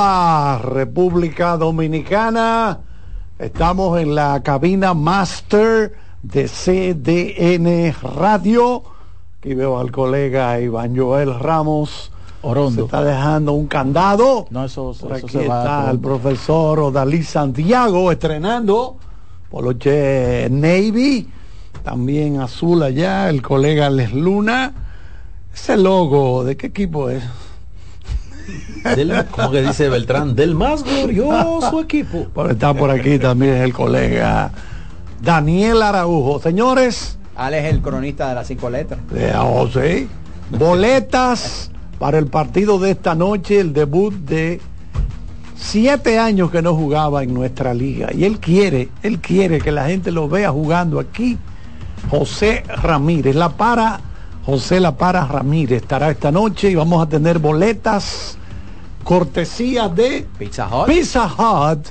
Hola, República Dominicana. Estamos en la cabina master de CDN Radio. Aquí veo al colega Iván Joel Ramos. Orondo. Se está dejando un candado. No, eso, Por eso aquí se va. está el profesor Odalí Santiago estrenando Poloche Navy. También azul allá, el colega Les Luna. Ese logo, ¿de qué equipo es? Del, como que dice Beltrán, del más glorioso equipo. Por está por aquí también el colega Daniel Araujo. Señores, Alex es el cronista de las cinco letras. de oh, sí, boletas para el partido de esta noche, el debut de siete años que no jugaba en nuestra liga. Y él quiere, él quiere que la gente lo vea jugando aquí. José Ramírez, la para, José La Para Ramírez estará esta noche y vamos a tener boletas cortesía de Pizza Hut. Pizza Hut.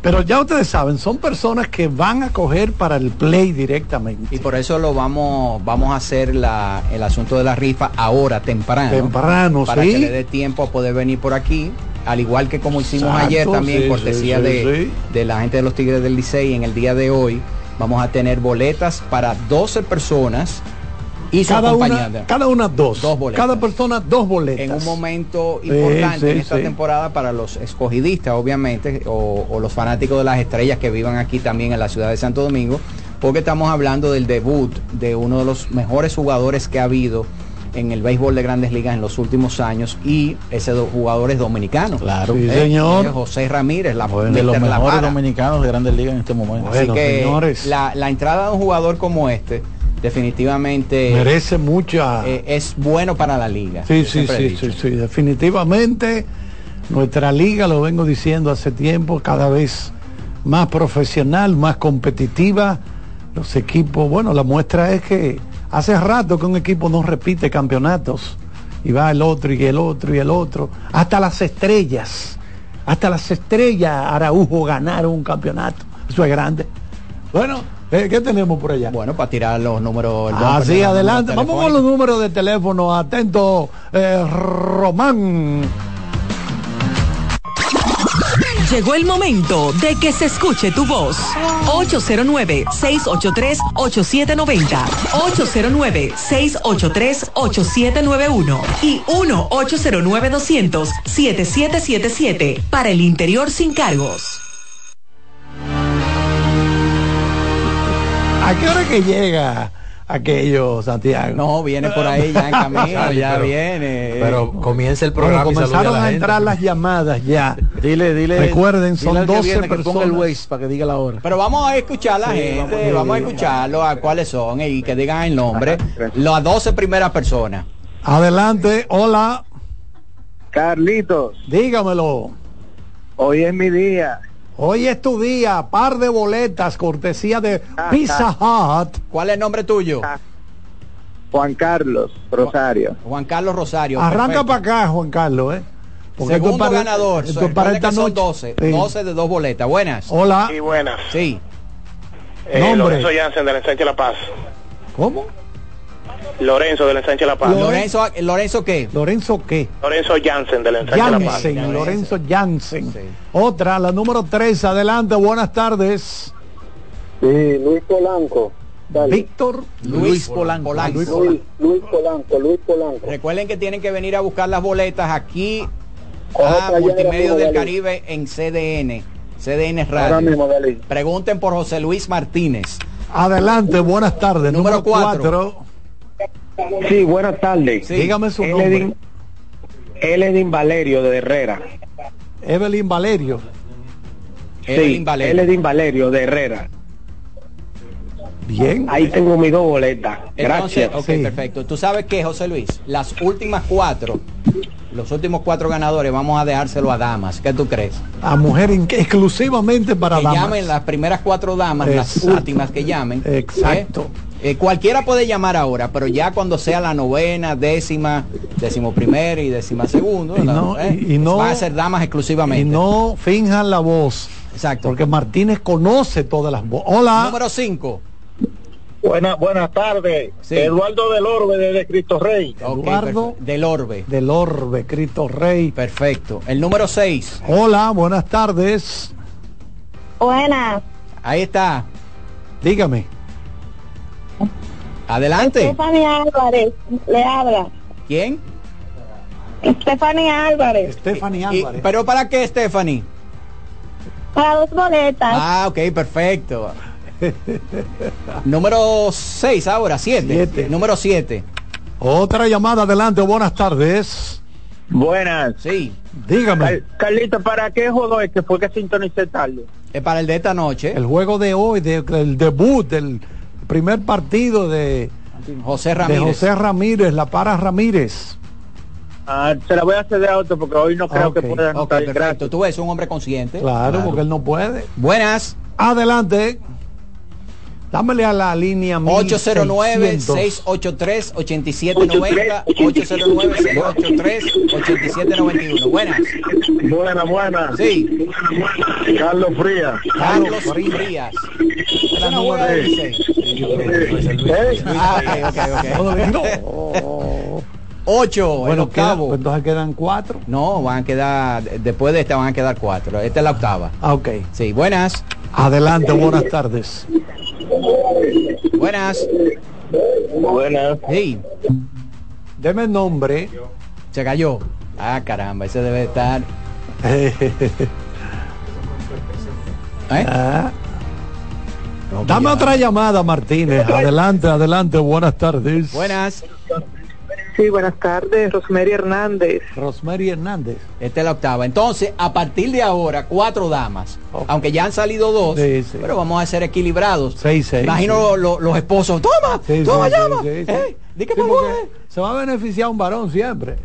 Pero ya ustedes saben, son personas que van a coger para el play directamente. Y por eso lo vamos, vamos a hacer la- el asunto de la rifa ahora, temprano. Temprano, para sí. que le dé tiempo a poder venir por aquí. Al igual que como hicimos Exacto, ayer también, sí, cortesía sí, sí, de, de la gente de los Tigres del Licey en el día de hoy. Vamos a tener boletas para 12 personas y cada una, cada una dos. Dos boletas. Cada persona dos boletas. en un momento importante sí, en esta sí. temporada para los escogidistas, obviamente, o, o los fanáticos de las estrellas que vivan aquí también en la ciudad de Santo Domingo, porque estamos hablando del debut de uno de los mejores jugadores que ha habido en el béisbol de grandes ligas en los últimos años y ese do- jugador es dominicano. Claro. Sí, Eh, señor. eh, José Ramírez, la de los mejores dominicanos de grandes ligas en este momento. Así que señores. la, la entrada de un jugador como este definitivamente Merece mucha. eh, es bueno para la liga. sí, sí, sí, sí, sí. Definitivamente nuestra liga, lo vengo diciendo hace tiempo, cada vez más profesional, más competitiva. Los equipos, bueno, la muestra es que hace rato que un equipo no repite campeonatos y va el otro y el otro y el otro. Hasta las estrellas, hasta las estrellas Araujo ganaron un campeonato. Eso es grande. Bueno, eh, ¿qué tenemos por allá? Bueno, para tirar los números. Así, los adelante. números Vamos con los números de teléfono. Atento, eh, Román. Llegó el momento de que se escuche tu voz. 809-683-8790. 809-683-8791. Y 1-809-200-7777. Para el interior sin cargos. ¿A qué hora que llega aquello, Santiago? No, viene por ahí ya en camino, ya pero- viene. Pero comienza el Bueno, programa y saluda comenzaron la a, gente. entrar las llamadas ya. Dile, dile. Recuerden, dile son al que 12 viene que ponga el personas. Waze para que diga la hora. Pero vamos a escuchar a la Sí, gente, vamos vamos, a- a escucharlo, a cuáles son y que digan el nombre. Las 12 primeras personas. Adelante, hola, Carlitos, dígamelo. hoy es mi día. Hoy es tu día, par de boletas, cortesía de Pizza Hut. ¿Cuál es el nombre tuyo? Juan Carlos Rosario. Juan Carlos Rosario. Arranca perfecto. para acá, Juan Carlos, ¿eh? Porque Segundo para- ganador. esto so- es para recuerda esta que son noche. 12. Sí. 12 de dos boletas. Buenas. Hola, Y buenas. Sí. Eh, Nombre. Lorenzo Jansen del Ensanche La Paz. ¿cómo? Lorenzo del Ensanche La Paz. Lorenzo, ¿Lorenzo qué? Lorenzo qué? Lorenzo Jansen del Ensanche La Paz. Jansen, Lorenzo Jansen. Sí. Otra, la número 3, adelante, buenas tardes. Sí, Luis Polanco. Víctor Luis Polanco. Luis, Luis Polanco, Luis Polanco. Recuerden que tienen que venir a buscar las boletas aquí a allá Multimedia del Caribe en CDN. CDN Ahora Radio. mismo. Pregunten por José Luis Martínez. Adelante, buenas tardes. Número Número cuatro. 4. Sí, buenas tardes. Sí. Dígame su nombre. Eledin, Valerio de Herrera. Evelyn Valerio. Evelyn sí, Valerio. Eledin Valerio de Herrera. Bien. Ahí tengo mis dos boletas. Entonces, Gracias. ok, Sí. perfecto. Tú sabes que, José Luis, las últimas cuatro, los últimos cuatro ganadores, vamos a dejárselo a damas. ¿Qué tú crees? A mujer in- exclusivamente para que damas. llamen las primeras cuatro damas, las Exacto. últimas que llamen. Exacto. ¿eh? Eh, cualquiera puede llamar ahora, pero ya cuando sea la novena, décima, décimo primera y décima segundo, Y no- ¿eh? y- y no- van a ser damas exclusivamente. Y no finjan la voz. Exacto. Porque Martínez conoce todas las voces. Hola. Número 5. Buenas, buenas tardes. Sí. Eduardo del Orbe desde Cristo Rey. Eduardo. del Orbe. Del Orbe, Cristo Rey. Perfecto. El número 6. Hola, buenas tardes. Buenas, Ahí está. Dígame. Adelante. Stephanie Álvarez le habla. ¿Quién? Stephanie Álvarez, Stephanie Y- Álvarez. ¿Pero para qué, Stephanie? para dos boletas. Ah, ok, perfecto. número 6 ahora, 7. Siete. Número 7. Otra llamada adelante, buenas tardes. Buenas. Sí. Dígame. Car- Carlito, ¿para qué juego es que fue que sintonicé tarde? Es para el de esta noche. El juego de hoy, de- del debut, del primer partido de, José de Ramírez. José Ramírez, la para Ramírez. Ah, se la voy a ceder a otro porque hoy no creo que pueda Ok, anotar. perfecto. Gracias. Tú ves un hombre consciente. Claro, porque él no puede. Buenas. Adelante. Dámele a la línea 809-683-8790. 809-683-8791. Buenas. Buenas, buenas. Sí. Carlos Frías. Carlos Frías. La número. 16. ¿Eh? Ah, ok, ok, ok. No. 8. el Bueno, queda- octavo. pues entonces quedan cuatro. No, van a quedar, después de esta van a quedar cuatro. Esta es la octava. Ah, ok. Sí, buenas. Adelante, buenas tardes. Buenas. Buenas. Sí, Deme el nombre. se cayó. Ah, caramba, ese debe estar. ¿Eh? Ah, No, Dame ya. otra llamada, Martínez. Adelante, adelante, buenas tardes. Buenas. Sí, buenas tardes, Rosemary Hernández. Rosemary Hernández. Esta es la octava. Entonces, a partir de ahora, cuatro damas. Aunque ya han salido dos, Sí, sí. pero vamos a ser equilibrados. Seis, seis, Imagino sí. lo- los esposos. Toma, Sí, toma, sí, llama. sí, sí, sí. Eh, di que. Se va a beneficiar un varón siempre.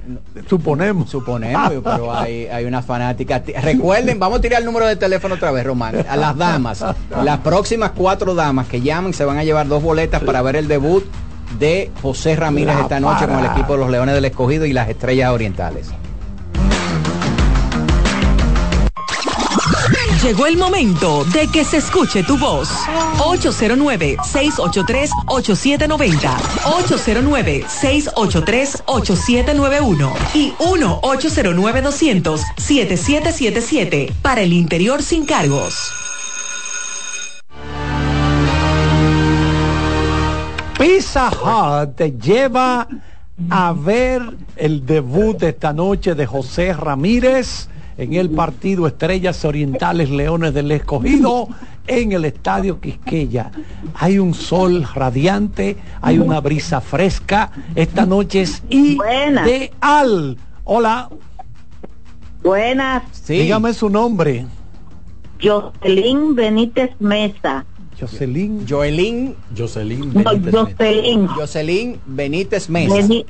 Suponemos. Suponemos, pero hay, hay unas fanáticas. Ti- Recuerden, vamos a tirar el número de teléfono otra vez, Román. A las damas. Las próximas cuatro damas que llamen se van a llevar dos boletas para ver el debut de José Ramírez La esta noche con el para. equipo de los Leones del Escogido y las Estrellas Orientales. Llegó el momento de que se escuche tu voz. 809-683-8790. 809-683-8791. Y 1-809-200-7777. Para el interior sin cargos. Pizza Hut te lleva a ver el debut de esta noche de José Ramírez en el partido Estrellas Orientales Leones del Escogido en el Estadio Quisqueya. Hay un sol radiante, hay una brisa fresca. Esta noche es ideal. Hola, Buenas, Sí. dígame su nombre. Jocelyn Benítez Mesa. Jocelyn. Joelín, Jocelyn Benítez. Jocelyn. Jocelyn Benítez Mesa. Beni-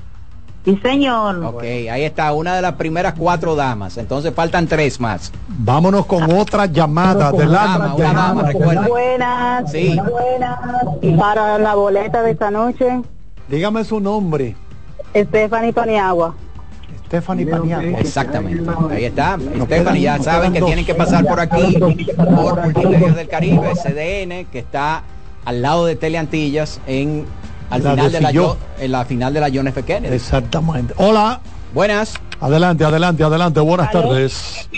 Sí, señor. Ok, ahí está, una de las primeras cuatro damas. Entonces faltan tres más. Vámonos con otra llamada. Una Adelante. dama, una dama, recuerden. Buenas. Sí. Buenas. Para la boleta de esta noche, Dígame su nombre. Stephanie Paniagua. Stephanie Paniagua. Exactamente. Ahí está. Stephanie, ya saben que dos. tienen que pasar por aquí, por Multimedia del Caribe, CDN, que está al lado de Teleantillas en al La final de la. Jo- en la final de la John F. Kennedy. Exactamente. Hola. Buenas. Adelante, adelante, adelante. Buenas ¿Aló? tardes.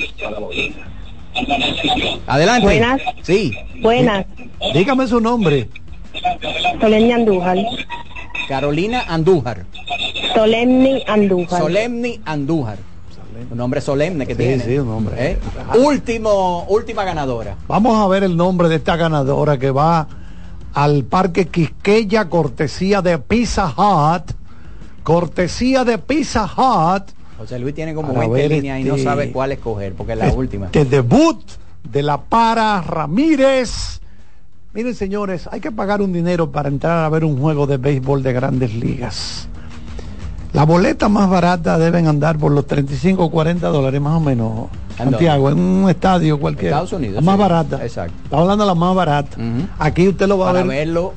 Adelante. Buenas. Sí. Buenas. Dígame su nombre. Solemni Andújar. Carolina Andújar. Solemni Andújar. Solemni Andújar. Un nombre solemne que Sí, tiene. sí, un nombre. ¿Eh? Último, última ganadora. Vamos a ver el nombre de esta ganadora que va al Parque Quisqueya, cortesía de Pizza Hut. Cortesía de Pizza Hut. José Luis tiene como Para 20 ver líneas y no este- sabe cuál escoger, porque es la última. De debut de la para Ramírez. Miren, señores, hay que pagar un dinero para entrar a ver un juego de béisbol de grandes ligas. La boleta más barata deben andar por los 35 o 40 dólares más o menos. ¿En dónde? Santiago, en un estadio cualquiera. Estados Unidos, La más sí. barata. Exacto. Estamos hablando de la más barata. Aquí usted lo va Para a ver. verlo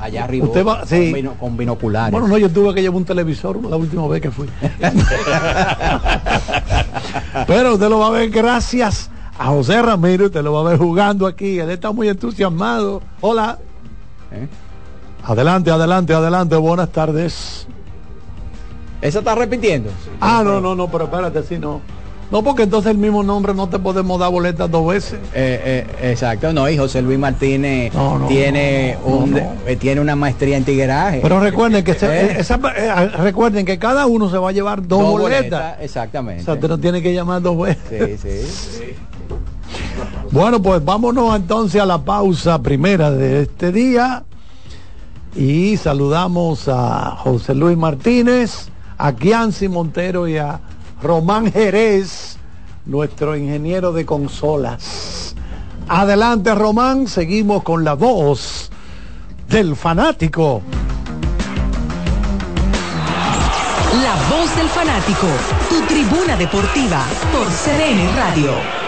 allá arriba. Usted va- sí. con, bino- con binoculares. Bueno, no, yo tuve que llevar un televisor la última vez que fui. Pero usted lo va a ver gracias a José Ramírez, usted lo va a ver jugando aquí. Él está muy entusiasmado. Hola. ¿Eh? Adelante, adelante, adelante. Buenas tardes. ¿Esa está repitiendo? Ah, no, no, no, pero espérate, sí, no. No, porque entonces el mismo nombre no te podemos dar boletas dos veces. Eh, eh, exacto, no, y José Luis Martínez No, no, tiene no, un eh, tiene una maestría en tigueraje. Pero recuerden que se- esa- eh, recuerden que cada uno se va a llevar dos, Dos boletas. boletas, exactamente. O sea, usted no tiene que llamar dos veces. Sí, sí. Bueno, pues vámonos entonces a la pausa primera de este día y saludamos a José Luis Martínez, a Kianci Montero y a Román Jerez, nuestro ingeniero de consolas. Adelante Román, seguimos con la voz del fanático. La voz del fanático, tu tribuna deportiva por CDN Radio.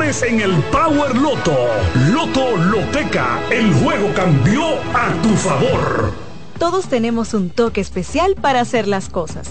en el Power Loto. Loto Loteca, el juego cambió a tu favor. Todos tenemos un toque especial para hacer las cosas.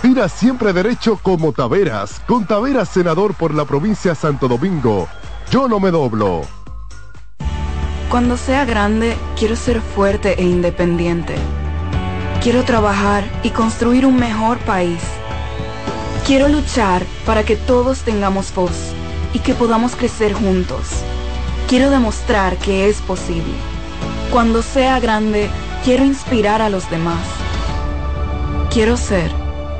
tira siempre derecho como Taveras, con Taveras senador por la provincia de Santo Domingo. Yo no me doblo. Cuando sea grande, quiero ser fuerte e independiente. Quiero trabajar y construir un mejor país. Quiero luchar para que todos tengamos voz y que podamos crecer juntos. Quiero demostrar que es posible. Cuando sea grande, quiero inspirar a los demás. Quiero ser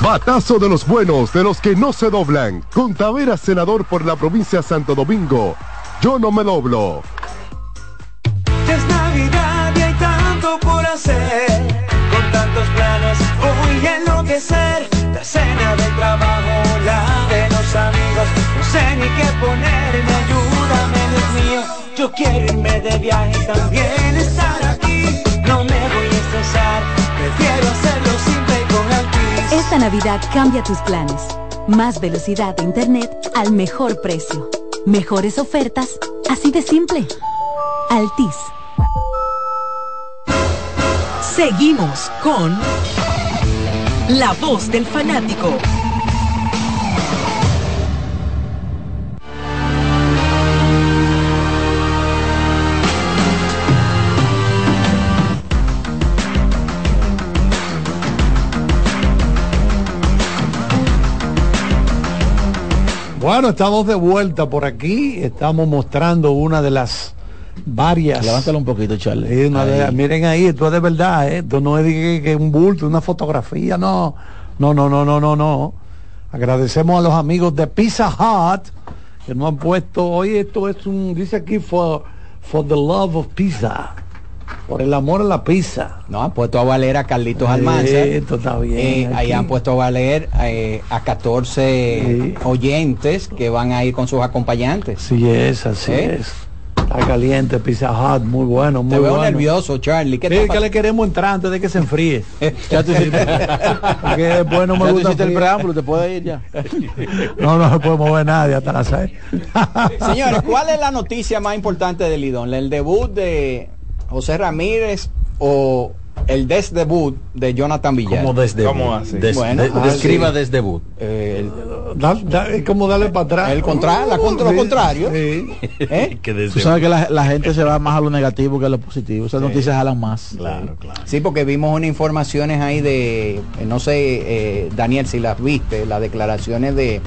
Batazo de los buenos, de los que no se doblan. Con Taveras, senador por la provincia de Santo Domingo. Yo no me doblo. Es Navidad y hay tanto por hacer. Con tantos planes voy a enloquecer. La cena del trabajo, la de los amigos. No sé ni qué ponerme, ayúdame, Dios mío. Yo quiero irme de viaje y también estar Esta Navidad cambia tus planes. Más velocidad de internet al mejor precio. Mejores ofertas, así de simple. Altis. Seguimos con La Voz del Fanático. Bueno, estamos de vuelta por aquí. Estamos mostrando una de las varias. Levántalo un poquito, Charlie. Sí, Ahí. miren ahí, esto es de verdad, ¿eh? esto no es de que, que un bulto, una fotografía, no. No, no, no, no, no, no. Agradecemos a los amigos de Pizza Hut que nos han puesto, hoy esto es un, dice aquí, for, for the love of pizza. Por el amor a la pizza. No, han puesto a valer a Carlitos Eh, Almanza. esto está bien, Eh, ahí han puesto a valer eh, a 14 oyentes que van a ir con sus acompañantes. Sí es, así ¿Eh? es. Está caliente, Pizza Hut, muy bueno, muy Te veo bueno. nervioso, Charlie. ¿Qué Sí, que le queremos entrar antes de que se enfríe. Ya tú hiciste, Porque después no me ya tú gusta hiciste el preámbulo, te puedes ir ya. No, no se puede mover nadie hasta las seis. Señores, ¿cuál es la noticia más importante del Lidón? ¿El debut de José Ramírez o el desdebut de Jonathan Villar? Como desde Des- Bueno, de- ah, describa sí. desde debut. Eh, el- Da- da- es como darle para atrás. El contra- la contra- lo Sí, contrario. sí. ¿Eh? Tú sabes que la, la gente se va más a lo negativo que a lo positivo. Esas noticias jalan más. Claro, claro. Sí, porque vimos unas informaciones ahí de, eh, no sé, eh, Daniel, si las viste, las declaraciones de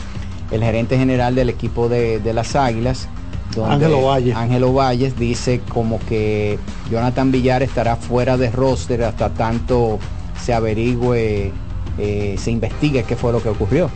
el gerente general del equipo de, de las Águilas. Donde Ángelo Valles. Ángelo Valles dice como que Jonathan Villar estará fuera de roster hasta tanto se averigüe, eh, se investigue qué fue lo que ocurrió.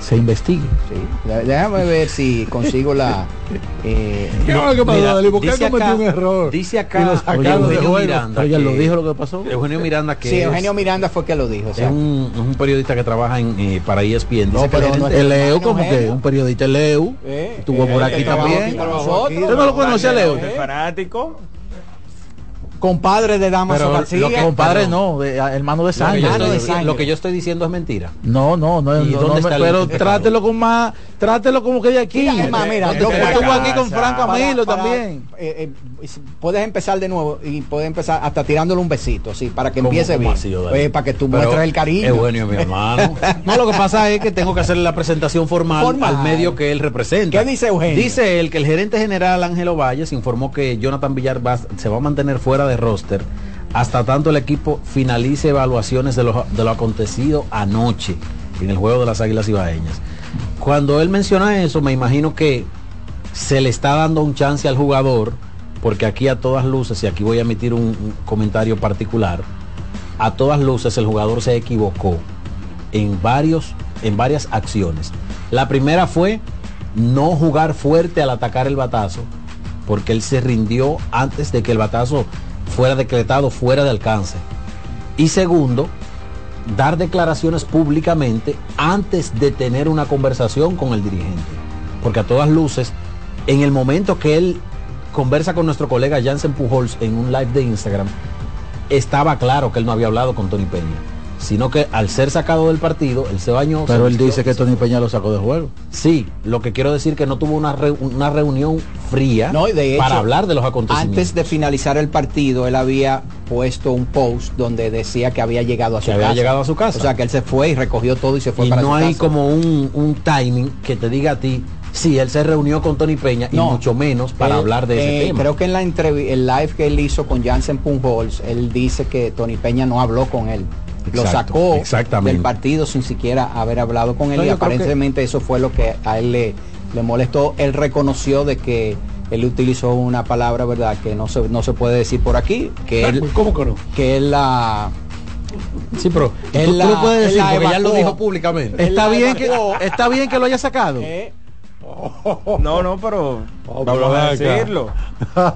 Se investigue. Sí. Dé- Déjame ver si consigo la. eh, ¿Qué fue lo que pasó, Dali? ¿Por qué dice acá- un error? Dice acá Oye, Eugenio. Miranda. Oye, que- lo dijo lo que pasó. Eugenio Miranda que sí, es- Eugenio Miranda fue que lo dijo. o sea. es un, es un periodista que trabaja en, eh, para ESPN. No, pero el no el no, como que un periodista el Leo. Eh, Estuvo por eh, aquí también. ¿Usted no lo conoce a Leo? Eh. fanático. Compadre de Damaso Pero García. lo que compadre no, de- hermano de Lo que sangre. estoy de lo que yo estoy diciendo es mentira. No, no, no, ¿Y no, dónde no, está el pero trátelo con más, trátelo como que de aquí. Mira, es mira, lo estuvo aquí con Franco Amilo para- también. eh, eh, puedes empezar de nuevo y puedes empezar hasta tirándole un besito, sí, para que ¿Cómo- empiece bien. así? Eh, para que tú Pero muestres el cariño. Eugenio, mi hermano. No, lo que pasa es que tengo que hacerle la presentación formal, Formal. al medio que él representa. ¿Qué dice Eugenio? Dice él que el gerente general Ángelo Valles informó que Jonathan Villar va- se va a mantener fuera de roster hasta tanto el equipo finalice evaluaciones de lo, de lo acontecido anoche en el juego de las Águilas Ibaeñas. Cuando él menciona eso, me imagino que se le está dando un chance al jugador, porque aquí a todas luces, y aquí voy a emitir un, un comentario particular, a todas luces el jugador se equivocó en, varios, en varias acciones. La primera fue no jugar fuerte al atacar el batazo, porque él se rindió antes de que el batazo fuera decretado fuera de alcance. Y segundo, dar declaraciones públicamente antes de tener una conversación con el dirigente. Porque a todas luces, en el momento que él conversa con nuestro colega Jansen Pujols en un live de Instagram, estaba claro que él no había hablado con Tony Peña. Sino que al ser sacado del partido, él se bañó. Pero se él dice que Tony Peña lo sacó de juego. Sí, lo que quiero decir que no tuvo una, re- una reunión fría No, y de hecho, para hablar de los acontecimientos. Antes de finalizar el partido, él había puesto un post donde decía que había llegado a su Que casa. había llegado a su casa. O sea, que él se fue y recogió todo y se fue y para no su hay casa. como un, un timing que te diga a ti, sí, él se reunió con Tony Peña y No. mucho menos para Él, hablar de ese eh, tema. Creo que en la entrevista, el live que él hizo con Jansen Pujols, él dice que Tony Peña no habló con él. Lo sacó exactamente. del partido sin siquiera haber hablado con él No, y que- aparentemente eso fue lo que a él le, le molestó. Él reconoció de que él utilizó una palabra, ¿verdad?, que no se, no se puede decir por aquí, que él, ¿Cómo que no? que él la... Sí, pero él tú, tú la- lo puedes él decir la porque ya lo dijo públicamente. Está la bien, que, está bien que lo haya sacado. Eh, No, no, pero pero vamos a decirlo.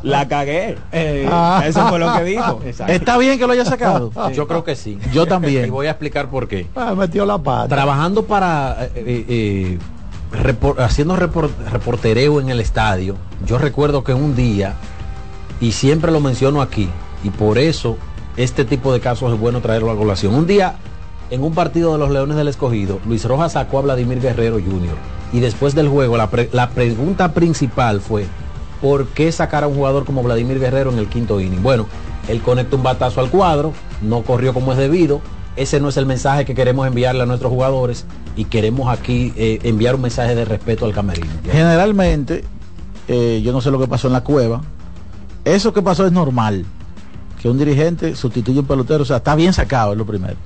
La cagué. eh, Ah. Eso fue lo que dijo. exacto. Está bien que lo haya sacado. Yo creo que sí. Yo también. Y voy a explicar por qué. Ah, metió la pata. Trabajando para, eh, eh, repor- haciendo repor- reportereo en el estadio, yo recuerdo que un día, y siempre lo menciono aquí, y por eso este tipo de casos es bueno traerlo a colación. Un día, en un partido de los Leones del Escogido, Luis Rojas sacó a Vladimir Guerrero Jr. Y después del juego, la, pre- la pregunta principal fue, ¿por qué sacar a un jugador como Vladimir Guerrero en el quinto inning? Bueno, él conecta un batazo al cuadro, no corrió como es debido. Ese no es el mensaje que queremos enviarle a nuestros jugadores y queremos aquí eh, enviar un mensaje de respeto al camerino. Generalmente, eh, yo no sé lo que pasó en la cueva. Eso que pasó es normal. Que un dirigente sustituye a un pelotero. O sea, está bien sacado, es lo primero.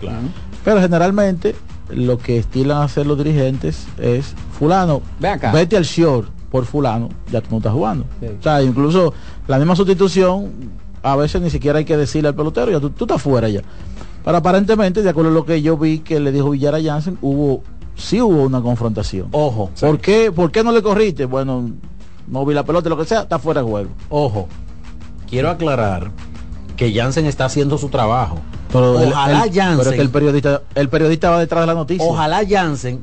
Pero generalmente, lo que estilan hacer los dirigentes es, fulano, Ve acá. vete al short por fulano, ya tú no estás jugando. Sí. O sea, incluso la misma sustitución, a veces ni siquiera hay que decirle al pelotero, ya tú, tú estás fuera ya. Pero aparentemente, de acuerdo a lo que yo vi que le dijo Villara Jansen, hubo, sí hubo una confrontación. Ojo, ¿Por qué, ¿Por qué no le corriste? Bueno, no vi la pelota, lo que sea, está fuera de juego. ojo, quiero aclarar que Jansen está haciendo su trabajo. Pero Ojalá el- Jansen, pero es que el periodista, el periodista va detrás de la noticia. ojalá Jansen,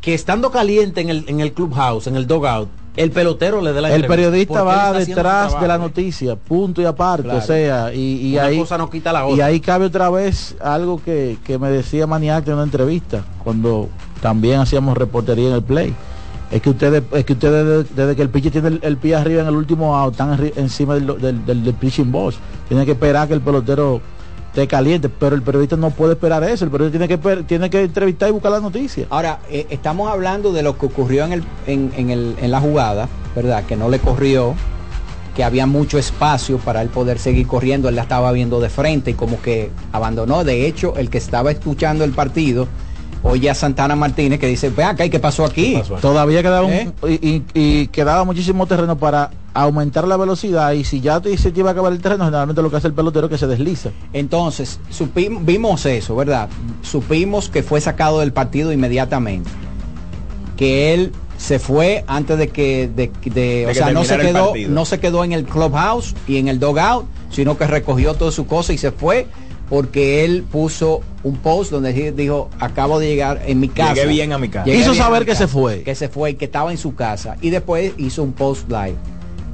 que estando caliente en el, en el clubhouse, en el dogout, el pelotero le dé la el periodista va detrás de la noticia, punto y aparte, Claro. o sea, y, y ahí cosa no quita la y otra. ahí cabe otra vez algo que, que me decía Maniac en una entrevista cuando también hacíamos reportería en el play. Es que ustedes, es que ustedes desde, desde que el pitcher tiene el, el pie arriba en el último out, están encima del, del, del- del pitching box. Tienen que esperar que el pelotero esté caliente, pero el periodista no puede esperar eso. El periodista tiene que tiene que entrevistar y buscar la noticia. Ahora, eh, estamos hablando de lo que ocurrió en, el, en, en el- en la jugada, ¿verdad? Que no le corrió, que había mucho espacio para él poder seguir corriendo, él la estaba viendo de frente y como que abandonó. De hecho, el que estaba escuchando el partido, oye a Santana Martínez que dice, ve acá, ¿y qué pasó aquí? Todavía quedaba, un- ¿Eh? y, y- y quedaba muchísimo terreno para aumentar la velocidad y si ya te, se te iba a acabar el terreno, generalmente lo que hace el pelotero es que se desliza. Entonces, supim- vimos eso, ¿verdad? Supimos que fue sacado del partido inmediatamente. Que él se fue antes de que, de, de- o que sea, no se quedó, no se quedó en el clubhouse y en el dogout, sino que recogió todas sus cosas y se fue porque él puso un post donde di- dijo, acabo de llegar en mi casa. Llegué bien a mi casa. Llegué Hizo saber que casa". se fue. Que se fue y que estaba en su casa. Y después hizo un post live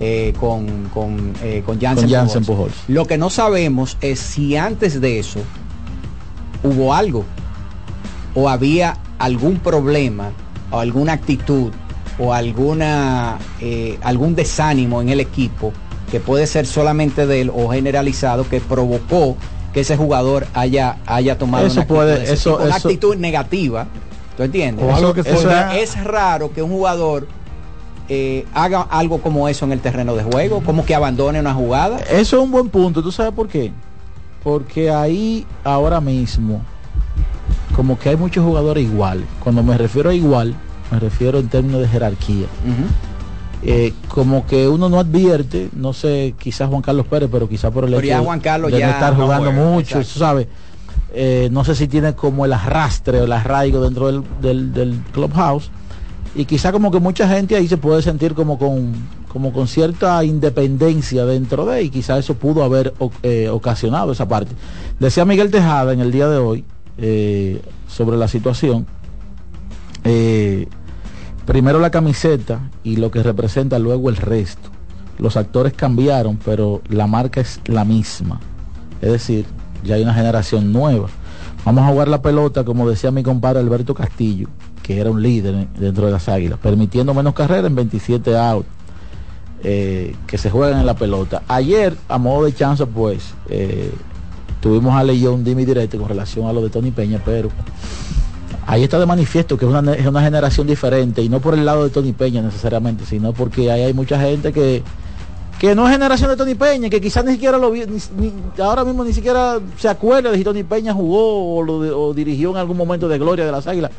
eh, con, con, eh, con Jansen Pujols. Pujols. Lo que no sabemos es si antes de eso hubo algo o había algún problema o alguna actitud o alguna eh, algún desánimo en el equipo que puede ser solamente de él o generalizado que provocó que ese jugador haya haya tomado Eso una actitud, puede- eso- una actitud negativa ¿tú entiendes? O algo que Eso- fuera- es raro que un jugador eh, haga algo como eso en el terreno de juego como que abandone una jugada Eso es un buen punto, ¿tú sabes por qué? Porque ahí ahora mismo, como que hay muchos jugadores iguales. Cuando me refiero a igual, me refiero en términos de jerarquía. Eh, como que uno no advierte, no sé, quizás Juan Carlos Pérez, pero quizás por el Pero hecho ya Juan Carlos de ya no estar jugando mucho, exacto. sabes. Eh, no sé si tiene como el arrastre o el arraigo dentro del, del, del clubhouse. Y quizá como que mucha gente ahí se puede sentir como con, como con cierta independencia dentro de, y quizá eso pudo haber eh, ocasionado esa parte. Decía Miguel Tejada en el día de hoy eh, sobre la situación. eh, primero la camiseta y lo que representa luego el resto. Los actores cambiaron, pero la marca es la misma. Es decir, ya hay una generación nueva. Vamos a jugar la pelota, como decía mi compadre Alberto Castillo, que era un líder en- dentro de las águilas, permitiendo menos carreras en 27 outs. eh, que se juegan en la pelota. Ayer, a modo de chance, pues, eh, tuvimos a León Dimi directo con relación a lo de Tony Peña, pero ahí está de manifiesto que es una, es una generación diferente y no por el lado de Tony Peña necesariamente, sino porque ahí hay mucha gente que que no es generación de Tony Peña, que quizás ni siquiera lo vi, ni- ni- ahora mismo ni siquiera se acuerda de si Tony Peña jugó o, lo o dirigió en algún momento de gloria de las águilas.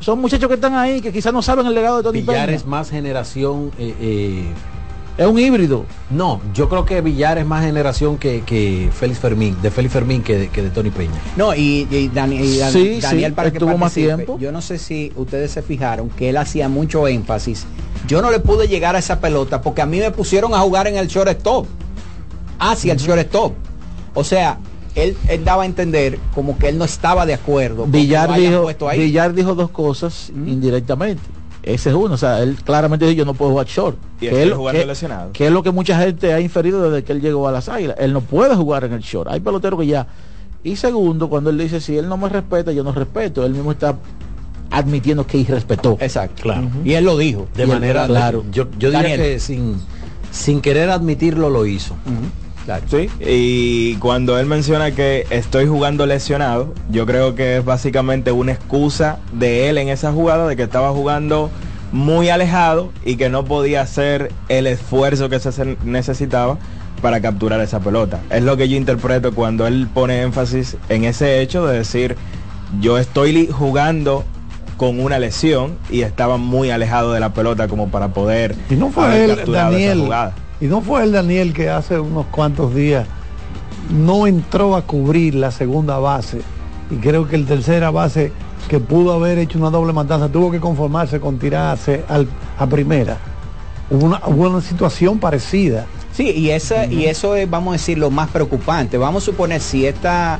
Son muchachos que están ahí que quizás no saben el legado de Tony Villar Peña. es más generación. eh, eh, es un híbrido. No, yo creo que Villar es más generación que, que Félix Fermín, de Félix Fermín que de, que de Tony Peña. No, y, y Dani- y Dan- Sí, Daniel sí, para que estuvo más tiempo. Yo no sé si ustedes se fijaron que él hacía mucho énfasis. Yo no le pude llegar a esa pelota porque a mí me pusieron a jugar en el shortstop. Hacia el shortstop. O sea, él, él daba a entender como que él no estaba de acuerdo. Villar dijo. Villar dijo dos cosas indirectamente. Ese es uno, o sea, él claramente dijo yo no puedo jugar short. Y que, él- jugando que- que es lo que mucha gente ha inferido desde que él llegó a las águilas. Él no puede jugar en el short. Hay peloteros que ya. Y segundo, cuando él dice si él no me respeta, yo no respeto, él mismo está admitiendo que irrespetó. Exacto. Claro. Y él lo dijo. De Y él- manera, claro. Yo, yo diría Daniel. que sin, sin querer admitirlo lo hizo. Sí, y cuando él menciona que estoy jugando lesionado, yo creo que es básicamente una excusa de él en esa jugada de que estaba jugando muy alejado y que no podía hacer el esfuerzo que se necesitaba para capturar esa pelota. Es lo que yo interpreto cuando él pone énfasis en ese hecho de decir, yo estoy jugando con una lesión y estaba muy alejado de la pelota como para poder Y no fue él, esa jugada. Y no fue el Daniel que hace unos cuantos días no entró a cubrir la segunda base. Y creo que el tercera base que pudo haber hecho una doble matanza tuvo que conformarse con tirarse al- a primera. Hubo una, hubo una situación parecida. Sí, y, esa, y eso es, vamos a decir, lo más preocupante. Vamos a suponer si esta,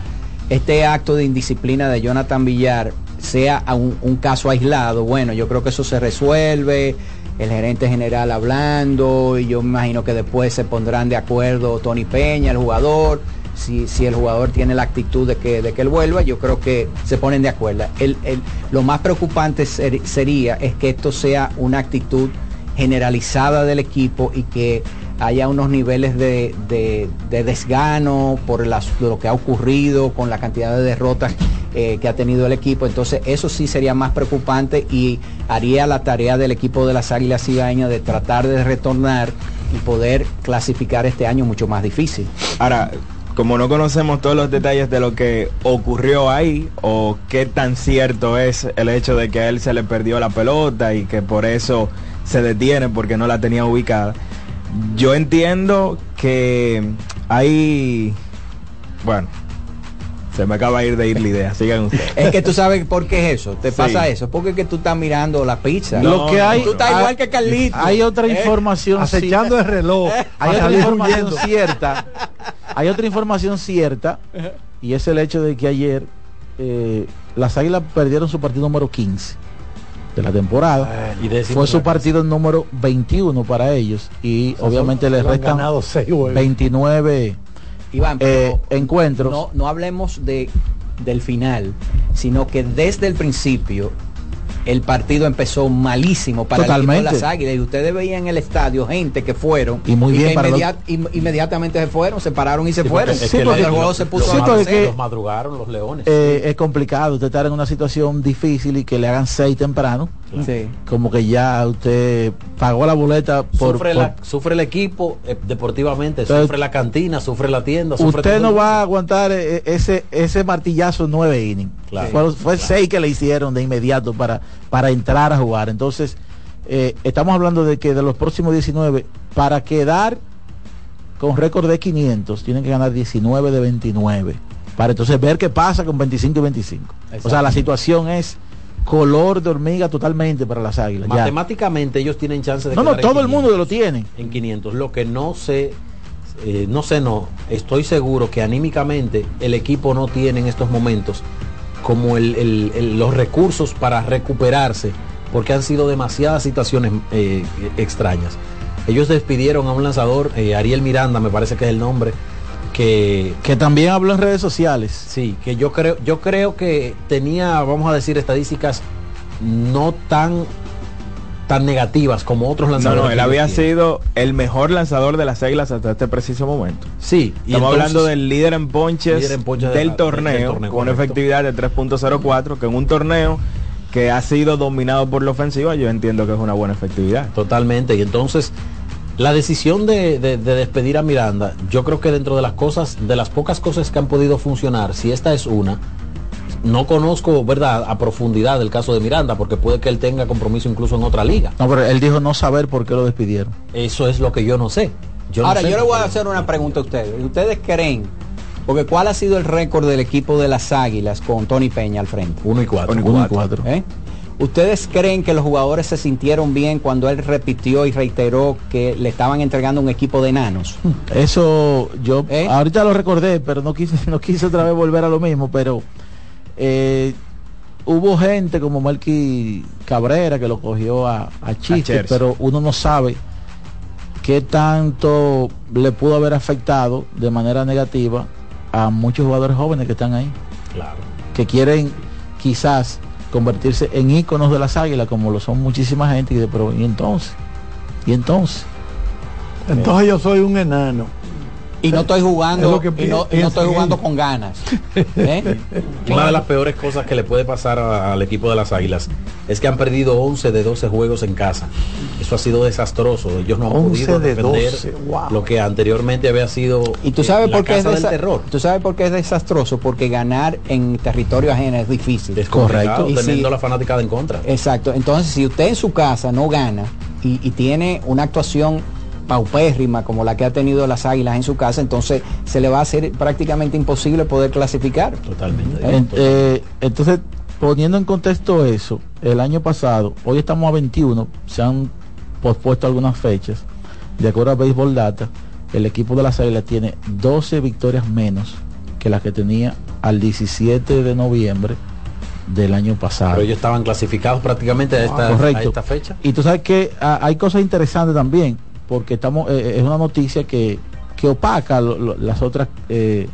este acto de indisciplina de Jonathan Villar sea un caso aislado, bueno, yo creo que eso se resuelve, el gerente general hablando, y yo me imagino que después se pondrán de acuerdo Tony Peña, el jugador, si, si el jugador tiene la actitud de que, de que él vuelva, yo creo que se ponen de acuerdo. El- el- lo más preocupante ser- sería es que esto sea una actitud generalizada del equipo y que haya unos niveles de, de- de desgano por las- lo que ha ocurrido con la cantidad de derrotas eh, que ha tenido el equipo. Entonces eso sí sería más preocupante y haría la tarea del equipo de las Águilas Cibaeñas de tratar de retornar y poder clasificar este año mucho más difícil. Ahora, como no conocemos todos los detalles de lo que ocurrió ahí o qué tan cierto es el hecho de que a él se le perdió la pelota y que por eso se detiene porque no la tenía ubicada, yo entiendo que hay, bueno, se me acaba de ir de ir la idea, sigan ustedes. Es que tú sabes por qué es eso, te Sí. pasa eso, porque es que tú estás mirando la pizza. Lo que hay, tú estás hay- igual que Carlito. Hay otra Eh, información. acechando el reloj. Hay para otra información huyendo. cierta. Hay otra información cierta. Y es el hecho de que ayer eh, las águilas perdieron su partido número 15 de la temporada. Y décimo Fue su partido número 21 para ellos. Y sea, obviamente les restan ganado seis juegos. 29 Iván, eh, pero encuentros. no, no hablemos de, del final, sino que desde el principio el partido empezó malísimo para el Totalmente. equipo de las Águilas y ustedes veían en el estadio gente que fueron Y muy bien que para los- inmediat- inmediatamente se fueron, se pararon y se Sí, fueron. porque es Sí, porque el juego se puso a que- los madrugaron los leones. eh, es complicado usted estar en una situación difícil y que le hagan 6 temprano. Sí. Como que ya usted pagó la boleta por, sufre, por- la- sufre el equipo eh, deportivamente, Entonces, sufre la cantina, sufre la tienda. Sufre usted todo no el va a aguantar eh, ese ese martillazo nueve innings. Claro. Fue, fue seis que le hicieron de inmediato para, para entrar a jugar. Entonces, eh, estamos hablando de que de los próximos 19, para quedar con récord de 500, tienen que ganar 19 de 29. Para entonces ver qué pasa con 25 y 25. O sea, la situación es color de hormiga totalmente para las águilas. ya. Matemáticamente ellos tienen chance de No, no, todo el 500. mundo lo tiene. en 500. Lo que no sé, eh, no sé, no, estoy seguro que anímicamente el equipo no tiene en estos momentos como el- el- el- los recursos para recuperarse, porque han sido demasiadas situaciones eh, extrañas. Ellos despidieron a un lanzador, eh, Ariel Miranda, me parece que es el nombre, que que también habló en redes sociales. Sí, que yo creo, yo creo que tenía, vamos a decir, estadísticas no tan tan negativas como otros No, lanzadores. no, que él había tienen. sido el mejor lanzador de las Águilas hasta este preciso momento. Sí, y Estamos entonces- hablando del líder en ponches, Líder en ponches de del, la- torneo, del torneo, con una correcto. efectividad de 3.04, que en un torneo que ha sido dominado por la ofensiva, yo entiendo que es una buena efectividad. Totalmente. Y entonces, la decisión de, de- de despedir a Miranda, yo creo que dentro de las cosas, de las pocas cosas que han podido funcionar, si esta es una, no conozco, ¿verdad?, a profundidad el caso de Miranda, porque puede que él tenga compromiso incluso en otra liga. No, pero él dijo no saber por qué lo despidieron. Eso es lo que yo no sé. Yo no Ahora, sé yo le voy a hacer una pregunta a ustedes. ¿Ustedes creen? Porque ¿cuál ha sido el récord del equipo de las Águilas con Tony Peña al frente? Uno y cuatro. Uno y Uno y cuatro. ¿Eh? ¿Ustedes creen que los jugadores se sintieron bien cuando él repitió y reiteró que le estaban entregando un equipo de enanos? Eso yo ¿Eh? ahorita lo recordé, pero no quise, no quise otra vez volver a lo mismo, pero eh, hubo gente como Melky Cabrera que lo cogió a, a chiste, pero uno no sabe qué tanto le pudo haber afectado de manera negativa a muchos jugadores jóvenes que están ahí, Claro. que quieren quizás convertirse en íconos de las águilas, como lo son muchísima gente, y dice, pero ¿y entonces? ¿Y entonces? Entonces yo soy un enano. Y no estoy Es jugando, y no, y no piensan estoy jugando con ganas. ¿Eh? Una de las peores cosas que le puede pasar a- al equipo de las Águilas es que han perdido 11 de 12 juegos en casa. Eso ha sido desastroso. Ellos no han 11 podido de defender 12, wow. lo que anteriormente había sido Y tú eh, sabes la por qué es del terror. Tú sabes por qué es desastroso, porque ganar en territorio ajeno es difícil. Es complicado Y si- teniendo la fanaticada en contra. Exacto. Entonces, si usted en su casa no gana y, y tiene una actuación paupérrima como la que ha tenido las Águilas en su casa, entonces se le va a hacer prácticamente imposible poder clasificar. Totalmente. En- eh, entonces, poniendo en contexto eso, el año pasado, hoy estamos a 21, se han pospuesto algunas fechas. De acuerdo a Baseball Data, el equipo de las Águilas tiene 12 victorias menos que las que tenía al 17 de noviembre del año pasado. Pero ellos estaban clasificados prácticamente a esta, a Correcto. esta fecha. Y tú sabes que ah, hay cosas interesantes también, porque estamos eh, es una noticia que, que opaca lo- lo- las otras eh,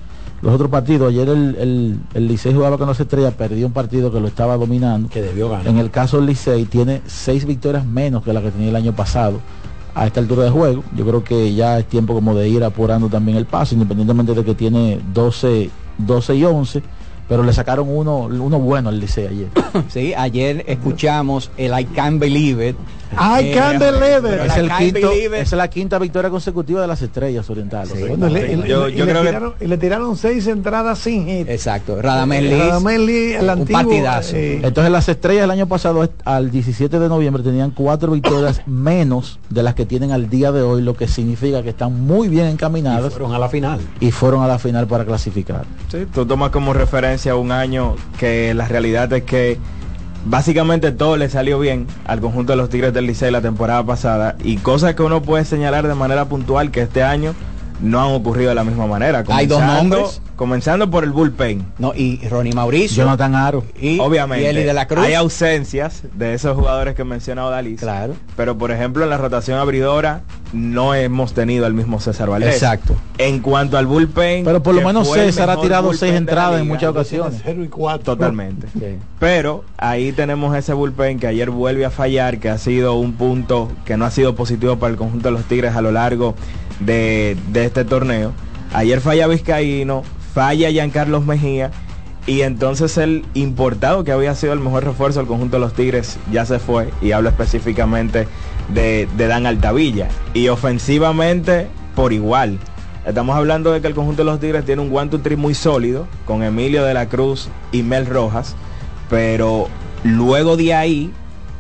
los otros partidos. Ayer el, el, el Licey jugaba con las estrellas, perdió un partido que lo estaba dominando. Que debió ganar. En el caso del Licey tiene seis victorias menos que la que tenía el año pasado a esta altura de juego. Yo creo que ya es tiempo como de ir apurando también el paso, independientemente de que tiene 12, 12 y 11, pero le sacaron uno, uno bueno al Licey ayer. Sí, ayer escuchamos el I Can't Believe It. I Eh, pero Es, el quinto, es la quinta victoria consecutiva de las estrellas orientales. Bueno, y le- y le- Yo- y le creo que- tiraron, y le tiraron seis entradas sin hit. Exacto. Radamés Eh, Liz, Radamés Liz, el un antiguo, partidazo. eh, Entonces las estrellas el año pasado al 17 de noviembre tenían cuatro victorias menos de las que tienen al día de hoy, lo que significa que están muy bien Y encaminadas fueron a la final. y fueron a la final para clasificar. Sí, tú tomas como referencia un año que la realidad es que básicamente todo le salió bien al conjunto de los Tigres del Licey la temporada pasada y cosas que uno puede señalar de manera puntual que este año no han ocurrido de la misma manera. Hay dos Comenzando- nombres. Comenzando por el bullpen. No, y Ronnie Mauricio. Jonathan Aro. y, Obviamente, y Eli de la Cruz. hay ausencias de esos jugadores que mencionado Dalis. Claro. Pero por ejemplo en la rotación abridora no hemos tenido al mismo César Valdés. Exacto. En cuanto al bullpen, Pero por lo menos César ha tirado seis entradas en muchas ocasiones. cero y cuatro. Totalmente. Sí. Pero ahí tenemos ese bullpen que ayer vuelve a fallar, que ha sido un punto que no ha sido positivo para el conjunto de los Tigres a lo largo de, de este torneo. Ayer falla Vizcaíno, falla Giancarlos Mejía y entonces el importado que había sido el mejor refuerzo del conjunto de los Tigres ya se fue y hablo específicamente de, de Dan Altavilla. Y ofensivamente por igual. Estamos hablando de que el conjunto de los Tigres tiene un one two three muy sólido con Emilio de la Cruz y Mel Rojas, pero luego de ahí,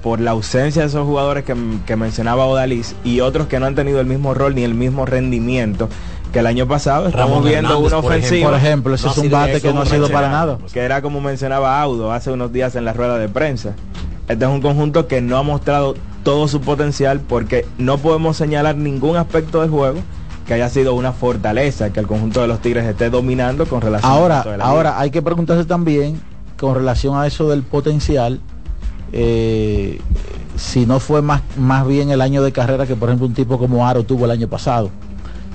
por la ausencia de esos jugadores que, que mencionaba Odalis y otros que no han tenido el mismo rol ni el mismo rendimiento que el año pasado, estamos Ramón viendo Hernández, una ofensiva. Por ejemplo, ese No es un bate que no ha sido para nada. Que era como mencionaba Audo hace unos días en la rueda de prensa. Este es un conjunto que no ha mostrado todo su potencial porque no podemos señalar ningún aspecto del juego que haya sido una fortaleza que el conjunto de los Tigres esté dominando con relación Ahora, la ahora hay que preguntarse también con relación a eso del potencial, eh, si no fue más, más bien el año de carrera que por ejemplo un tipo como Aro tuvo el año pasado,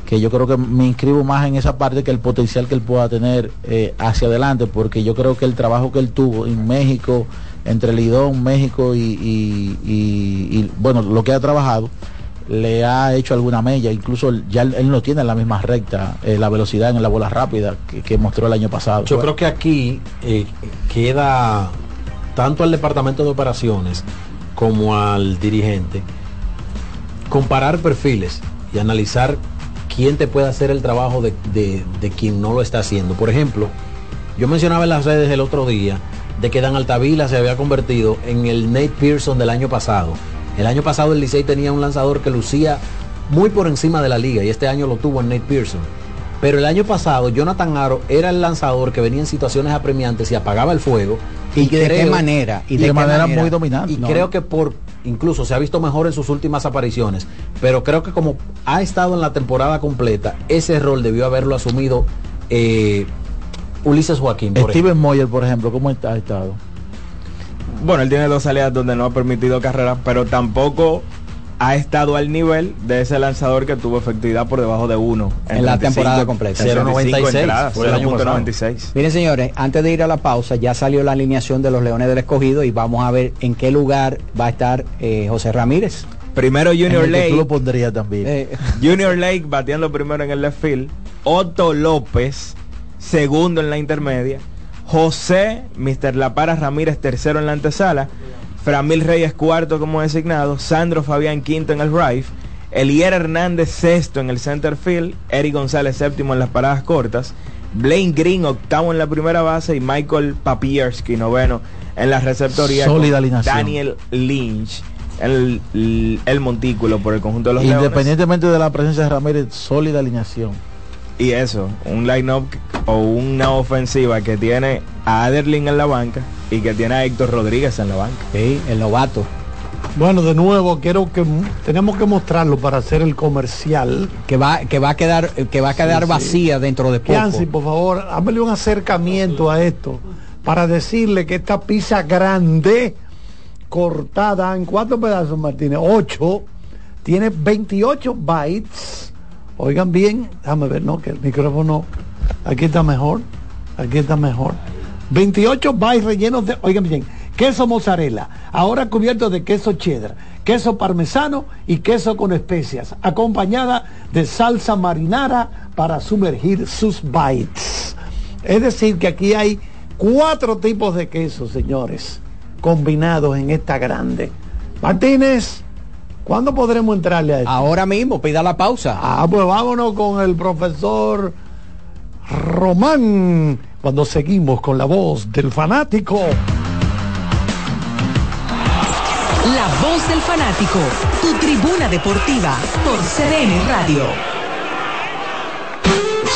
que yo creo que me inscribo más en esa parte que el potencial que él pueda tener eh, hacia adelante, porque yo creo que el trabajo que él tuvo en México, entre Lidón, México y, bueno, lo que ha trabajado, le ha hecho alguna mella, incluso ya él, no tiene la misma recta, eh, la velocidad en la bola rápida que, que mostró el año pasado. Yo creo que aquí eh, queda tanto al departamento de operaciones como al dirigente comparar perfiles y analizar quién te puede hacer el trabajo de, de- quien no lo está haciendo. Por ejemplo, yo mencionaba en las redes el otro día de que Dan Altavila se había convertido en el Nate Pearson del año pasado. El año pasado el Licey tenía un lanzador que lucía muy por encima de la liga y este año lo tuvo en Nate Pearson. Pero el año pasado Jonathan Aro era el lanzador que venía en situaciones apremiantes y apagaba el fuego. ¿Y de qué manera? ¿Y de qué manera? Y No. creo que por incluso se ha visto mejor en sus últimas apariciones. Pero creo que como ha estado en la temporada completa, ese rol debió haberlo asumido eh, Ulises Joaquín. por Steven Moyer, por ejemplo, ¿cómo está- ha estado? Bueno, él tiene dos salidas donde no ha permitido carreras, pero tampoco ha estado al nivel de ese lanzador que tuvo efectividad por debajo de uno En la temporada completa. 0.96 entradas, fue el año pasado. 0.96. Miren señores, antes de ir a la pausa, ya salió la alineación de los Leones del Escogido y vamos a ver en qué lugar va a estar eh, José Ramírez. Primero Junior En el que tú lo Lake. pondrías también. Eh, Junior Lake bateando primero en el left field. Otto López, segundo en la intermedia. José, Mr. La Para Ramírez, tercero en la antesala. Framil Reyes, cuarto como designado. Sandro Fabián, quinto en el right. Elier Hernández, sexto en el center field. Eric González, séptimo en las paradas cortas. Blaine Green, octavo en la primera base. Y Michael Papierski, noveno en la receptoría. Sólida con. Daniel Lynch, el, el, montículo por el conjunto de los Leones. Independientemente de la presencia de Ramírez, sólida alineación. Y eso, un line-up o una ofensiva que tiene a Aderlin en la banca y que tiene a Héctor Rodríguez en la banca. Sí, el novato. Bueno, de nuevo, quiero que tenemos que mostrarlo para hacer el comercial. Que va, que va a quedar, que va a quedar Sí, sí. vacía dentro de poco. Kianci, por favor, hámele un acercamiento a esto para decirle que esta pizza grande, cortada en cuatro pedazos, Martínez, ocho, tiene 28 bytes. Oigan bien, déjame ver, no, que el micrófono, aquí está mejor, aquí está mejor. 28 bytes rellenos de, oigan bien, queso mozzarella, ahora cubierto de queso cheddar, queso parmesano y queso con especias, acompañada de salsa marinara para sumergir sus bites. Es decir, que aquí hay cuatro tipos de queso, señores, combinados en esta grande. Martínez, ¿cuándo podremos entrarle a esto? Ahora mismo, pida la pausa. Ah, pues vámonos con el profesor Román, cuando seguimos con la voz del fanático. La voz del fanático, tu tribuna deportiva por CDN Radio.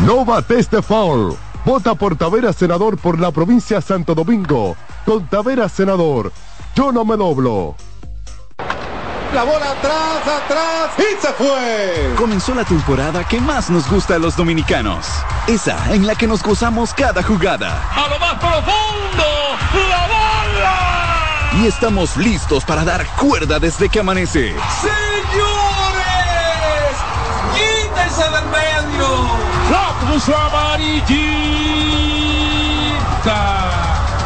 No bates de foul. Vota por Tavera Senador por la provincia Santo Domingo. Con Tavera Senador. Yo no me doblo. La bola atrás, atrás y se fue. Comenzó la temporada que más nos gusta a los dominicanos. Esa en la que nos gozamos cada jugada. A lo más profundo, la bola. Y estamos listos para dar cuerda desde que amanece. Señores, quítense del medio. Amarillita.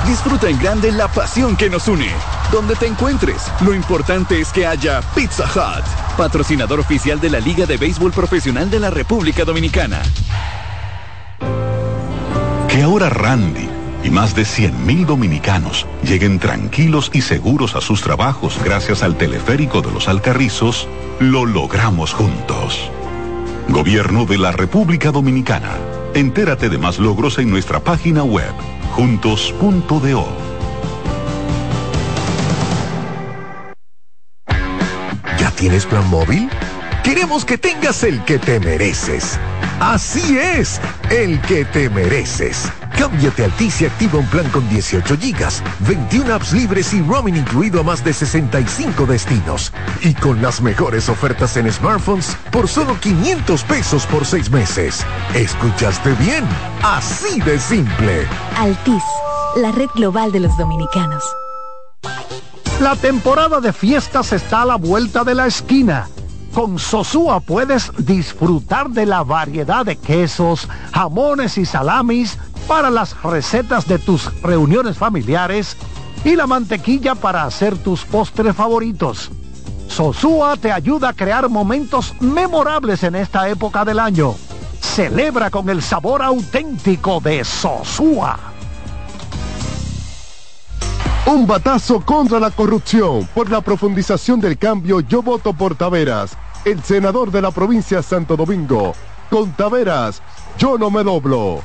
Disfruta en grande la pasión que nos une. donde te encuentres. Lo importante es que haya Pizza Hut, patrocinador oficial de la Liga de Béisbol Profesional de la República Dominicana. Que ahora Randy y más de 100.000 dominicanos lleguen tranquilos y seguros a sus trabajos gracias al teleférico de los Alcarrizos, lo logramos juntos. Gobierno de la República Dominicana. Entérate de más logros en nuestra página web, juntos.do. ¿Ya tienes plan móvil? Queremos que tengas el que te mereces. Así es, el que te mereces. Cámbiate a Altis y activa un plan con 18 gigas, 21 apps libres y roaming incluido a más de 65 destinos. Y con las mejores ofertas en smartphones por solo 500 pesos por 6 meses. ¿Escuchaste bien? Así de simple. Altis, la red global de los dominicanos. La temporada de fiestas está a la vuelta de la esquina. Con Sosúa puedes disfrutar de la variedad de quesos, jamones y salamis para las recetas de tus reuniones familiares y la mantequilla para hacer tus postres favoritos. Sosúa te ayuda a crear momentos memorables en esta época del año. Celebra con el sabor auténtico de Sosúa. Un batazo contra la corrupción. Por la profundización del cambio, yo voto por Taveras, el senador de la provincia Santo Domingo. Con Taveras, yo no me doblo.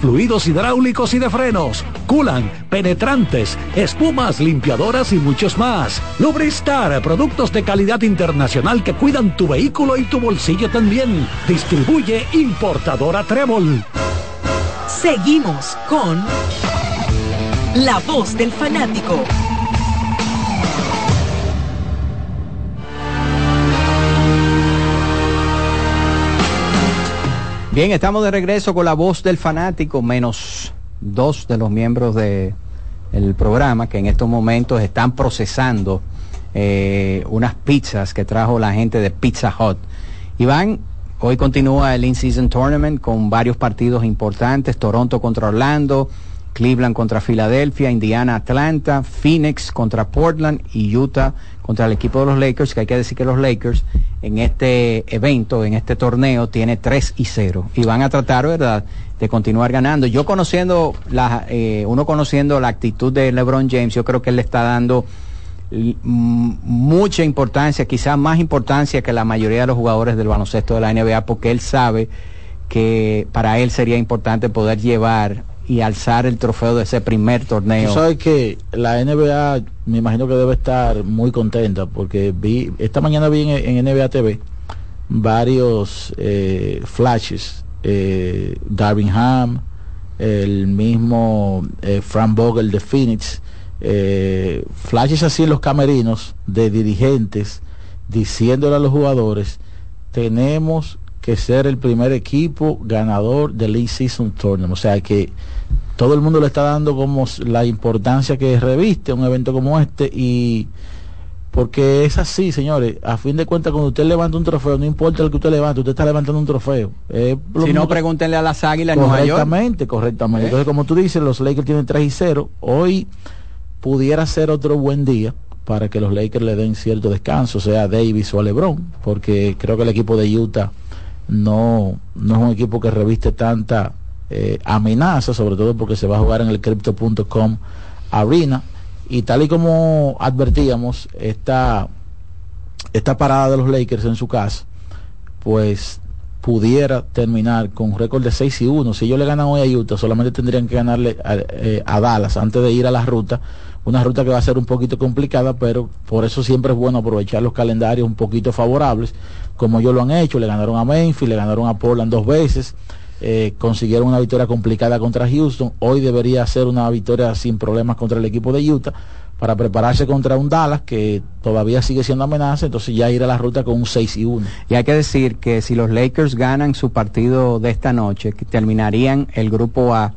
fluidos hidráulicos y de frenos, culan, penetrantes, espumas, limpiadoras y muchos más. Lubristar, productos de calidad internacional que cuidan tu vehículo y tu bolsillo también. Distribuye importadora Trébol. Seguimos con La Voz del Fanático. Bien, estamos de regreso con la voz del fanático, menos dos de los miembros del programa que en estos momentos están procesando eh, unas pizzas que trajo la gente de Pizza Hut. Iván, hoy continúa el In-Season Tournament con varios partidos importantes, Toronto contra Orlando, Cleveland contra Filadelfia, Indiana, Atlanta, Phoenix contra Portland y Utah contra el equipo de los Lakers, que hay que decir que los Lakers en este evento, en este torneo, tiene 3 y 0 y van a tratar, ¿verdad?, de continuar ganando. Yo conociendo, la, eh, uno conociendo la actitud de LeBron James, yo creo que él le está dando mucha importancia, quizás más importancia que la mayoría de los jugadores del baloncesto de la NBA, porque él sabe que para él sería importante poder llevar y alzar el trofeo de ese primer torneo. Tú sabes que la NBA me imagino que debe estar muy contenta porque vi esta mañana vi en, NBA TV varios eh, flashes eh, Darvin Ham el mismo eh, Frank Vogel de Phoenix eh, flashes así en los camerinos de dirigentes diciéndole a los jugadores tenemos que ser el primer equipo ganador del In-Season Tournament o sea que todo el mundo le está dando como la importancia que reviste un evento como este y porque es así, señores, a fin de cuentas cuando usted levanta un trofeo, no importa el que usted levante, usted está levantando un trofeo. si no, pregúntenle a las águilas en Nueva York. Correctamente, correctamente. ¿Eh? Entonces, como tú dices, los Lakers tienen 3 y 0. Hoy pudiera ser otro buen día para que los Lakers le den cierto descanso, sea Davis o a LeBron, porque creo que el equipo de Utah no, no es un equipo que reviste tanta eh, amenaza, sobre todo porque se va a jugar en el crypto.com arena. Y tal y como advertíamos, esta, esta parada de los Lakers en su casa, pues pudiera terminar con un récord de 6 y 1. Si ellos le ganan hoy a Utah, solamente tendrían que ganarle a, eh, a Dallas antes de ir a la ruta. Una ruta que va a ser un poquito complicada, pero por eso siempre es bueno aprovechar los calendarios un poquito favorables, como ellos lo han hecho. Le ganaron a Memphis, le ganaron a Portland dos veces. eh, consiguieron una victoria complicada contra Houston. Hoy debería ser una victoria sin problemas contra el equipo de Utah para prepararse contra un Dallas que todavía sigue siendo amenaza, entonces ya ir a la ruta con un 6 y 1. Y hay que decir que si los Lakers ganan su partido de esta noche, que terminarían el grupo A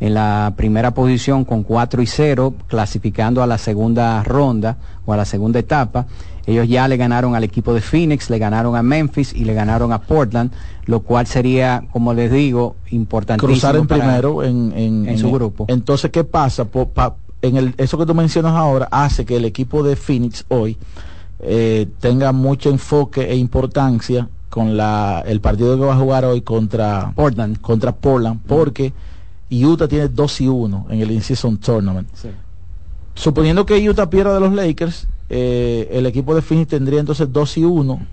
en la primera posición con 4 y 0, clasificando a la segunda ronda o a la segunda etapa. Ellos ya le ganaron al equipo de Phoenix, le ganaron a Memphis y le ganaron a Portland, lo cual sería, como les digo, importantísimo. Cruzar en para- primero en, en- en su en- grupo. Entonces, ¿qué pasa? Po- pa- en el, eso que tú mencionas ahora hace que el equipo de Phoenix hoy eh, tenga mucho enfoque e importancia con la, el partido que va a jugar hoy contra Portland, contra Portland porque Utah tiene 2 y 1 en el In-Season Tournament. Suponiendo que Utah pierda de los Lakers, eh, el equipo de Phoenix tendría entonces 2 y 1,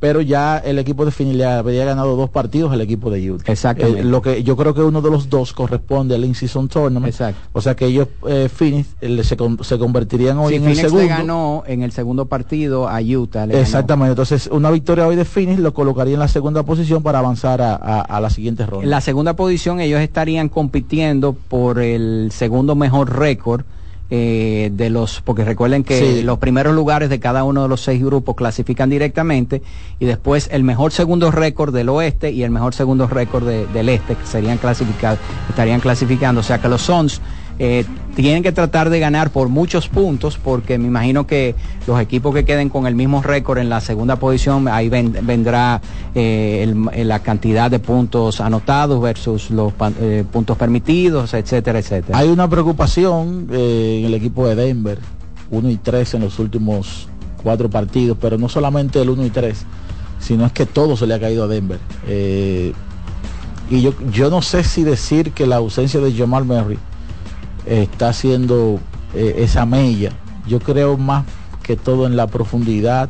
pero ya el equipo de le habría ganado dos partidos al equipo de Utah. Exactamente. Eh, lo que yo creo que uno de los dos corresponde al In-Season Tournament. O sea que ellos, eh, Phoenix, eh, se, con- se convertirían hoy en Phoenix el segundo. le ganó en el segundo partido a Utah. ganó. Exactamente, entonces una victoria hoy de Phoenix lo colocaría en la segunda posición para avanzar a, a- a la siguiente ronda. En la segunda posición ellos estarían compitiendo por el segundo mejor récord eh, de los, porque recuerden que Sí. los primeros lugares de cada uno de los seis grupos clasifican directamente y después el mejor segundo récord del oeste y el mejor segundo récord de- del este que serían clasificados, estarían clasificando. O sea que los Suns eh, tienen que tratar de ganar por muchos puntos porque me imagino que los equipos que queden con el mismo récord en la segunda posición, ahí ven- vendrá eh, eh, la cantidad de puntos anotados versus los eh, puntos permitidos, etcétera, etcétera. Hay una preocupación eh, en el equipo de Denver, 1 y 3 en los últimos cuatro partidos, pero no solamente el 1 y 3, sino es que todo se le ha caído a Denver. Y yo, yo no sé si decir que la ausencia de Jamal Murray está haciendo eh, esa mella. Yo creo más que todo en la profundidad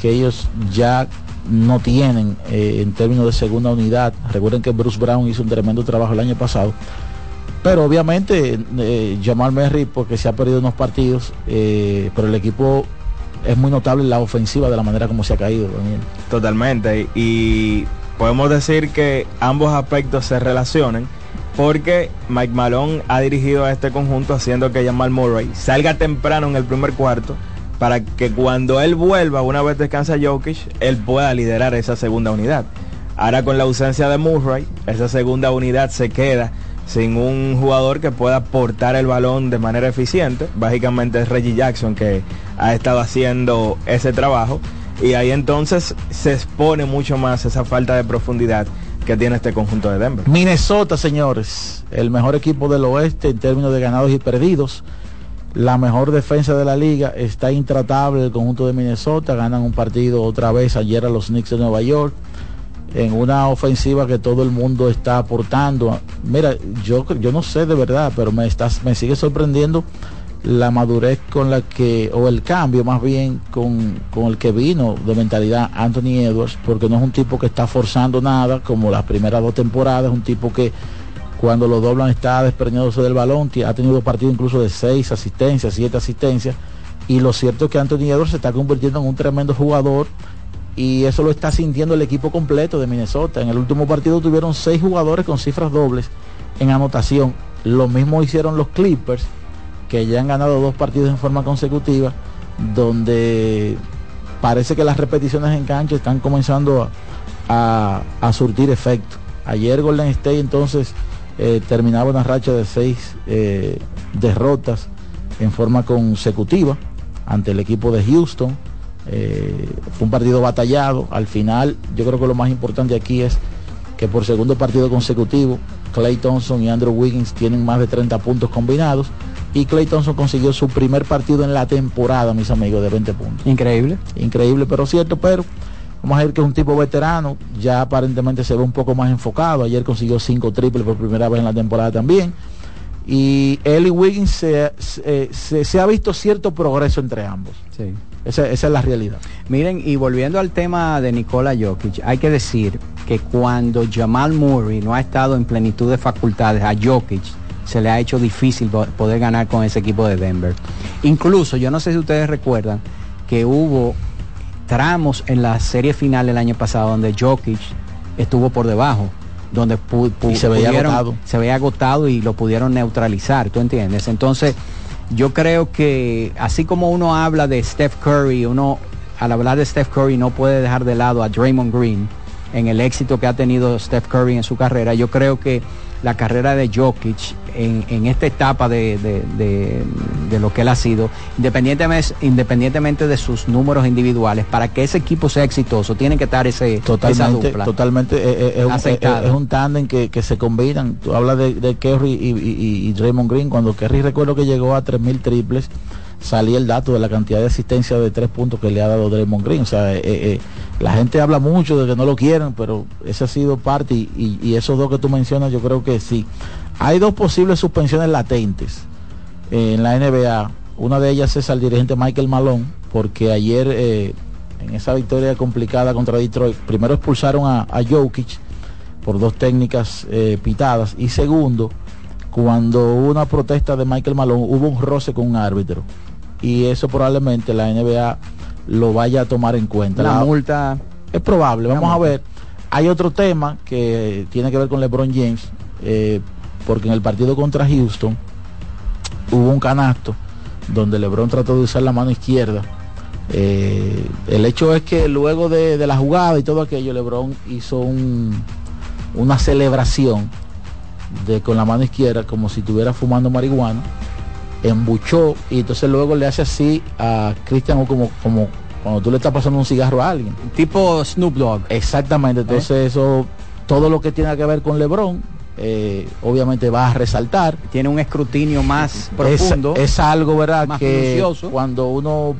que ellos ya no tienen eh, en términos de segunda unidad. Recuerden que Bruce Brown hizo un tremendo trabajo el año pasado. Pero obviamente eh, Jamal Murray porque se ha perdido unos partidos, eh, pero el equipo es muy notable en la ofensiva de la manera como se ha caído. Daniel. Totalmente. Y podemos decir que ambos aspectos se relacionan porque Mike Malone ha dirigido a este conjunto haciendo que Jamal Murray salga temprano en el primer cuarto para que cuando él vuelva, una vez descansa Jokic, él pueda liderar esa segunda unidad. Ahora con la ausencia de Murray, esa segunda unidad se queda sin un jugador que pueda portar el balón de manera eficiente. Básicamente es Reggie Jackson que ha estado haciendo ese trabajo. Y ahí entonces se expone mucho más esa falta de profundidad que tiene este conjunto de Denver. Minnesota, señores, el mejor equipo del oeste en términos de ganados y perdidos. La mejor defensa de la liga está intratable el conjunto de Minnesota. Ganan un partido otra vez ayer a los Knicks de Nueva York. En una ofensiva que todo el mundo está aportando. Mira, yo, yo no sé de verdad, pero me, estás, me sigue sorprendiendo la madurez con la que, o el cambio más bien con, con el que vino de mentalidad Anthony Edwards, porque no es un tipo que está forzando nada como las primeras dos temporadas, un tipo que cuando lo doblan está desprendiéndose del balón, ha tenido partidos incluso de seis asistencias, siete asistencias, y lo cierto es que Anthony Edwards se está convirtiendo en un tremendo jugador y eso lo está sintiendo el equipo completo de Minnesota. En el último partido tuvieron seis jugadores con cifras dobles en anotación. Lo mismo hicieron los Clippers, que ya han ganado dos partidos en forma consecutiva, donde parece que las repeticiones en cancha están comenzando a, a- a surtir efecto. Ayer Golden State entonces eh, terminaba una racha de seis eh, derrotas en forma consecutiva ante el equipo de Houston. Eh, fue un partido batallado. Al final, yo creo que lo más importante aquí es que por segundo partido consecutivo, Clay Thompson y Andrew Wiggins tienen más de 30 puntos combinados. Y Clay Thompson consiguió su primer partido en la temporada, mis amigos, de 20 puntos. Increíble. Increíble, pero cierto, pero Vamos a ver que es un tipo veterano, ya aparentemente se ve un poco más enfocado. Ayer consiguió cinco triples por primera vez en la temporada también. Y él y Wiggins se, se- se- se ha visto cierto progreso entre ambos. Sí. Esa, esa es la realidad. Miren, y volviendo al tema de Nikola Jokic, hay que decir que cuando Jamal Murray no ha estado en plenitud de facultades, a Jokic se le ha hecho difícil po- poder ganar con ese equipo de Denver. Incluso, yo no sé si ustedes recuerdan que hubo tramos en la serie final el año pasado donde Jokic estuvo por debajo, donde pu- pu- Y se veía pudieron- agotado. se veía agotado y lo pudieron neutralizar, ¿tú entiendes? Entonces, yo creo que así como uno habla de Steph Curry, uno al hablar de Steph Curry no puede dejar de lado a Draymond Green en el éxito que ha tenido Steph Curry en su carrera. Yo creo que la carrera de Jokic en, en esta etapa de, de- de- de lo que él ha sido, independientemente, independientemente de sus números individuales, para que ese equipo sea exitoso, tiene que estar ese, esa Totalmente, dupla. totalmente eh, eh, es, un, eh, es un tándem que, que se combinan. Tú hablas de, Kerry y, y- y Draymond Green. Cuando Kerry recuerdo que llegó a 3.000 triples, salía el dato de la cantidad de asistencia de tres puntos que le ha dado Draymond Green. O sea, eh, eh, la gente habla mucho de que no lo quieren, pero ese ha sido parte y, esos dos que tú mencionas yo creo que sí. Hay dos posibles suspensiones latentes en la NBA. Una de ellas es al dirigente Michael Malone, porque ayer eh, en esa victoria complicada contra Detroit, primero expulsaron a, Jokic por dos técnicas eh, pitadas y segundo, cuando hubo una protesta de Michael Malone, hubo un roce con un árbitro y eso probablemente la NBA lo vaya a tomar en cuenta. La La- multa es probable, vamos a ver. Hay otro tema que tiene que ver con LeBron James, eh, porque en el partido contra Houston hubo un canasto donde LeBron trató de usar la mano izquierda. Eh, el hecho es que luego de, de la jugada y todo aquello, LeBron hizo un- una celebración de con la mano izquierda como si estuviera fumando marihuana, embuchó y entonces luego le hace así a Cristian como, como cuando tú le estás pasando un cigarro a alguien. Tipo Snoop Dogg. Exactamente, entonces eso, todo lo que tiene que ver con LeBron, eh, obviamente va a resaltar. Tiene un escrutinio más Es- profundo. Es, algo, ¿verdad? más que minucioso. cuando uno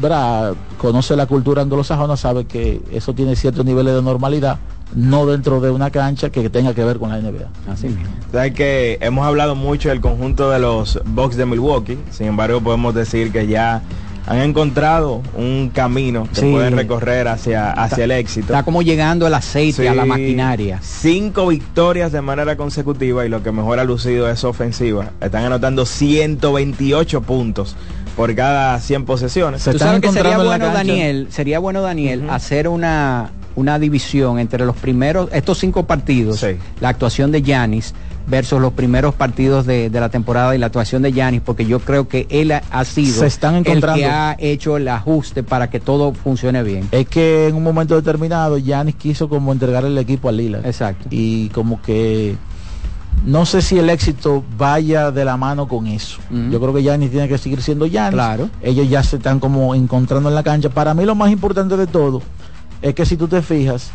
¿verdad? conoce la cultura anglosajona sabe que eso tiene ciertos niveles de normalidad, no dentro de una cancha que tenga que ver con la NBA. Así mismo. Sabes que hemos hablado mucho del conjunto de los Bucks de Milwaukee, sin embargo podemos decir que ya han encontrado un camino que Sí. pueden recorrer hacia, hacia el éxito. Está como llegando el aceite a la maquinaria. Cinco victorias de manera consecutiva y lo que mejor ha lucido es ofensiva. Están anotando 128 puntos por cada 100 posesiones. Tú sabes que sería bueno, Daniel, sería bueno, Daniel, hacer una, una división entre los primeros, estos cinco partidos, la actuación de Yanis versus los primeros partidos de, de la temporada y la actuación de Yanis, porque yo creo que él ha, ha sido Se están el encontrando. que ha hecho el ajuste para que todo funcione bien. Es que en un momento determinado Yanis quiso como entregar el equipo a Lila. Exacto. Y como que no sé si el éxito vaya de la mano con eso. Yo creo que Yanis tiene que seguir siendo Yanis. Claro. Ellos ya se están como encontrando en la cancha. Para mí lo más importante de todo es que si tú te fijas,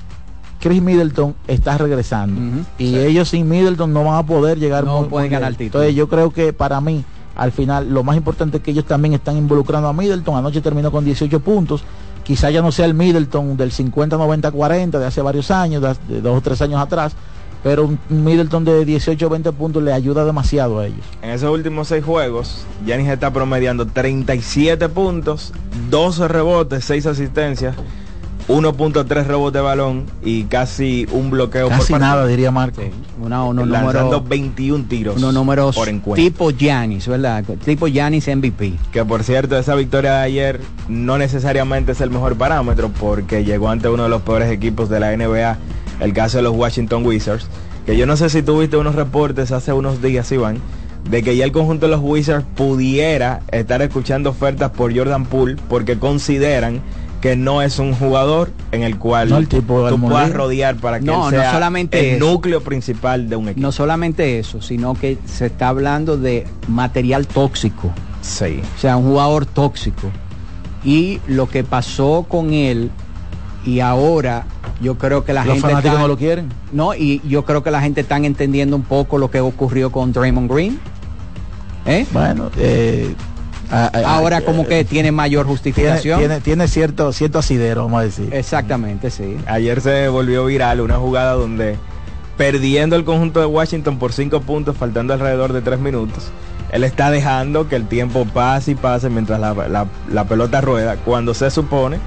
Chris Middleton está regresando. Y ellos sin Middleton no van a poder llegar No muy- pueden muy ganar título. Entonces yo creo que para mí, al final, lo más importante es que ellos también están involucrando a Middleton. Anoche terminó con 18 puntos. Quizá ya no sea el Middleton del 50-90-40 de hace varios años, de, de dos o tres años atrás, pero un Middleton de 18-20 puntos le ayuda demasiado a ellos. En esos últimos seis juegos, Yanis está promediando 37 puntos, 12 rebotes, 6 asistencias, 1.3 rebotes de balón y casi un bloqueo Casi nada, diría Marco. Una, unos lanzando números, 21 tiros unos números por encuentro. tipo Yanis, ¿verdad? Tipo Yanis MVP. Que por cierto, esa victoria de ayer no necesariamente es el mejor parámetro porque llegó ante uno de los peores equipos de la NBA, el caso de los Washington Wizards. Que yo no sé si tuviste unos reportes hace unos días, Iván, de que ya el conjunto de los Wizards pudiera estar escuchando ofertas por Jordan Poole porque consideran que no es un jugador en el cual No, el tipo tú puedas Almolín. rodear para que No, él no sea solamente el eso. núcleo principal de un equipo. No solamente eso, sino que se está hablando de material tóxico. Sí. O sea, un jugador tóxico. Y lo que pasó con él y ahora yo creo que la Los gente fanáticos está- no lo quieren. No, y yo creo que la gente está entendiendo un poco lo que ocurrió con Draymond Green. ¿Eh? Bueno, eh, Ah, ah, Ahora ah, como que tiene mayor justificación. tiene, tiene cierto, cierto asidero, vamos a decir. Exactamente, sí. Ayer se volvió viral una jugada donde perdiendo el conjunto de Washington por cinco puntos, faltando alrededor de tres minutos, él está dejando que el tiempo pase y pase mientras la, la- la pelota rueda. Cuando se supone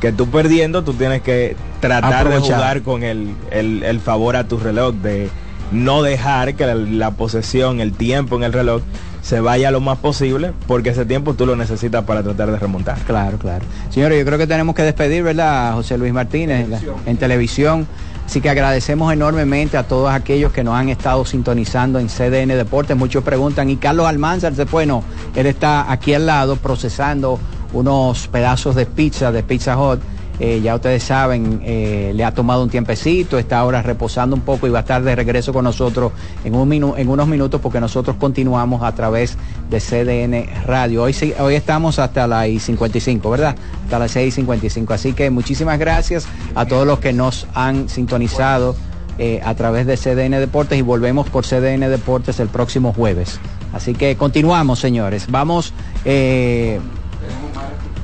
que tú perdiendo, tú tienes que tratar de jugar con el, el- el favor a tu reloj, de no dejar que la, la posesión, el tiempo en el reloj se vaya lo más posible, porque ese tiempo tú lo necesitas para tratar de remontar. Claro, claro. Señores, yo creo que tenemos que despedir, ¿verdad? a José Luis Martínez en, la- en televisión. Así que agradecemos enormemente a todos aquellos que nos han estado sintonizando en CDN Deportes. Muchos preguntan, ¿y Carlos Almanzar se fue? No, él está aquí al lado procesando unos pedazos de pizza de Pizza Hut. Eh, ya ustedes saben, eh, le ha tomado un tiempecito, está ahora reposando un poco y va a estar de regreso con nosotros en, un minu- en unos minutos porque nosotros continuamos a través de CDN Radio. Hoy, hoy estamos hasta las 55, ¿verdad? Hasta las 6.55. Así que muchísimas gracias a todos los que nos han sintonizado eh, a través de CDN Deportes y volvemos por CDN Deportes el próximo jueves. Así que continuamos, señores. Vamos... eh,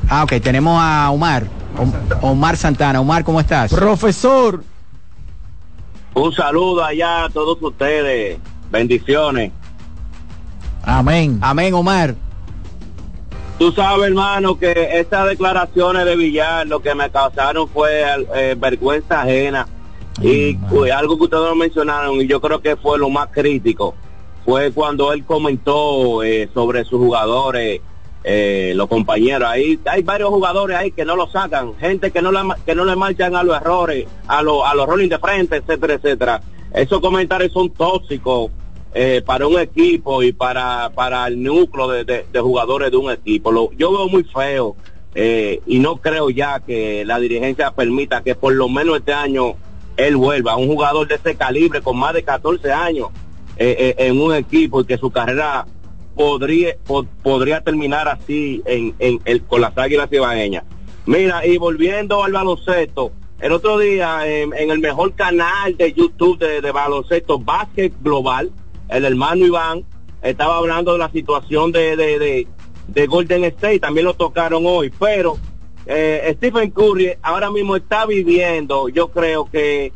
Ah, ok, tenemos a Omar. Om- Omar Santana. Omar, ¿cómo estás? Profesor. Un saludo allá a todos ustedes. Bendiciones. Amén. Amén, Omar. Tú sabes, hermano, que estas declaraciones de Villar lo que me causaron fue eh, vergüenza ajena. y pues, algo que ustedes no mencionaron, y yo creo que fue lo más crítico, fue cuando él comentó eh, sobre sus jugadores, eh, los compañeros. Ahí hay varios jugadores ahí que no lo sacan, gente que no le, que no le marchan a los errores, a, los a los rolling de frente, etcétera, etcétera. Esos comentarios son tóxicos eh, para un equipo y para, para el núcleo de, de- jugadores de un equipo. Lo, yo veo muy feo eh, y no creo ya que la dirigencia permita que por lo menos este año él vuelva. Un jugador de ese calibre con más de 14 años eh, eh, en un equipo y que su carrera podría po- podría terminar así en, en el, con las águilas ibaeñas. Mira, y volviendo al baloncesto, el otro día en, en el mejor canal de YouTube de, de baloncesto, Básquet Global, el hermano Iván estaba hablando de la situación de, de, de, de Golden State, también lo tocaron hoy, pero eh, Stephen Curry ahora mismo está viviendo, yo creo que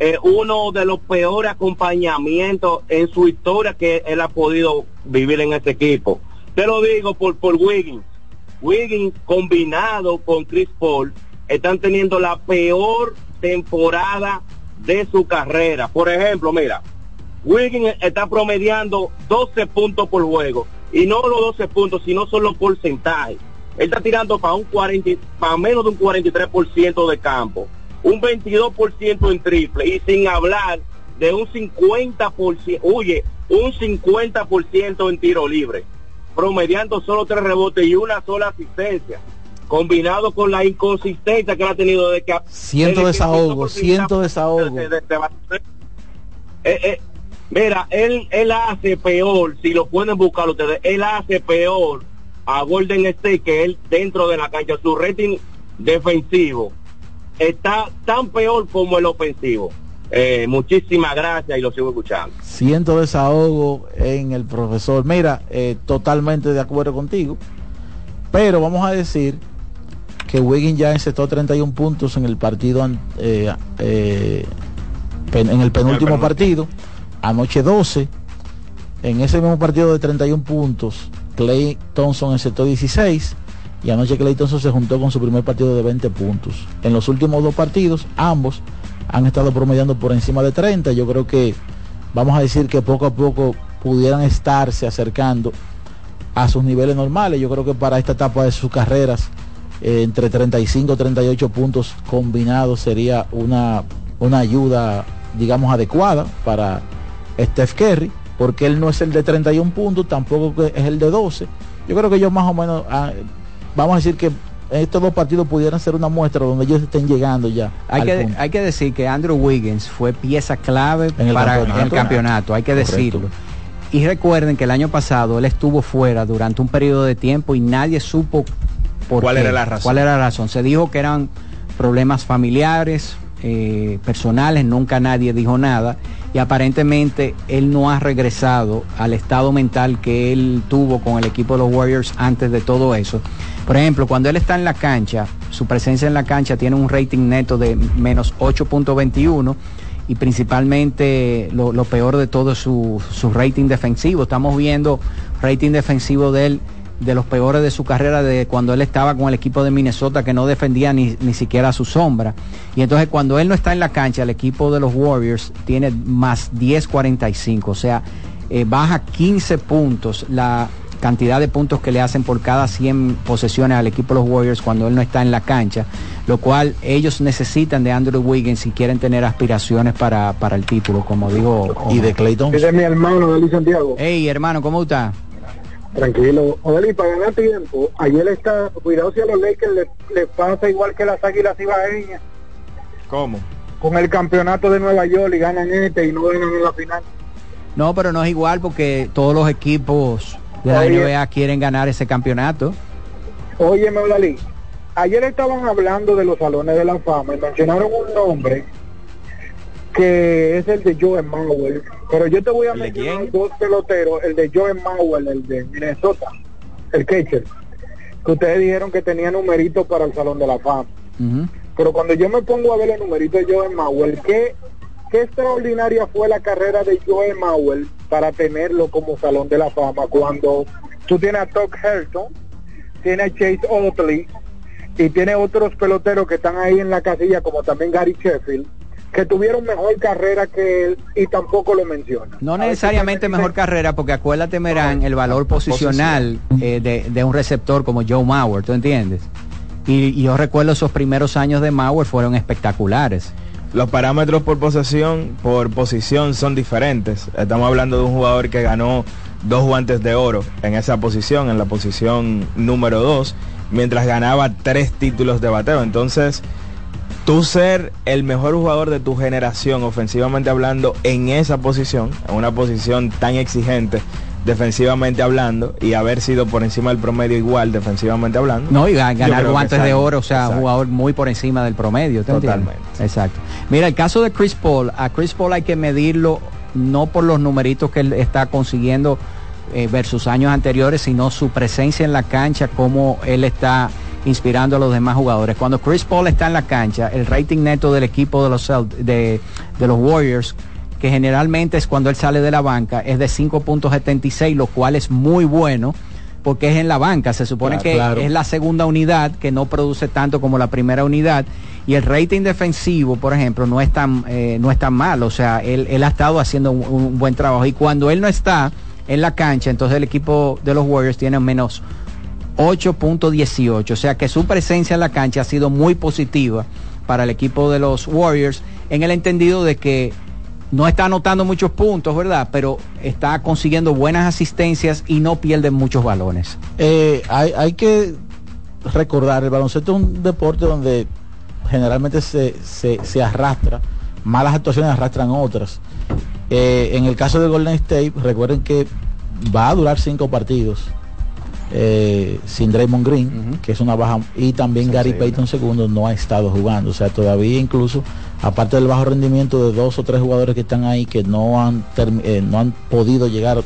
eh, uno de los peores acompañamientos en su historia que él ha podido vivir en este equipo. Te lo digo por, por Wiggins. Wiggins combinado con Chris Paul están teniendo la peor temporada de su carrera. Por ejemplo, mira, Wiggins está promediando 12 puntos por juego. Y no los 12 puntos, sino son los porcentajes. Él está tirando para un 40, para menos de un 43% de campo, un 22% en triple y sin hablar de un 50%, oye, un 50% en tiro libre, promediando solo tres rebotes y una sola asistencia, combinado con la inconsistencia que ha tenido de que que desahogo, siento desahogo. de- de- de- eh, eh, mira, él, él hace peor, si lo pueden buscar ustedes, él hace peor a Golden State que él dentro de la cancha. Su rating defensivo está tan peor como el ofensivo. Eh, muchísimas gracias y lo sigo escuchando. Siento desahogo en el profesor. Mira, eh, totalmente de acuerdo contigo. Pero vamos a decir que Wiggins ya encestó 31 puntos en el partido, an- eh, eh, pen- en el penúltimo partido. Anoche 12. En ese mismo partido de 31 puntos, Clay Thompson encestó 16. Y anoche Clay Thompson se juntó con su primer partido de 20 puntos. En los últimos dos partidos, ambos han estado promediando por encima de 30. Yo creo que vamos a decir que poco a poco pudieran estarse acercando a sus niveles normales. Yo creo que para esta etapa de sus carreras, eh, entre 35 y 38 puntos combinados sería una, una ayuda, digamos, adecuada para Steph Curry, porque él no es el de 31 puntos, tampoco es el de 12. Yo creo que ellos más o menos, ah, vamos a decir que estos dos partidos pudieran ser una muestra donde ellos estén llegando ya. Hay que, punto. hay que decir que Andrew Wiggins fue pieza clave En el para campeonato. el campeonato, hay que Correcto. decirlo. Y recuerden que el año pasado él estuvo fuera durante un periodo de tiempo y nadie supo por ¿Cuál qué, era la razón? ¿Cuál era la razón? Se dijo que eran problemas familiares, eh, personales, nunca nadie dijo nada. y aparentemente él no ha regresado al estado mental que él tuvo con el equipo de los Warriors antes de todo eso. Por ejemplo, cuando él está en la cancha, su presencia en la cancha tiene un rating neto de menos 8.21 y principalmente lo, peor de todo es su, su rating defensivo. Estamos viendo rating defensivo de él de los peores de su carrera de cuando él estaba con el equipo de Minnesota que no defendía ni, ni siquiera su sombra. Y entonces cuando él no está en la cancha, el equipo de los Warriors tiene más 10.45, o sea, eh, baja 15 puntos la cantidad de puntos que le hacen por cada 100 posesiones al equipo de los Warriors cuando él no está en la cancha, lo cual ellos necesitan de Andrew Wiggins si quieren tener aspiraciones para, para el título, como digo. Y de Clayton. Ese es mi hermano, Dalí Santiago. Hey, hermano, ¿cómo está? Tranquilo. Odeli, para ganar tiempo, ayer está, cuidado si a los Lakers le, le pasa igual que las águilas ibaeñas, ¿Cómo? con el campeonato de Nueva York y ganan este y no ganan en la final. No, pero no es igual porque todos los equipos de la Oye. NBA quieren ganar ese campeonato. Óyeme, Odalí, ayer estaban hablando de los salones de la fama y mencionaron un nombre que es el de Joe Mauer, pero yo te voy a mencionar dos peloteros, el de Joe Mauer, el de Minnesota, el catcher, que ustedes dijeron que tenía numeritos para el salón de la fama. Pero cuando yo me pongo a ver el numerito de Joe Mauer, ¿qué, qué extraordinaria fue la carrera de Joe Mauer para tenerlo como Salón de la Fama cuando tú tienes a Doug Herton, tienes a Chase Otley y tienes otros peloteros que están ahí en la casilla como también Gary Sheffield que tuvieron mejor carrera que él y tampoco lo menciona. No necesariamente mejor carrera, porque acuérdate, Merán, el valor posicional eh, de, de un receptor como Joe Mauer, ¿tú entiendes? Y, y yo recuerdo esos primeros años de Mauer fueron espectaculares. Los parámetros por posesión, por posición son diferentes. Estamos hablando de un jugador que ganó dos guantes de oro en esa posición, en la posición número dos, mientras ganaba tres títulos de bateo. Entonces, tú ser el mejor jugador de tu generación, ofensivamente hablando, en esa posición, en una posición tan exigente, defensivamente hablando, y haber sido por encima del promedio igual, defensivamente hablando. No, y ganar guantes es de oro, o sea, Exacto. jugador muy por encima del promedio. ¿te entiendes? Totalmente. Exacto. Mira, el caso de Chris Paul, a Chris Paul hay que medirlo no por los numeritos que él está consiguiendo eh, versus años anteriores, sino su presencia en la cancha, cómo él está inspirando a los demás jugadores. Cuando Chris Paul está en la cancha, el rating neto del equipo de los, de los Warriors, que generalmente es cuando él sale de la banca, es de 5.76, lo cual es muy bueno porque es en la banca. Se supone Claro, que claro. es la segunda unidad que no produce tanto como la primera unidad. Y el rating defensivo, por ejemplo, no es tan, eh, no es tan mal. O sea, él, él ha estado haciendo un, un buen trabajo. Y cuando él no está en la cancha, entonces el equipo de los Warriors tiene menos 8.18. O sea que su presencia en la cancha ha sido muy positiva para el equipo de los Warriors en el entendido de que no está anotando muchos puntos, ¿verdad? Pero está consiguiendo buenas asistencias y no pierde muchos balones. Eh, hay, hay que recordar, el baloncesto es un deporte donde generalmente se, se, se arrastra, malas actuaciones arrastran otras. Eh, en el caso de Golden State, recuerden que va a durar cinco partidos eh, sin Draymond Green, que es una baja, y también Gary Payton segundo no ha estado jugando, o sea, todavía incluso, aparte del bajo rendimiento de dos o tres jugadores que están ahí que no han, eh, no han podido llegar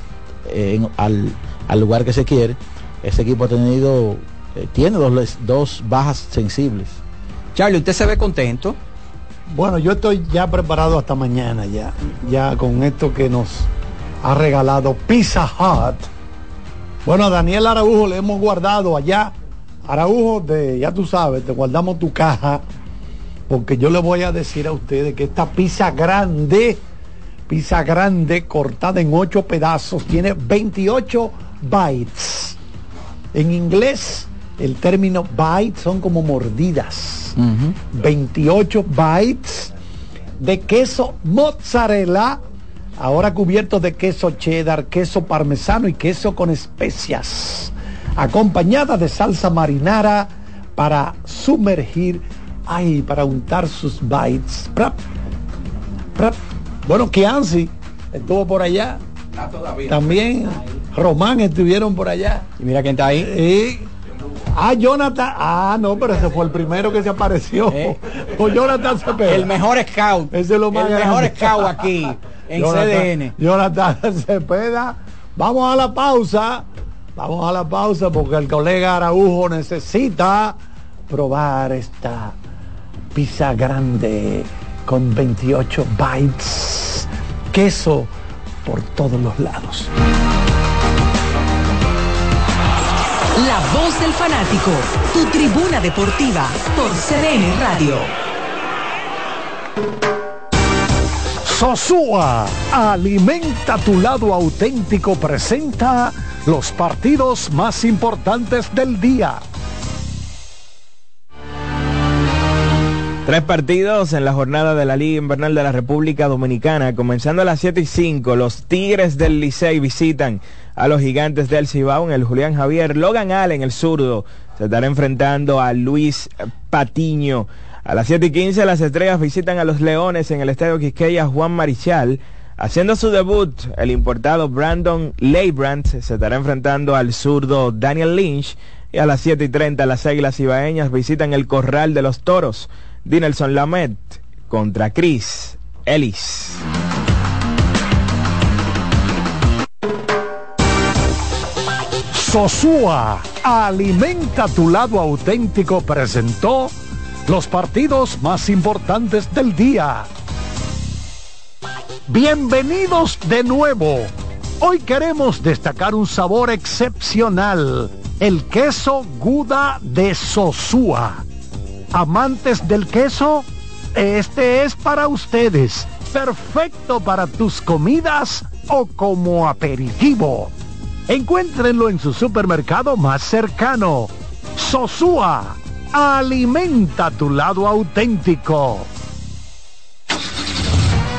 eh, en- al, al lugar que se quiere, ese equipo ha tenido, eh, tiene dos, dos bajas sensibles. Charlie, ¿usted se ve contento? Bueno, yo estoy ya preparado hasta mañana ya, ya con esto que nos ha regalado Pizza Hut. Bueno, a Daniel Araujo le hemos guardado allá. Araujo, de, ya tú sabes, te guardamos tu caja, porque yo le voy a decir a ustedes que esta pizza grande, pizza grande cortada en ocho pedazos, tiene 28 bytes. En inglés, el término byte son como mordidas. 28 bytes de queso mozzarella, ahora cubierto de queso cheddar, queso parmesano y queso con especias, acompañada de salsa marinara para sumergir, ay, para untar sus bites. Prap, prap. Bueno, Kianci estuvo por allá. También Román estuvieron por allá. Y mira quién está ahí. Ah, Jonathan. Ah, no, pero ese fue el primero que se apareció. O Jonathan Cepeda. El mejor scout. Ese es lo más el mejor scout aquí En Jonathan- CDN. Jonathan Cepeda. Vamos a la pausa. Vamos a la pausa porque el colega Araujo necesita probar esta pizza grande con 28 bites. Queso por todos los lados. La voz del fanático, tu tribuna deportiva por CDN Radio. Sosúa, alimenta tu lado auténtico, presenta los partidos más importantes del día. Tres partidos en la jornada de la Liga Invernal de la República Dominicana. Comenzando a las 7 y 5, los Tigres del Licey visitan a los Gigantes del Cibao en el Julián Javier. Logan Allen, el zurdo, se estará enfrentando a Luis Patiño. A las 7 y 15, las Estrellas visitan a los Leones en el Estadio Quisqueya Juan Marichal. Haciendo su debut, el importado Brandon Leibrand se estará enfrentando al zurdo Daniel Lynch. Y a las 7 y 30, las Águilas Ibaeñas visitan el Corral de los Toros. Dinelson Lamet contra Chris Ellis. Sosúa, alimenta tu lado auténtico, presentó los partidos más importantes del día. Bienvenidos de nuevo. Hoy queremos destacar un sabor excepcional, el queso Guda de Sosúa. Amantes del queso, este es para ustedes. Perfecto para tus comidas o como aperitivo. Encuéntrenlo en su supermercado más cercano. Sosúa, alimenta tu lado auténtico.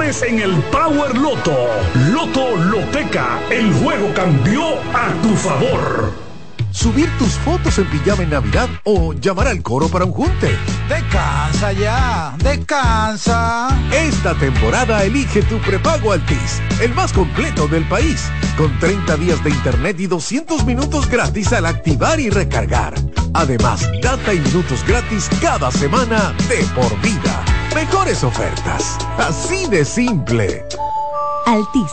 en el Power Loto. Loto Loteca, el juego cambió a tu favor. Subir tus fotos en pijama en Navidad o llamar al coro para un junte. Descansa ya, descansa. Esta temporada elige tu prepago Altis, el más completo del país, con 30 días de internet y 200 minutos gratis al activar y recargar. Además, data y minutos gratis cada semana de por vida. Mejores ofertas, así de simple. Altis.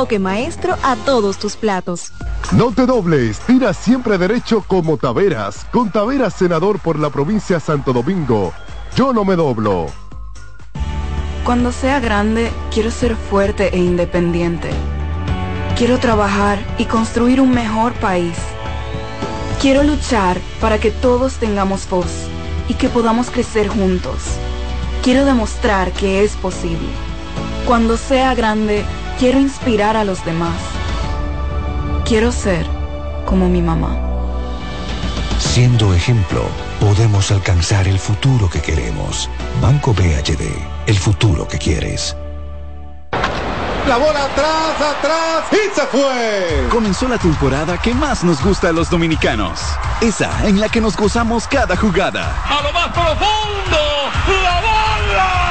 maestro a todos tus platos. No te dobles, tira siempre derecho como Taveras. Con Taveras, senador por la provincia Santo Domingo. Yo no me doblo. Cuando sea grande, quiero ser fuerte e independiente. Quiero trabajar y construir un mejor país. Quiero luchar para que todos tengamos voz y que podamos crecer juntos. Quiero demostrar que es posible. Cuando sea grande, quiero inspirar a los demás. Quiero ser como mi mamá. Siendo ejemplo, podemos alcanzar el futuro que queremos. Banco BHD, el futuro que quieres. La bola atrás, atrás y se fue. Comenzó la temporada que más nos gusta a los dominicanos. Esa en la que nos gozamos cada jugada. A lo más profundo, la bola.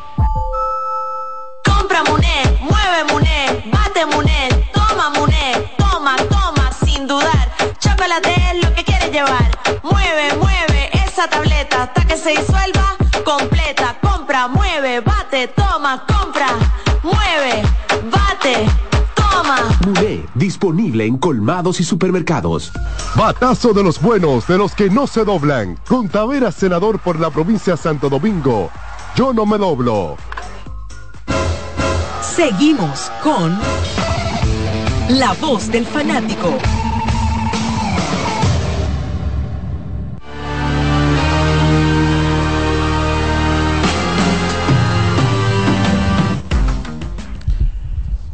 Llevar. Mueve, mueve esa tableta hasta que se disuelva completa. Compra, mueve, bate, toma, compra, mueve, bate, toma. Muné, disponible en colmados y supermercados. Batazo de los buenos, de los que no se doblan. Con Tavera, senador por la provincia de Santo Domingo. Yo no me doblo. Seguimos con La Voz del Fanático.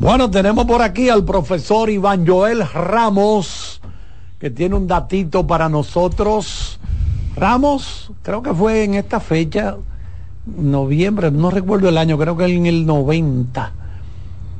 Bueno, tenemos por aquí al profesor Iván Joel Ramos, que tiene un datito para nosotros. Ramos, creo que fue en esta fecha, noviembre, no recuerdo el año, creo que en el 90,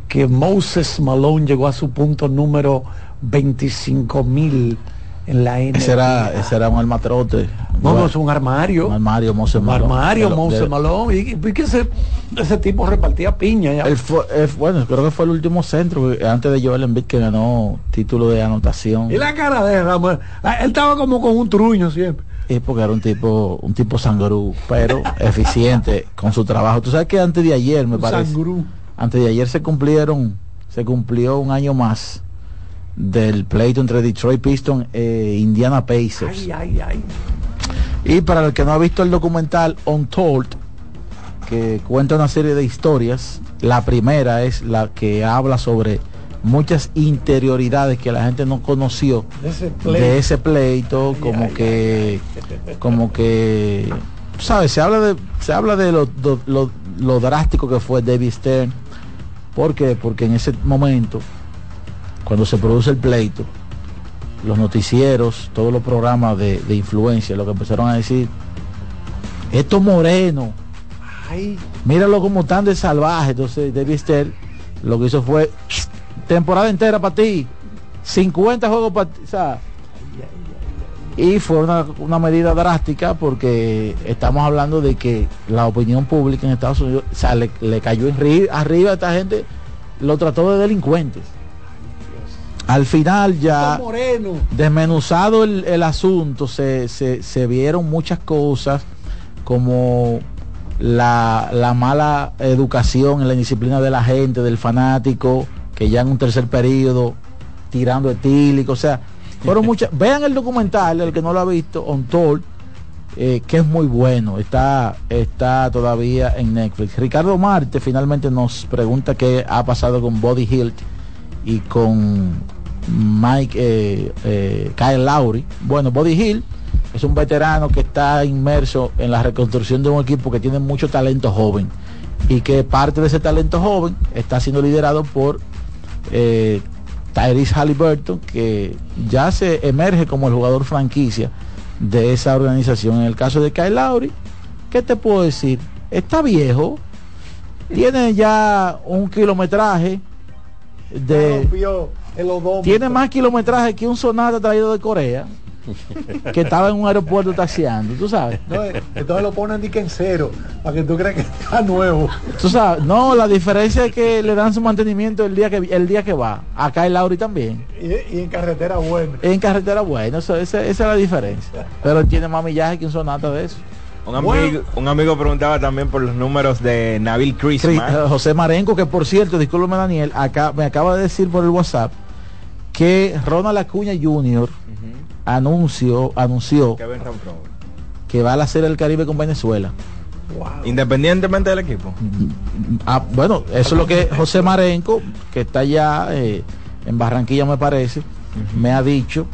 que Moses Malone llegó a su punto número 25 mil en la. Ese era, ese era un almatrote. No, no, es un armario. Un armario, Moses Un Malone. armario, de- Malone. Y, y que ese, ese tipo repartía piña. ya. Él fue, bueno, creo que fue el último centro eh, antes de Joel Embiid que ganó título de anotación. Y la cara de Ramos, ah, él estaba como con un truño siempre. Es porque era un tipo, un tipo sangrú, pero eficiente con su trabajo. Tú sabes que antes de ayer, me Un parece, sangrú. antes de ayer se cumplieron, se cumplió un año más del pleito entre Detroit Pistons e Indiana Pacers. Ay, ay, ay. Y para el que no ha visto el documental Untold, que cuenta una serie de historias, la primera es la que habla sobre muchas interioridades que la gente no conoció De ese de pleito. ese pleito, como que, como que, sabes, se habla de, se habla de lo, lo- lo- lo drástico que fue David Stern. ¿Por qué? Porque en ese momento, cuando se produce el pleito, los noticieros, todos los programas de, de influencia, lo que empezaron a decir, estos morenos, Ay, míralo como tan de salvaje. Entonces David Stern lo que hizo fue temporada entera para ti, 50 juegos para ti. o sea, y fue una, una medida drástica porque estamos hablando de que la opinión pública en Estados Unidos o sea, le, le cayó en ri- arriba a esta gente, lo trató de delincuentes. Al final ya desmenuzado el, el asunto, se, se- se vieron muchas cosas como la, la mala educación en la disciplina de la gente, del fanático, que ya en un tercer periodo tirando etílico, o sea, fueron muchas. Vean el documental, el que no lo ha visto, On Tour, eh, que es muy bueno, está, está todavía en Netflix. Ricardo Marte finalmente nos pregunta qué ha pasado con Body Hilt y con Mike eh, eh, Kyle Lowry. Bueno, Body Hill es un veterano que está inmerso en la reconstrucción de un equipo que tiene mucho talento joven y que parte de ese talento joven está siendo liderado por eh, Tyrese Halliburton, que ya se emerge como el jugador franquicia de esa organización. En el caso de Kyle Lowry, ¿qué te puedo decir? Está viejo, tiene ya un kilometraje de el odómetro. tiene más kilometraje que un sonata traído de Corea que estaba en un aeropuerto taxiando, tú sabes. No, entonces lo ponen dique en cero, para que tú creas que está nuevo. Tú sabes, no, la diferencia es que le dan su mantenimiento el día que el día que va. Acá el Lauri también. Y, y en carretera buena. En carretera bueno, eso- esa, esa es la diferencia. Pero tiene más millaje que un sonata de eso. Un amigo, un amigo preguntaba también por los números de Nabil eh, José Marenco, que por cierto, discúlpeme Daniel, acá me acaba de decir por el WhatsApp que Ronald Acuña Jr. anunció, anunció Renfro. que va a la Serie del Caribe con Venezuela. Independientemente del equipo. Ah, bueno, eso es lo que José Marenco, que está ya eh, en Barranquilla me parece, me ha dicho.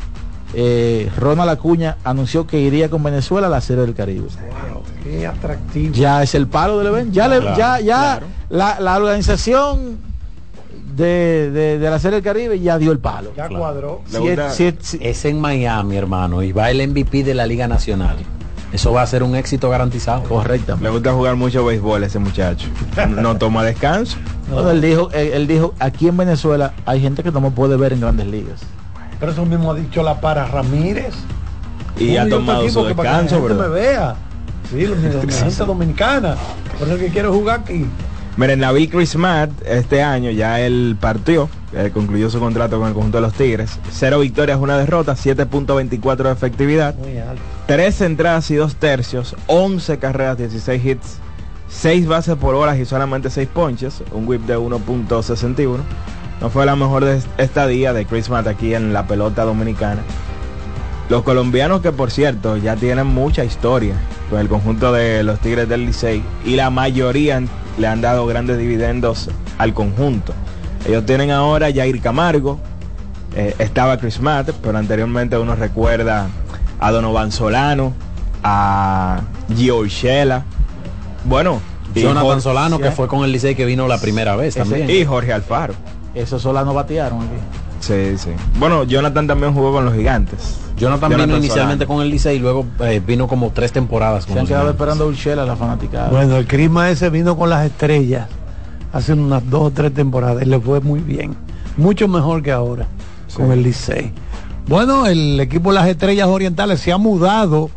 Eh, Ronald Acuña anunció que iría con Venezuela a la Serie del Caribe. Qué atractivo. Ya es el palo del evento. Ya, le- Claro, ya, ya claro. la, la organización de, de- de la Serie del Caribe ya dio el palo. Ya cuadró. Si es- si es- si- Es en Miami, hermano, y va el MVP de la Liga Nacional. Eso va a ser un éxito garantizado. Correcto. Le gusta jugar mucho béisbol a ese muchacho. No toma descanso. Él dijo, él, él dijo, aquí en Venezuela hay gente que no me puede ver en grandes ligas. Pero eso mismo ha dicho la para Ramírez. Y ha tomado su que para que la descanso, gente ¿verdad? me vea. Sí, la, la gente dominicana. Por eso es que quiero jugar aquí. Miren, Nabil Christmas este año ya él partió, eh, concluyó su contrato con el conjunto de los Tigres. Cero victorias, una derrota, 7.24 de efectividad, tres entradas y dos tercios, 11 carreras, 16 hits, 6 bases por horas y solamente 6 ponches, un whip de 1.61. No fue la mejor de estadía de Christmas aquí en la pelota dominicana. Los colombianos que por cierto ya tienen mucha historia con el conjunto de los Tigres del Licey y la mayoría le han dado grandes dividendos al conjunto. Ellos tienen ahora Jair Camargo, eh, estaba Chris Matt, pero anteriormente uno recuerda a Donovan Solano, a Gio Urshela, bueno, Jonathan Jorge- Solano, que fue con el Licey que vino la primera vez también. y Jorge Alfaro. Esos Solano batearon aquí. Sí, sí. Bueno, Jonathan también jugó con los gigantes. Jonathan, vino Jonathan inicialmente Solano. con el Licey y luego eh, vino como tres temporadas con Se han quedado Gigantes. esperando a Urshela, la fanaticada. Bueno, el Crisma ese vino con las estrellas hace unas dos o tres temporadas y le fue muy bien. Mucho mejor que ahora con el Licey. Bueno, el equipo de las estrellas orientales se ha mudado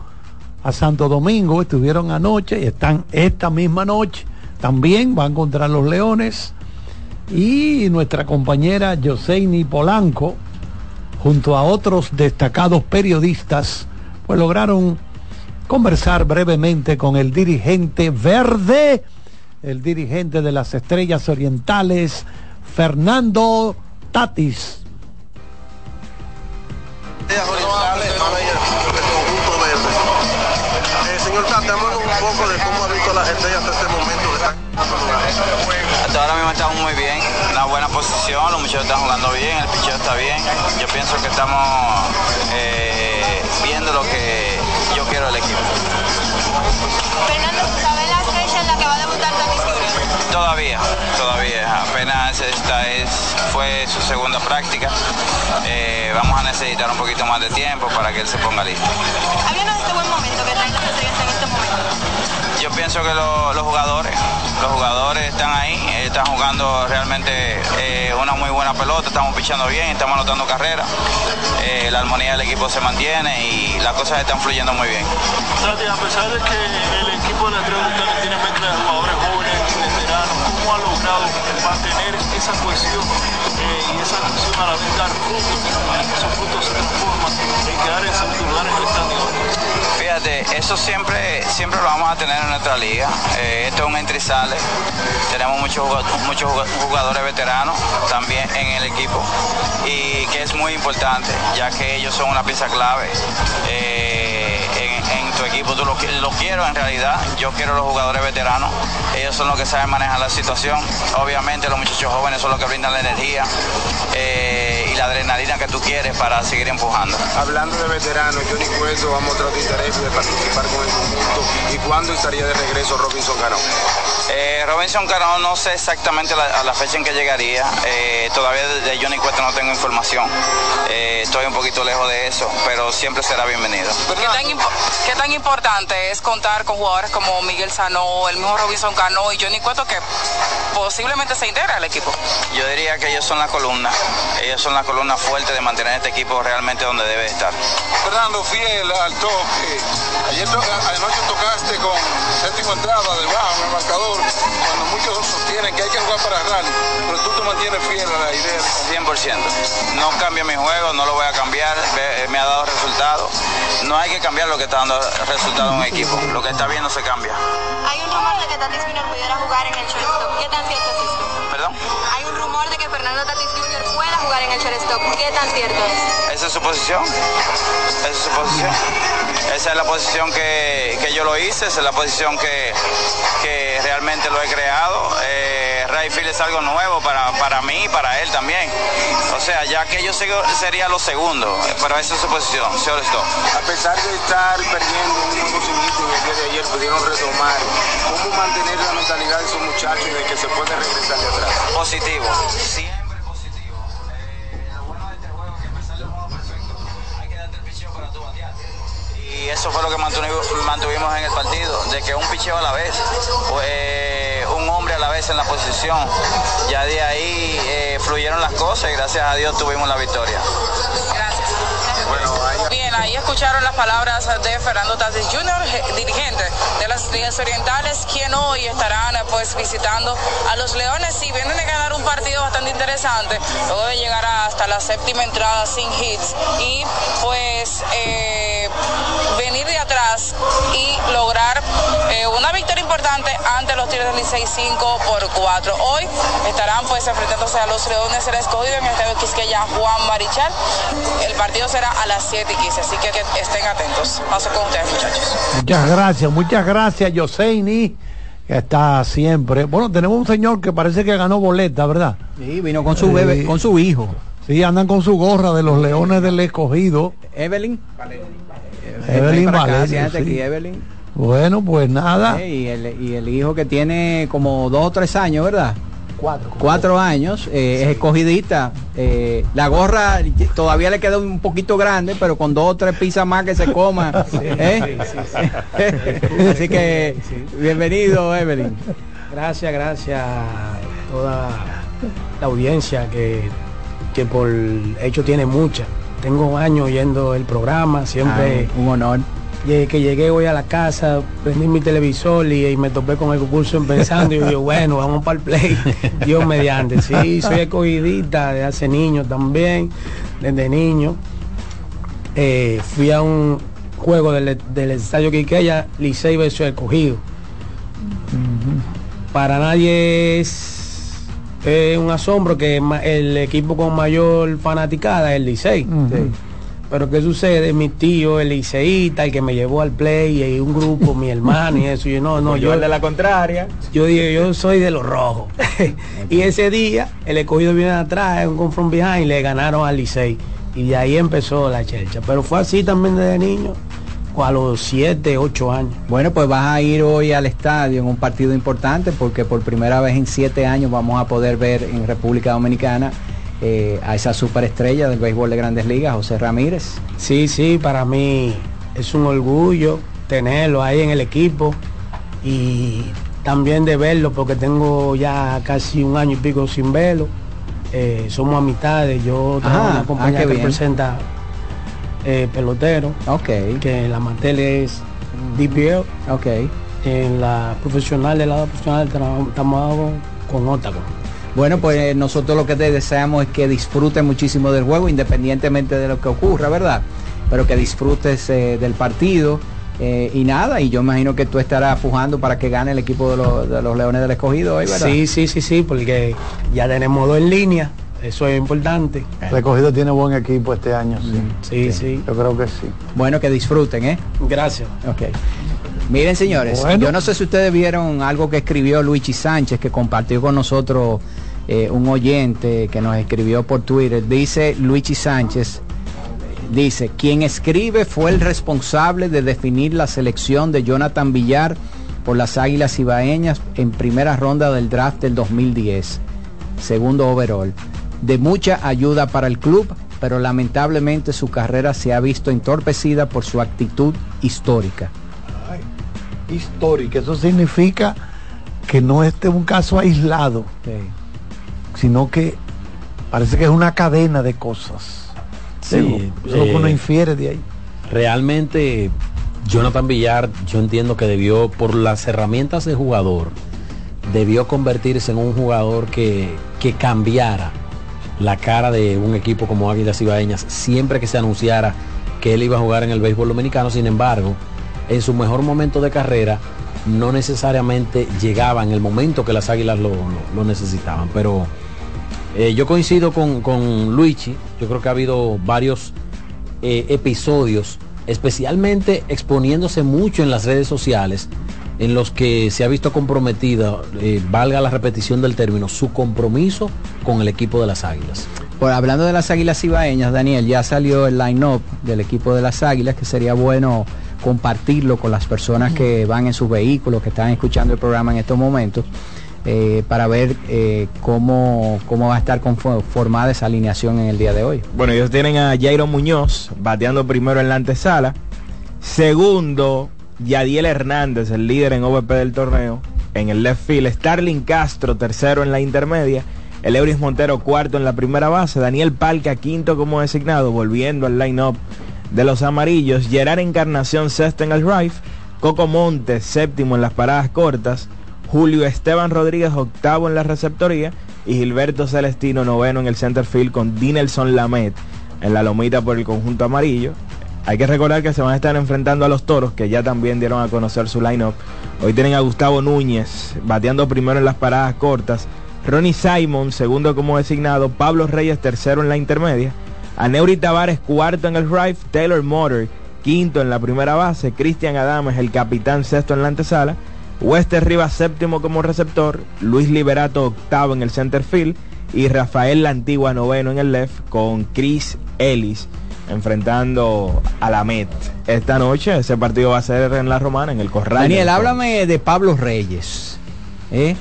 a Santo Domingo. Estuvieron anoche y están esta misma noche. También van contra los Leones. Y nuestra compañera Joseini Polanco, junto a otros destacados periodistas, pues lograron conversar brevemente con el dirigente verde, el dirigente de las Estrellas Orientales, Fernando Tatis. Eh, señor un poco de cómo ha visto las estrellas este momento. Hasta ahora mismo estamos muy bien, una buena posición, los muchachos están jugando bien, el picheo está bien. Yo pienso que estamos eh, viendo lo que yo quiero del equipo. Fernando, ¿sabes la fecha en la que va a debutar Tatis? Todavía, todavía, apenas esta es, fue su segunda práctica. Eh, vamos a necesitar un poquito más de tiempo para que él se ponga listo. Háblanos de este buen momento que traen en este momento. Yo pienso que lo- los jugadores, los jugadores están ahí, eh, están jugando realmente eh, una muy buena pelota, estamos pichando bien, estamos anotando carreras, eh, la armonía del equipo se mantiene y las cosas están fluyendo muy bien. A pesar de que el equipo de la tiene mezcla de jugadores ¿cómo ha logrado mantener esa cohesión eh, y esa cohesión a la vez dar frutos que esos frutos se transforman en quedar en segundo lugar en el standing? Fíjate, eso siempre, siempre lo vamos a tener en nuestra liga. Eh, esto es un sale. Tenemos muchos jugad- muchos jugad- jugadores veteranos también en el equipo y que es muy importante, ya que ellos son una pieza clave. eh, en, tu equipo tú lo, lo quiero en realidad, yo quiero los jugadores veteranos, ellos son los que saben manejar la situación, obviamente los muchachos jóvenes son los que brindan la energía eh, y la adrenalina que tú quieres para seguir empujando. Hablando de veteranos, Johnny Cueto ha mostrado interés de participar con el conjunto. ¿Y cuándo estaría de regreso Robinson Cano? Eh, Robinson Cano no sé exactamente la, a la fecha en que llegaría. Eh, todavía de, Johnny Cuesta no tengo información. Eh, estoy un poquito lejos de eso, pero siempre será bienvenido. ¿Qué tan, impo- qué tan importante es contar con jugadores como Miguel Sanó, el mismo Robinson Cano y Johnny Cueto que posiblemente se integre al equipo? Yo diría que ellos son la columna. Ellos son la columna fuerte de mantener este equipo realmente donde debe estar. Fernando, fiel al toque. Ayer to- anoche tocaste con séptima entrada debajo en el marcador, cuando muchos sostienen que hay que jugar para rally, pero tú te mantienes fiel a la idea. 100%. No cambio mi juego, no lo voy a cambiar, ve- me ha dado resultados. No hay que cambiar lo que está dando resultado en un equipo. Lo que está bien no se cambia. Hay un rumor de que Tatis Junior pudiera jugar en el shortstop. ¿Qué tan cierto es esto? ¿Perdón? Hay un rumor de que Fernando Tatis Junior pueda jugar en el shortstop. ¿Qué tan cierto es? Esa es su posición. Esa es su posición. Esa es la posición que, que yo lo hice, esa es la posición que, que realmente lo he creado. Eh, right field es algo nuevo para, para mí y para él también. O sea, ya que yo sigo- sería lo segundo, pero esa es su posición, shortstop. A pesar de estar perdiendo un hit en el día de ayer, pudieron retomar. ¿Cómo mantener la mentalidad de esos muchachos de que se puede regresar de atrás? Positivo. Y eso fue lo que mantuvimos, mantuvimos en el partido, de que un picheo a la vez, eh, un hombre a la vez en la posición. Ya de ahí eh, fluyeron las cosas y gracias a Dios tuvimos la victoria. Bien, ahí escucharon las palabras de Fernando Tatis Jr., dirigente de las Estrellas Orientales, quien hoy estarán pues visitando a los Leones y vienen a ganar un partido bastante interesante, luego de llegar hasta la séptima entrada sin hits y pues eh, venir de atrás y lograr eh, una victoria importante ante los Tigres del Licey 5 por 4. Hoy estarán pues enfrentándose a los Leones del Escogido en este Quisqueya Juan Marichal. El partido será a las 7 y 15, así que, que estén atentos. Paso con ustedes, muchachos. Muchas gracias, muchas gracias, Yoseini, que está siempre. Bueno, tenemos un señor que parece que ganó boleta, ¿verdad? Sí, vino con su bebé, con su hijo. Sí, andan con su gorra de los leones del escogido. Evelyn. Evelyn siéntate sí. aquí, Evelyn. Bueno, pues nada. Y, el, y el hijo que tiene como dos o tres años, ¿verdad? Cuatro. Cuatro años, eh, es escogidista. Eh, la gorra todavía le queda un poquito grande, pero con dos o tres pizzas más que se coma. ¿eh? Así que, bienvenido, Evelyn. Gracias, gracias a toda la audiencia que, que por hecho tiene mucha. Tengo años oyendo el programa, siempre... Un honor. Que llegué hoy a la casa, prendí mi televisor y, y me topé con el concurso en pensando y yo, bueno, vamos para el play. Dios mediante. Sí, soy escogidita de hace niño también, desde niño. Eh, fui a un juego del, del estadio Quiqueya, Licey versus escogido. Para nadie es eh, un asombro que el equipo con mayor fanaticada es el Licey. Pero ¿qué sucede? Mi tío, el liceísta, el que me llevó al play, y un grupo, mi hermano y eso. Yo no, no, Por yo llevarle la contraria. Yo dije, yo soy de los rojos. y ese día, el escogido viene atrás, un confront behind, le ganaron al Licey. Y de ahí empezó la chelcha. Pero fue así también desde niño, a los 7, 8 años. Bueno, pues vas a ir hoy al estadio en un partido importante porque por primera vez en siete años vamos a poder ver en República Dominicana eh, a esa superestrella del béisbol de grandes ligas, José Ramírez. Sí, sí, para mí es un orgullo tenerlo ahí en el equipo y también de verlo porque tengo ya casi un año y pico sin verlo. Eh, somos amistades, yo Ah, una ah, compañía que bien. presenta eh, pelotero, que la materia es DPL. Okay. En la profesional, del lado profesional, estamos con Otago. Bueno, pues eh, nosotros lo que te deseamos es que disfrutes muchísimo del juego, independientemente de lo que ocurra, ¿verdad? Pero que disfrutes eh, del partido. eh, y nada, y yo imagino que tú estarás pujando para que gane el equipo de, los- de los Leones del Escogido hoy, ¿verdad? Sí, sí, sí, sí, porque ya tenemos dos en línea, eso es importante. El escogido tiene buen equipo este año, sí. Sí, sí. Yo creo que sí. Bueno, que disfruten, ¿eh? Gracias. Ok. Miren, señores, Bueno. yo no sé si ustedes vieron algo que escribió Luigi Sánchez, que compartió con nosotros eh, un oyente que nos escribió por Twitter. Dice Luigi Sánchez, dice, quien escribe fue el responsable de definir la selección de Jonathan Villar por las Águilas Ibaeñas en primera ronda del draft del 2010, segundo overall. De mucha ayuda para el club, pero lamentablemente su carrera se ha visto entorpecida por su actitud histórica. Histórica, eso significa que no este es un caso aislado, sino que parece que es una cadena de cosas. Sí, Digo, lo que uno eh, infiere de ahí. realmente Jonathan Villar, yo entiendo que debió, por las herramientas de jugador, debió convertirse en un jugador que, que cambiara la cara de un equipo como Águilas Ibaeñas siempre que se anunciara que él iba a jugar en el béisbol dominicano. Sin embargo, en su mejor momento de carrera, no necesariamente llegaba en el momento que las Águilas lo, lo- lo necesitaban. Pero eh, yo coincido con, con Luigi, yo creo que ha habido varios eh, episodios, especialmente exponiéndose mucho en las redes sociales, en los que se ha visto comprometida, eh, valga la repetición del término, su compromiso con el equipo de las Águilas. Bueno, hablando de las Águilas Ibaeñas, Daniel, ya salió el line-up del equipo de las Águilas, que sería bueno compartirlo con las personas que van en sus vehículos, que están escuchando el programa en estos momentos, eh, para ver eh, cómo, cómo va a estar confo- formada esa alineación en el día de hoy. Bueno, ellos tienen a Jairo Muñoz bateando primero en la antesala. Segundo, Yadiel Hernández, el líder en OVP del torneo, en el left field. Starling Castro, tercero en la intermedia. El Euris Montero, cuarto en la primera base. Daniel Palca, quinto como designado, volviendo al line-up de los amarillos. Gerard Encarnación, sexto en el drive. Coco Montes, séptimo en las paradas cortas. Julio Esteban Rodríguez, octavo en la receptoría. Y Gilberto Celestino, noveno en el center field con Dinelson Lamet en la lomita por el conjunto amarillo. Hay que recordar que se van a estar enfrentando a los toros, que ya también dieron a conocer su line-up. Hoy tienen a Gustavo Núñez, bateando primero en las paradas cortas. Ronnie Simon, segundo como designado. Pablo Reyes, tercero en la intermedia. A Neuri Tavares, cuarto en el drive. Taylor Motor, quinto en la primera base. Cristian Adames, el capitán, sexto en la antesala. Wester Rivas, séptimo como receptor. Luis Liberato, octavo en el center field. Y Rafael La Antigua, noveno en el left, con Chris Ellis enfrentando a la Met. Esta noche ese partido va a ser en la Romana, en el Corral. Daniel, háblame de Pablo Reyes. ¿eh?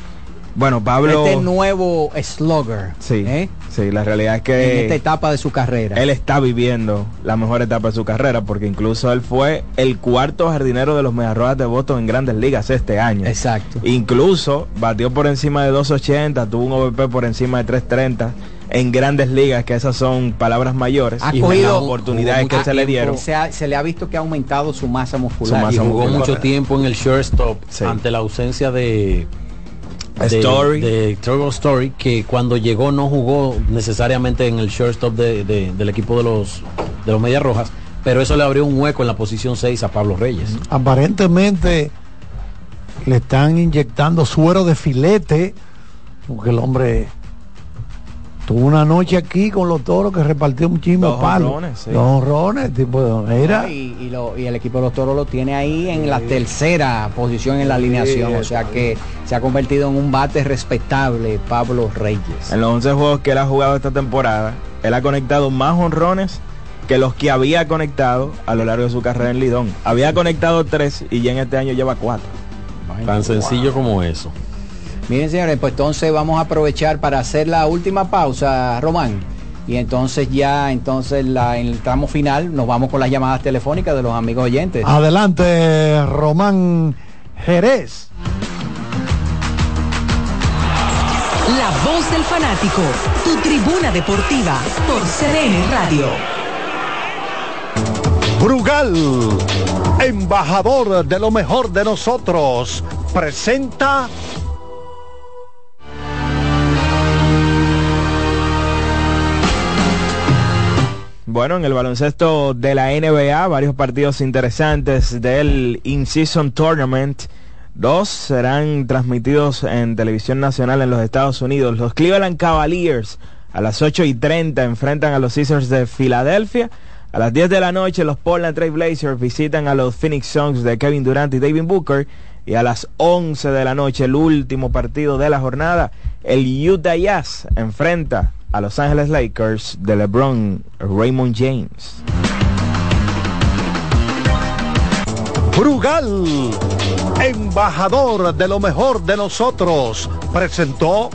Bueno, Pablo... Este nuevo slugger. Sí, ¿eh? Sí, la realidad es En que... esta etapa de su carrera. Él está viviendo la mejor etapa de su carrera porque incluso él fue el cuarto jardinero de los Mediarrojas de Boston en grandes ligas este año. Exacto. Incluso batió por encima de 2.80, tuvo un OVP por encima de 3.30 en grandes ligas, que esas son palabras mayores. Ha y cogido- las oportunidades que se le dieron. Se, ha- se le ha visto que ha aumentado su masa muscular. Su masa y jugó muscular. mucho tiempo en el shortstop ante la ausencia de de- Story. de Trevor Story que cuando llegó no jugó necesariamente en el shortstop de- de- del equipo de los de los Medias Rojas pero eso le abrió un hueco en la posición 6 a Pablo Reyes Aparentemente le están inyectando suero de filete, porque el hombre tuvo una noche aquí con los toros que repartió un chisme Dos palo. honrones, sí. Dos honrones, tipo. Y, y lo- y el equipo de los toros lo tiene ahí en la tercera posición en la alineación. O sea que se ha convertido en un bate respetable Pablo Reyes. En los 11 juegos que él ha jugado esta temporada, él ha conectado más honrones que los que había conectado a lo largo de su carrera en Lidón. Había conectado tres y ya en este año lleva cuatro. tan sencillo como eso Miren señores, pues entonces vamos a aprovechar para hacer la última pausa, Román. Y entonces ya, entonces la, en el tramo final nos vamos con las llamadas telefónicas de los amigos oyentes. Adelante, Román Jerez. La voz del fanático, tu tribuna deportiva por CDN Radio. Brugal, embajador de lo mejor de nosotros, presenta Bueno, en el baloncesto de la NBA, varios partidos interesantes del In-Season Tournament. Dos serán transmitidos en televisión nacional en los Estados Unidos. Los Cleveland Cavaliers a las 8 y 30 enfrentan a los Caesars de Filadelfia. A las 10 de la noche los Portland Trail Blazers visitan a los Phoenix Suns de Kevin Durant y David Booker. Y a las 11 de la noche, el último partido de la jornada, el Utah Jazz enfrenta a Los Angeles Lakers de LeBron Raymond James. Brugal, embajador de lo mejor de nosotros, presentó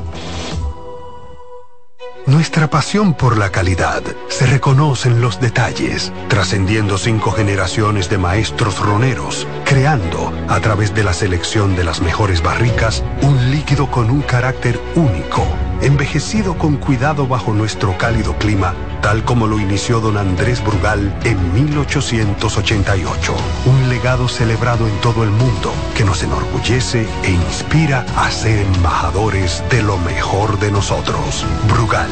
Nuestra pasión por la calidad se reconoce en los detalles, trascendiendo cinco generaciones de maestros roneros, creando, a través de la selección de las mejores barricas, un líquido con un carácter único, envejecido con cuidado bajo nuestro cálido clima tal como lo inició don Andrés Brugal en 1888. Un celebrado en todo el mundo que nos enorgullece e inspira a ser embajadores de lo mejor de nosotros. Brugal,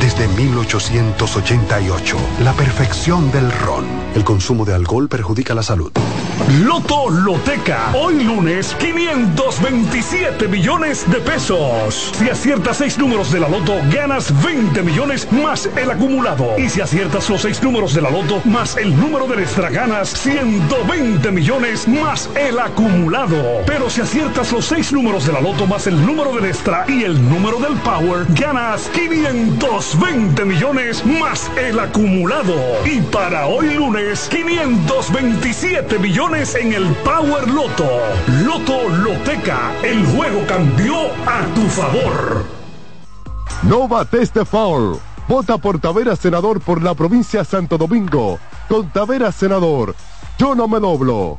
desde 1888, la perfección del ron. El consumo de alcohol perjudica la salud. Loto Loteca. Hoy lunes, 527 millones de pesos. Si aciertas seis números de la Loto, ganas 20 millones más el acumulado. Y si aciertas los seis números de la Loto más el número del extra, ganas 120 millones más el acumulado. Pero si aciertas los seis números de la Loto más el número del extra y el número del Power, ganas 520 millones más el acumulado. Y para hoy lunes, 527 millones en el Power Loto. Loto Loteca, el juego cambió a tu favor. No bates de foul. Vota por Tavera Senador por la provincia Santo Domingo. Con Tavera Senador. Yo no me doblo.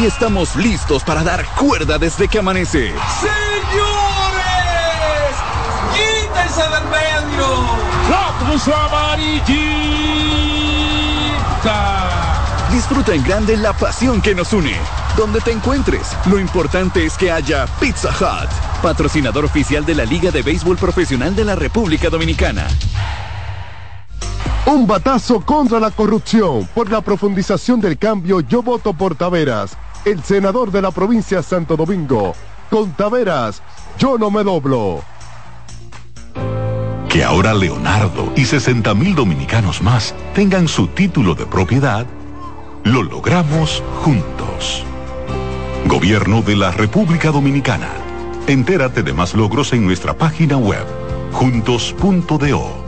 Y estamos listos para dar cuerda desde que amanece. ¡Señores! ¡Quítense del medio! ¡La cruz amarillita! Disfruta en grande la pasión que nos une. Donde te encuentres, lo importante es que haya Pizza Hut, patrocinador oficial de la Liga de Béisbol Profesional de la República Dominicana. Un batazo contra la corrupción. Por la profundización del cambio, yo voto por Taveras, el senador de la provincia Santo Domingo. Con Taveras, yo no me doblo. Que ahora Leonardo y 60 mil dominicanos más tengan su título de propiedad, lo logramos juntos. Gobierno de la República Dominicana. Entérate de más logros en nuestra página web, juntos.do.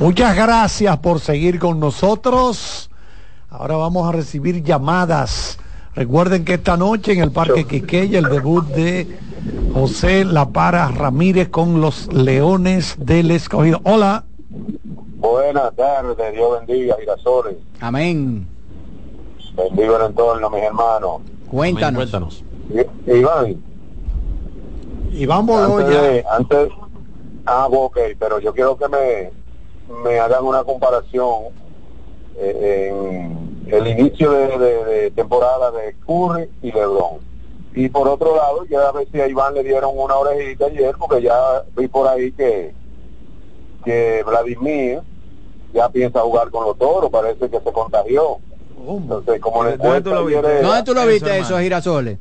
Muchas gracias por seguir con nosotros. Ahora vamos a recibir llamadas. Recuerden que esta noche en el Parque Quiqueya el debut de José La Para Ramírez con los Leones del Escogido. Hola. Buenas tardes, Dios bendiga, Girasoles. Amén. Bendigo el entorno, mis hermanos. Cuéntanos. Cuéntanos. I- Iván, Iván antes, Boloya. de- antes, ah, ok, pero yo quiero que me, me hagan una comparación eh, en el inicio de, de- de temporada de Curry y LeBron. Y por otro lado, ya a ver si a Iván le dieron una orejita ayer, porque ya vi por ahí que, que Vladimir ya piensa jugar con los toros, parece que se contagió. Entonces, como le ¿Dónde tú lo viste? era- ¿Dónde tú lo viste esos girasoles?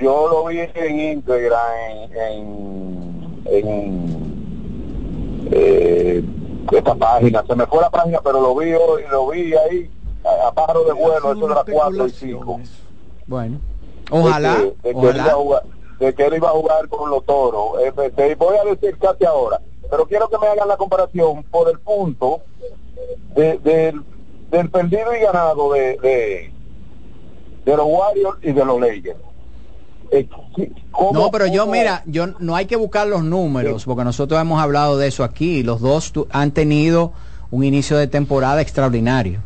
yo lo vi en íntegra en, en, en eh, esta página. Se me fue la página, pero lo vi hoy, lo vi ahí a, a pájaro de vuelo, eso las 4 y 5. Bueno. Ojalá. De que, de que él iba a ojalá. jugar, de que él iba a jugar con los toros. Eh, voy a decir casi ahora, pero quiero que me hagan la comparación por el punto de, del- del perdido y ganado de, de, de los Warriors y de los Lakers. Eh, ¿cómo- No, pero yo mira, yo no hay que buscar los números porque nosotros hemos hablado de eso aquí. Los dos tu- han tenido un inicio de temporada extraordinario.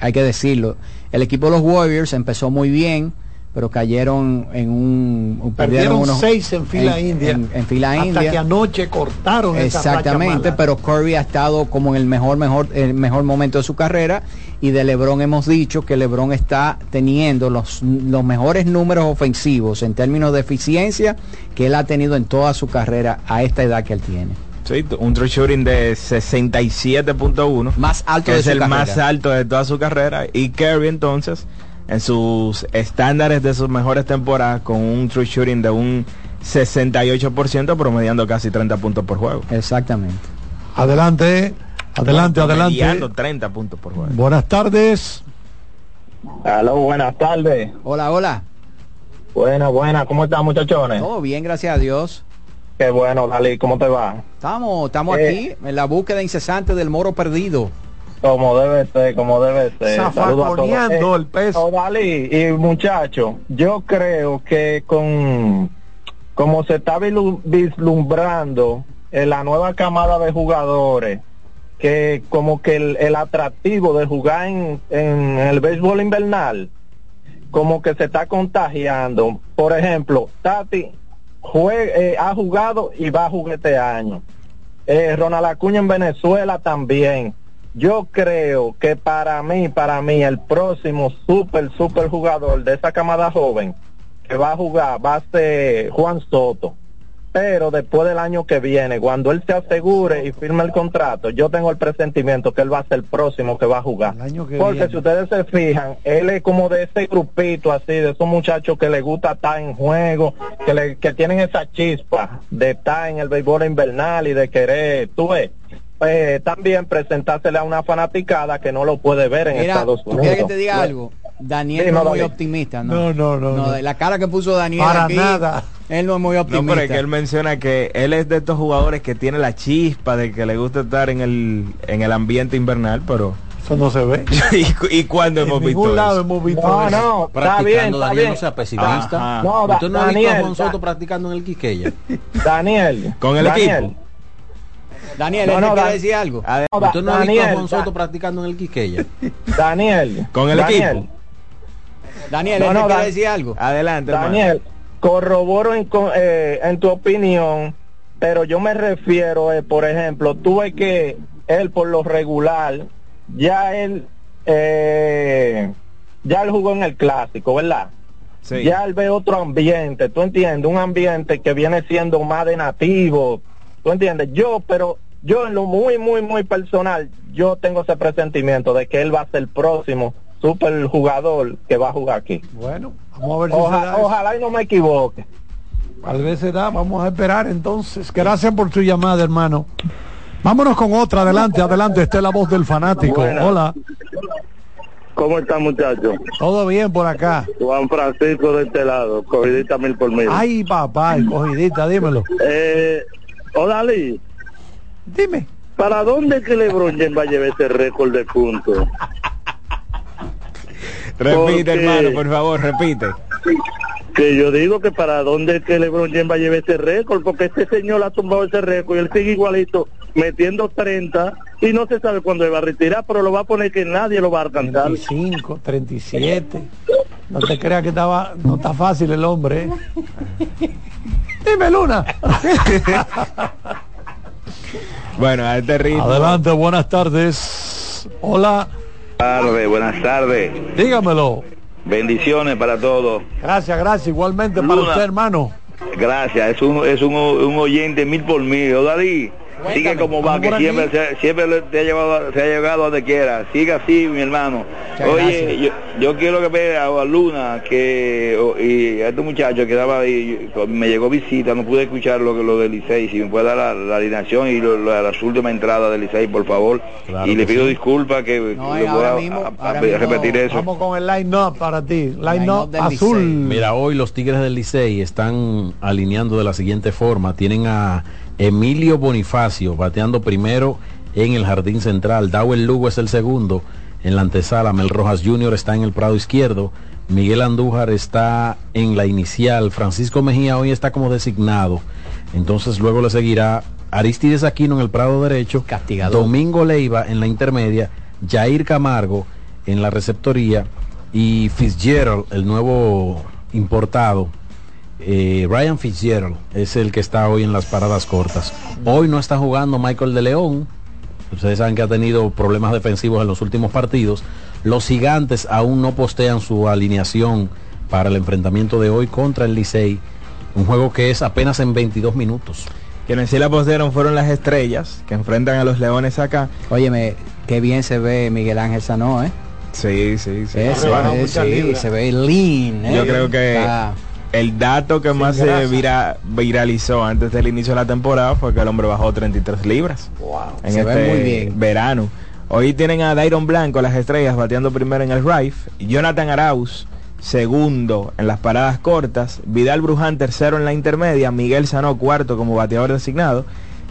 Hay que decirlo. El equipo de los Warriors empezó muy bien, pero cayeron en un, un- Perdieron unos- seis en fila india. En, en fila hasta india. que anoche cortaron Exactamente, pero Curry ha estado como en el mejor, mejor, el mejor momento de su carrera y de LeBron hemos dicho que LeBron está teniendo los, los mejores números ofensivos en términos de eficiencia que él ha tenido en toda su carrera a esta edad que él tiene. Sí, un true shooting de 67.1. Más alto que de es su el carrera. más alto de toda su carrera. Y Curry entonces, en sus estándares de sus mejores temporadas, con un true shooting de un 68%, promediando casi 30 puntos por juego. Exactamente. Adelante, adelante, adelante. Promediando 30 puntos por juego. Buenas tardes. Aló, buenas tardes. Hola, hola. Buena, buena. ¿Cómo están, muchachones? Todo bien, gracias a Dios. Qué bueno, Dalí. ¿Cómo te va? Estamos, estamos Eh. aquí en la búsqueda incesante del moro perdido. Como debe ser, como debe ser. Zafaconeando Eh, el peso. oh, Dalí, y muchacho, yo creo que con como se está vislu- vislumbrando en la nueva camada de jugadores, que como que el, el atractivo de jugar en, en el béisbol invernal, como que se está contagiando. Por ejemplo, Tati jue- eh, ha jugado y va a jugar este año. Eh, Ronald Acuña en Venezuela también. Yo creo que para mí, para mí, el próximo super, super jugador de esa camada joven que va a jugar va a ser Juan Soto. Pero después del año que viene, cuando él se asegure y firme el contrato, yo tengo el presentimiento que él va a ser el próximo que va a jugar. que Porque viene. si ustedes se fijan, él es como de ese grupito así, de esos muchachos que les gusta estar en juego, que, le, que tienen esa chispa de estar en el béisbol invernal y de querer, tú ves, eh, también presentársele a una fanaticada que no lo puede ver en Mira, Estados ¿tú Unidos. quieres que te diga algo? Daniel Sí, no es no, muy optimista, ¿no? No, no, no, no. de la cara que puso Daniel Para aquí, nada. Él no es muy No, optimista. pero es que él menciona que él es de estos jugadores que tiene la chispa de que le gusta estar en el, en el ambiente invernal, pero... Eso no se ve. ¿Y, y cuándo En hemos ningún visto lado eso? hemos visto No, eso. no, está Practicando, bien, está Daniel, bien. no sea pesimista. Ajá. No, da- ¿Usted no ha visto a Daniel, Juan Soto da- practicando en el Quiqueya? Daniel. Con el Daniel, equipo. Daniel, No, él no, Dan- decir algo. Ade- no, da- ¿Usted no visto a Daniel, Juan Soto da- practicando en el Quiqueya? Daniel. Con el Daniel, equipo. Daniel, No, él no, te quiere Dan- decir algo. Adelante, hermano. Daniel, corroboro en, co- eh, en tu opinión, pero yo me refiero, eh, por ejemplo, tú ves que él por lo regular, ya él, eh, ya él jugó en el clásico, ¿verdad? Sí. Ya él ve otro ambiente, tú entiendes, un ambiente que viene siendo más de nativo, tú entiendes, yo, pero yo en lo muy, muy, muy personal, yo tengo ese presentimiento de que él va a ser el próximo super jugador que va a jugar aquí. Bueno, vamos a ver si Oja- se da eso. ojalá y no me equivoque. Tal vez se da, vamos a esperar entonces. Gracias por tu llamada, hermano. Vámonos con otra, adelante, adelante, esta es la voz del fanático. Buenas. Hola, ¿Cómo están muchachos? todo bien por acá. Juan Francisco de este lado, corridita mil por mil. Ay, papá, cogidita, dímelo. Eh, Odalí, Dime. ¿para dónde que LeBron James va a llevar ese récord de puntos? Repite, hermano, por favor, repite. Que yo digo que para dónde es que LeBron James va a llevar ese récord, porque este señor ha tumbado ese récord y él sigue igualito, metiendo 30 y no se sabe cuándo va a retirar, pero lo va a poner que nadie lo va a alcanzar. 35, 37. No te creas que estaba, no está fácil el hombre. ¿eh? Dime, Luna. Bueno, a este ritmo... Adelante, buenas tardes. Hola, tarde, buenas tardes. dígamelo. Bendiciones para todos. Gracias, gracias. Igualmente para usted, hermano. Gracias, es un, es un, un oyente mil por mil. Odalí, sigue como va, que siempre, se- siempre te ha llevado, se ha llegado a donde quiera. Siga así, mi hermano. Muchas Oye, yo, yo quiero que vea a Luna que o- y a este muchacho que daba ahí, me llegó visita, no pude escuchar lo que lo del Licey, si me puede dar la, la alineación y lo- lo- las últimas entradas del Licey, por favor. Claro y le pido sí. disculpas que No, ahora voy a- mismo- a- a ahora mismo repetir eso. Vamos con el line-up para ti. Line-up azul. Licey. Mira, hoy los Tigres del Licey están alineando de la siguiente forma. Tienen a Emilio Bonifacio bateando primero en el jardín central. Dawel Lugo es el segundo. En la antesala, Mel Rojas Jr. está en el prado izquierdo. Miguel Andújar está en la inicial. Francisco Mejía hoy está como designado. Entonces luego le seguirá Aristides Aquino en el Prado Derecho. Castigador. Domingo Leiva en la intermedia. Jair Camargo en la receptoría. Y Fitzgerald, el nuevo importado. Eh, Ryan Fitzgerald es el que está hoy en las paradas cortas. Hoy no está jugando Michael de León. Ustedes saben que ha tenido problemas defensivos en los últimos partidos. Los gigantes aún no postean su alineación para el enfrentamiento de hoy contra el Licey. Un juego que es apenas en 22 minutos. Quienes sí la postearon fueron las estrellas que enfrentan a los leones acá. Óyeme, qué bien se ve Miguel Ángel Sanó, ¿eh? Sí, sí, sí. Eh, sí, se ve lean, ¿eh? Yo creo que Está- el dato que Sin más se vira- viralizó antes del inicio de la temporada fue que el hombre bajó 33 libras en Se ve este muy bien. verano. Hoy tienen a Dairon Blanco, las estrellas, bateando primero en el Rife. Jonathan Arauz, segundo en las paradas cortas. Vidal Bruján, tercero en la intermedia. Miguel Sanó, cuarto como bateador designado.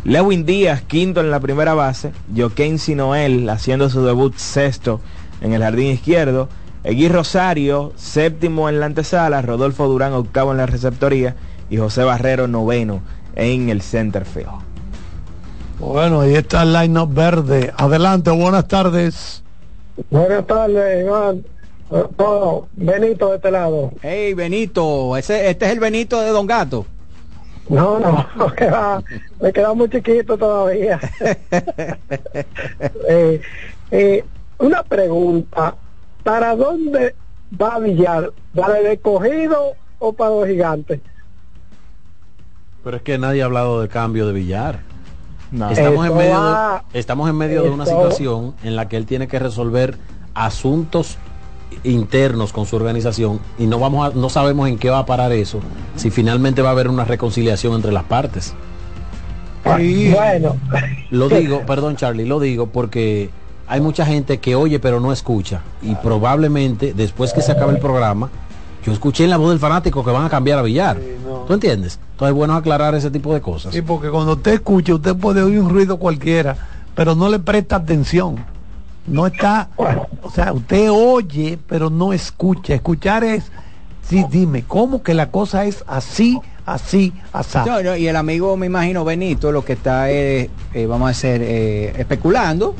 Lewin Díaz, quinto en la primera base. Joaquín Noel, haciendo su debut sexto en el jardín izquierdo. Egui Rosario, séptimo en la antesala. Rodolfo Durán, octavo en la receptoría. Y José Barrero, noveno en el center field. Bueno, ahí está el line-up verde. Adelante, buenas tardes. Buenas tardes, Iván. Eh, Benito de este lado. Hey, Benito, ese, este es el Benito de Don Gato. No, no, no que va, me queda muy chiquito todavía. Eh, eh, una pregunta, ¿para dónde va a Villar? ¿Para el escogido o para los gigantes? Pero es que nadie ha hablado del cambio de Villar. No. Estamos, en medio va- de, estamos en medio de una situación en la que él tiene que resolver asuntos internos con su organización y no vamos a- no sabemos en qué va a parar eso si finalmente va a haber una reconciliación entre las partes Bueno, lo digo perdón Charlie lo digo porque hay mucha gente que oye pero no escucha y probablemente después que se acabe el programa yo escuché en la voz del fanático que van a cambiar a Villar ¿tú entiendes? entonces es bueno aclarar ese tipo de cosas Sí, porque cuando usted escucha, usted puede oír un ruido cualquiera, pero no le presta atención. No está, o sea, usted oye, pero no escucha. Escuchar es, sí, dime, ¿cómo que la cosa es así, así? No, no, y el amigo, me imagino, Benito, lo que está es, eh, vamos a decir, eh, especulando,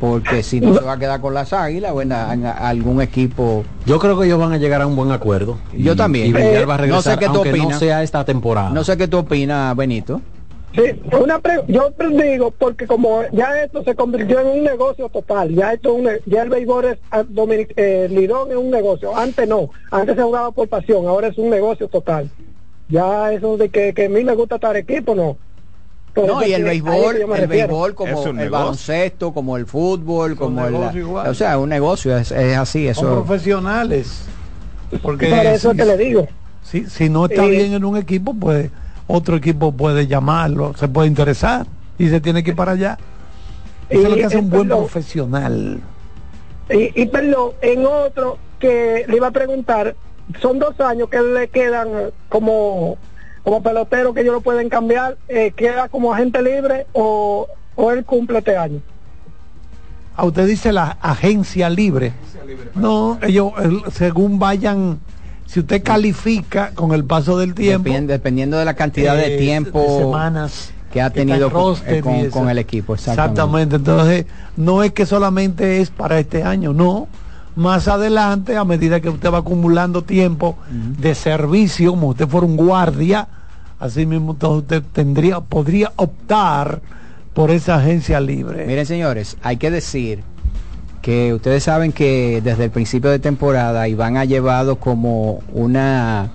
porque si no se va a quedar con las águilas, bueno, algún equipo. Yo creo que ellos van a llegar a un buen acuerdo. Yo también. Y va a Eh, regresar, no sé qué tú aunque no opinas. sea esta temporada. No sé qué tú opinas, Benito. sí, una pre- yo digo, porque como ya esto se convirtió en un negocio total, ya esto es un ya el béisbol es, ah, dominic- eh, Lidón es un negocio, antes no, antes se jugaba por pasión, ahora es un negocio total. Ya eso de que, que a mí me gusta estar equipo, no. No, y el es béisbol, el refiero. béisbol como el baloncesto, como el fútbol, como el, igual. o sea, un negocio es, es así, Son eso. profesionales. Porque Por eso si- que le digo. Si, si no está Eh, bien en un equipo, pues otro equipo puede llamarlo, se puede interesar y se tiene que ir para allá. Eso es lo que hace un buen perdón. profesional. Y, y perdón, en otro que le iba a preguntar, son dos años que le quedan eh, como como pelotero que ellos lo pueden cambiar, eh, queda como agente libre o, o él cumple este año. A usted dice la agencia libre. No, ellos el- según vayan, si usted califica con el paso del tiempo, Depend- dependiendo de la cantidad de eh, tiempo de semanas que ha tenido con, roster con- con el equipo, exactamente. Exactamente, entonces no es que solamente es para este año, no. Más adelante, a medida que usted va acumulando tiempo de servicio, como usted fuera un guardia, así mismo usted tendría, podría optar por esa agencia libre. Miren, señores, hay que decir que ustedes saben que desde el principio de temporada Iván ha llevado como una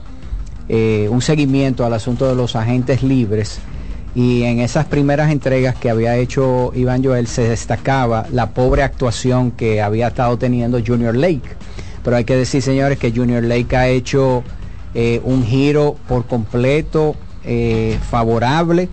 eh, un seguimiento al asunto de los agentes libres y en esas primeras entregas que había hecho Iván Joel se destacaba la pobre actuación que había estado teniendo Junior Lake. Pero hay que decir, señores, que Junior Lake ha hecho eh, un giro por completo eh, favorable.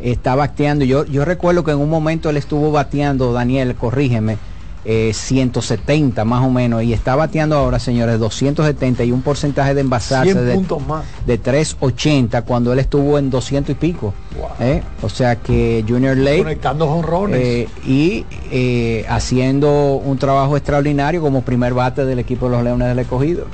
Está bateando. Yo, yo recuerdo que en un momento él estuvo bateando, Daniel, corrígeme, eh, 170 más o menos. Y está bateando ahora, señores, 270 y un porcentaje de envasarse 100 de, puntos más. de 380 cuando él estuvo en 200 y pico. ¿eh? O sea que Junior Lake Conectando jonrones. eh, y eh, haciendo un trabajo extraordinario como primer bate del equipo de los Leones del Escogido.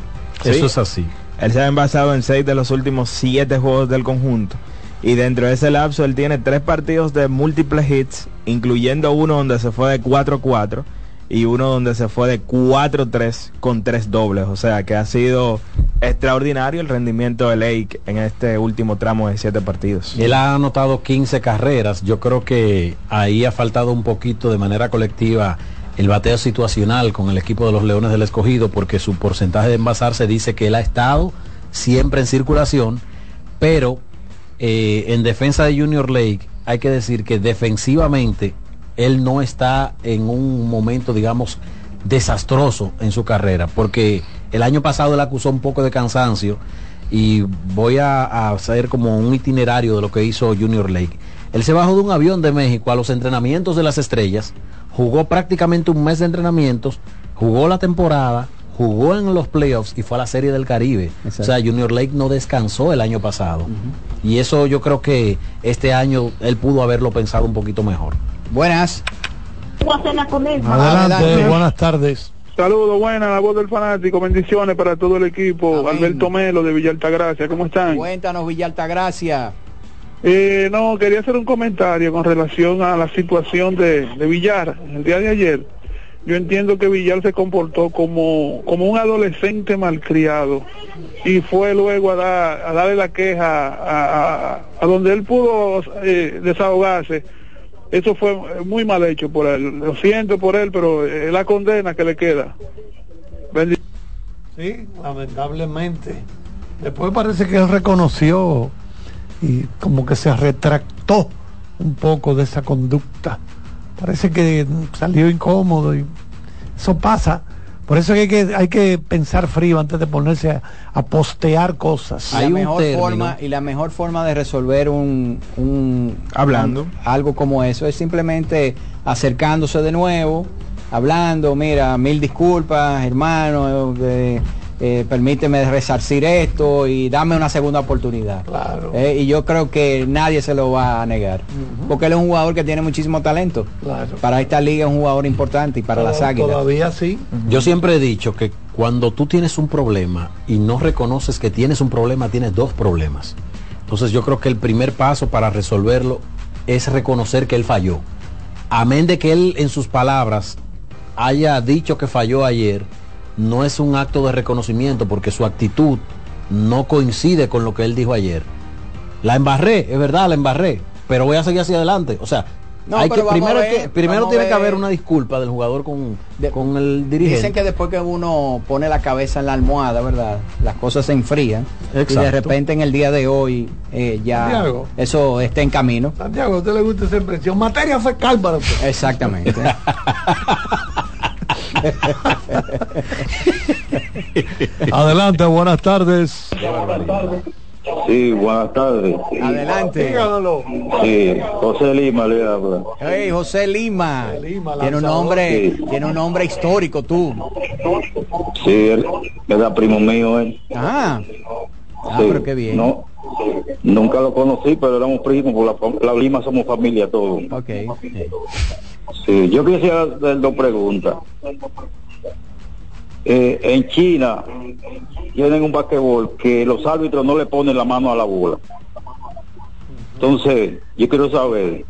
Eso es así. Él se ha envasado en seis de los últimos siete juegos del conjunto. Y dentro de ese lapso él tiene tres partidos de múltiples hits, incluyendo uno donde se fue de 4-4 y uno donde se fue de 4-3 con tres dobles. O sea que ha sido extraordinario el rendimiento de Lake en este último tramo de siete partidos. Él ha anotado 15 carreras. Yo creo que ahí ha faltado un poquito de manera colectiva el bateo situacional con el equipo de los Leones del Escogido porque su porcentaje de envasar se dice que él ha estado siempre en circulación, pero eh, en defensa de Junior Lake hay que decir que defensivamente él no está en un momento, digamos, desastroso en su carrera, porque el año pasado él acusó un poco de cansancio y voy a, a hacer como un itinerario de lo que hizo Junior Lake. Él se bajó de un avión de México a los entrenamientos de las estrellas, jugó prácticamente un mes de entrenamientos, jugó la temporada, jugó en los playoffs y fue a la Serie del Caribe. O sea, Junior Lake no descansó el año pasado. Y eso yo creo que este año él pudo haberlo pensado un poquito mejor. Buenas. Adelante, buenas tardes. Saludos, buenas, la voz del fanático, bendiciones para todo el equipo. Alberto Melo de Villa Altagracia, ¿cómo están? Cuéntanos, Villa Altagracia. Eh, no, quería hacer un comentario con relación a la situación de, de Villar el día de ayer. Yo entiendo que Villar se comportó como, como un adolescente malcriado y fue luego a, dar, a darle la queja a, a- a donde él pudo eh, desahogarse. Eso fue muy mal hecho por él. Lo siento por él, pero es la condena que le queda. Sí, lamentablemente. Después parece que él reconoció y como que se retractó un poco de esa conducta. Parece que salió incómodo y eso pasa. Por eso hay que, hay que pensar frío antes de ponerse a, a postear cosas. la mejor forma y la mejor forma de resolver un, un- Hablando. un- algo como eso es simplemente acercándose de nuevo hablando mira mil disculpas hermano eh, eh, permíteme resarcir esto y dame una segunda oportunidad Eh, y yo creo que nadie se lo va a negar porque él es un jugador que tiene muchísimo talento para esta liga es un jugador importante y para las águilas Todavía sí. Yo siempre he dicho que cuando tú tienes un problema y no reconoces que tienes un problema, tienes dos problemas. Entonces yo creo que el primer paso para resolverlo es reconocer que él falló. Amén de que él en sus palabras haya dicho que falló ayer, no es un acto de reconocimiento porque su actitud no coincide con lo que él dijo ayer. La embarré, es verdad, la embarré, pero voy a seguir hacia adelante. O sea, No, hay que, primero, que- primero tiene que haber una disculpa del jugador con, con el dirigente. Dicen que después que uno pone la cabeza en la almohada, ¿verdad? Las cosas se enfrían. Y de repente en el día de hoy eh, ya Santiago. eso está en camino. Santiago, ¿a usted le gusta esa expresión? Materia fecal para usted. Exactamente. Adelante, buenas tardes. Sí, buenas tardes. Adelante. Sí, José Lima le habla. Hey, José Lima. tiene un nombre, tiene un nombre histórico tú. Sí, él era primo mío él. Ah, ah, Sí, pero qué bien. No, nunca lo conocí, pero éramos primos, por la, la Lima somos familia todos. Ok. Sí, yo quisiera hacer dos preguntas. Eh, en China tienen un basquetbol que los árbitros no le ponen la mano a la bola. Entonces, yo quiero saber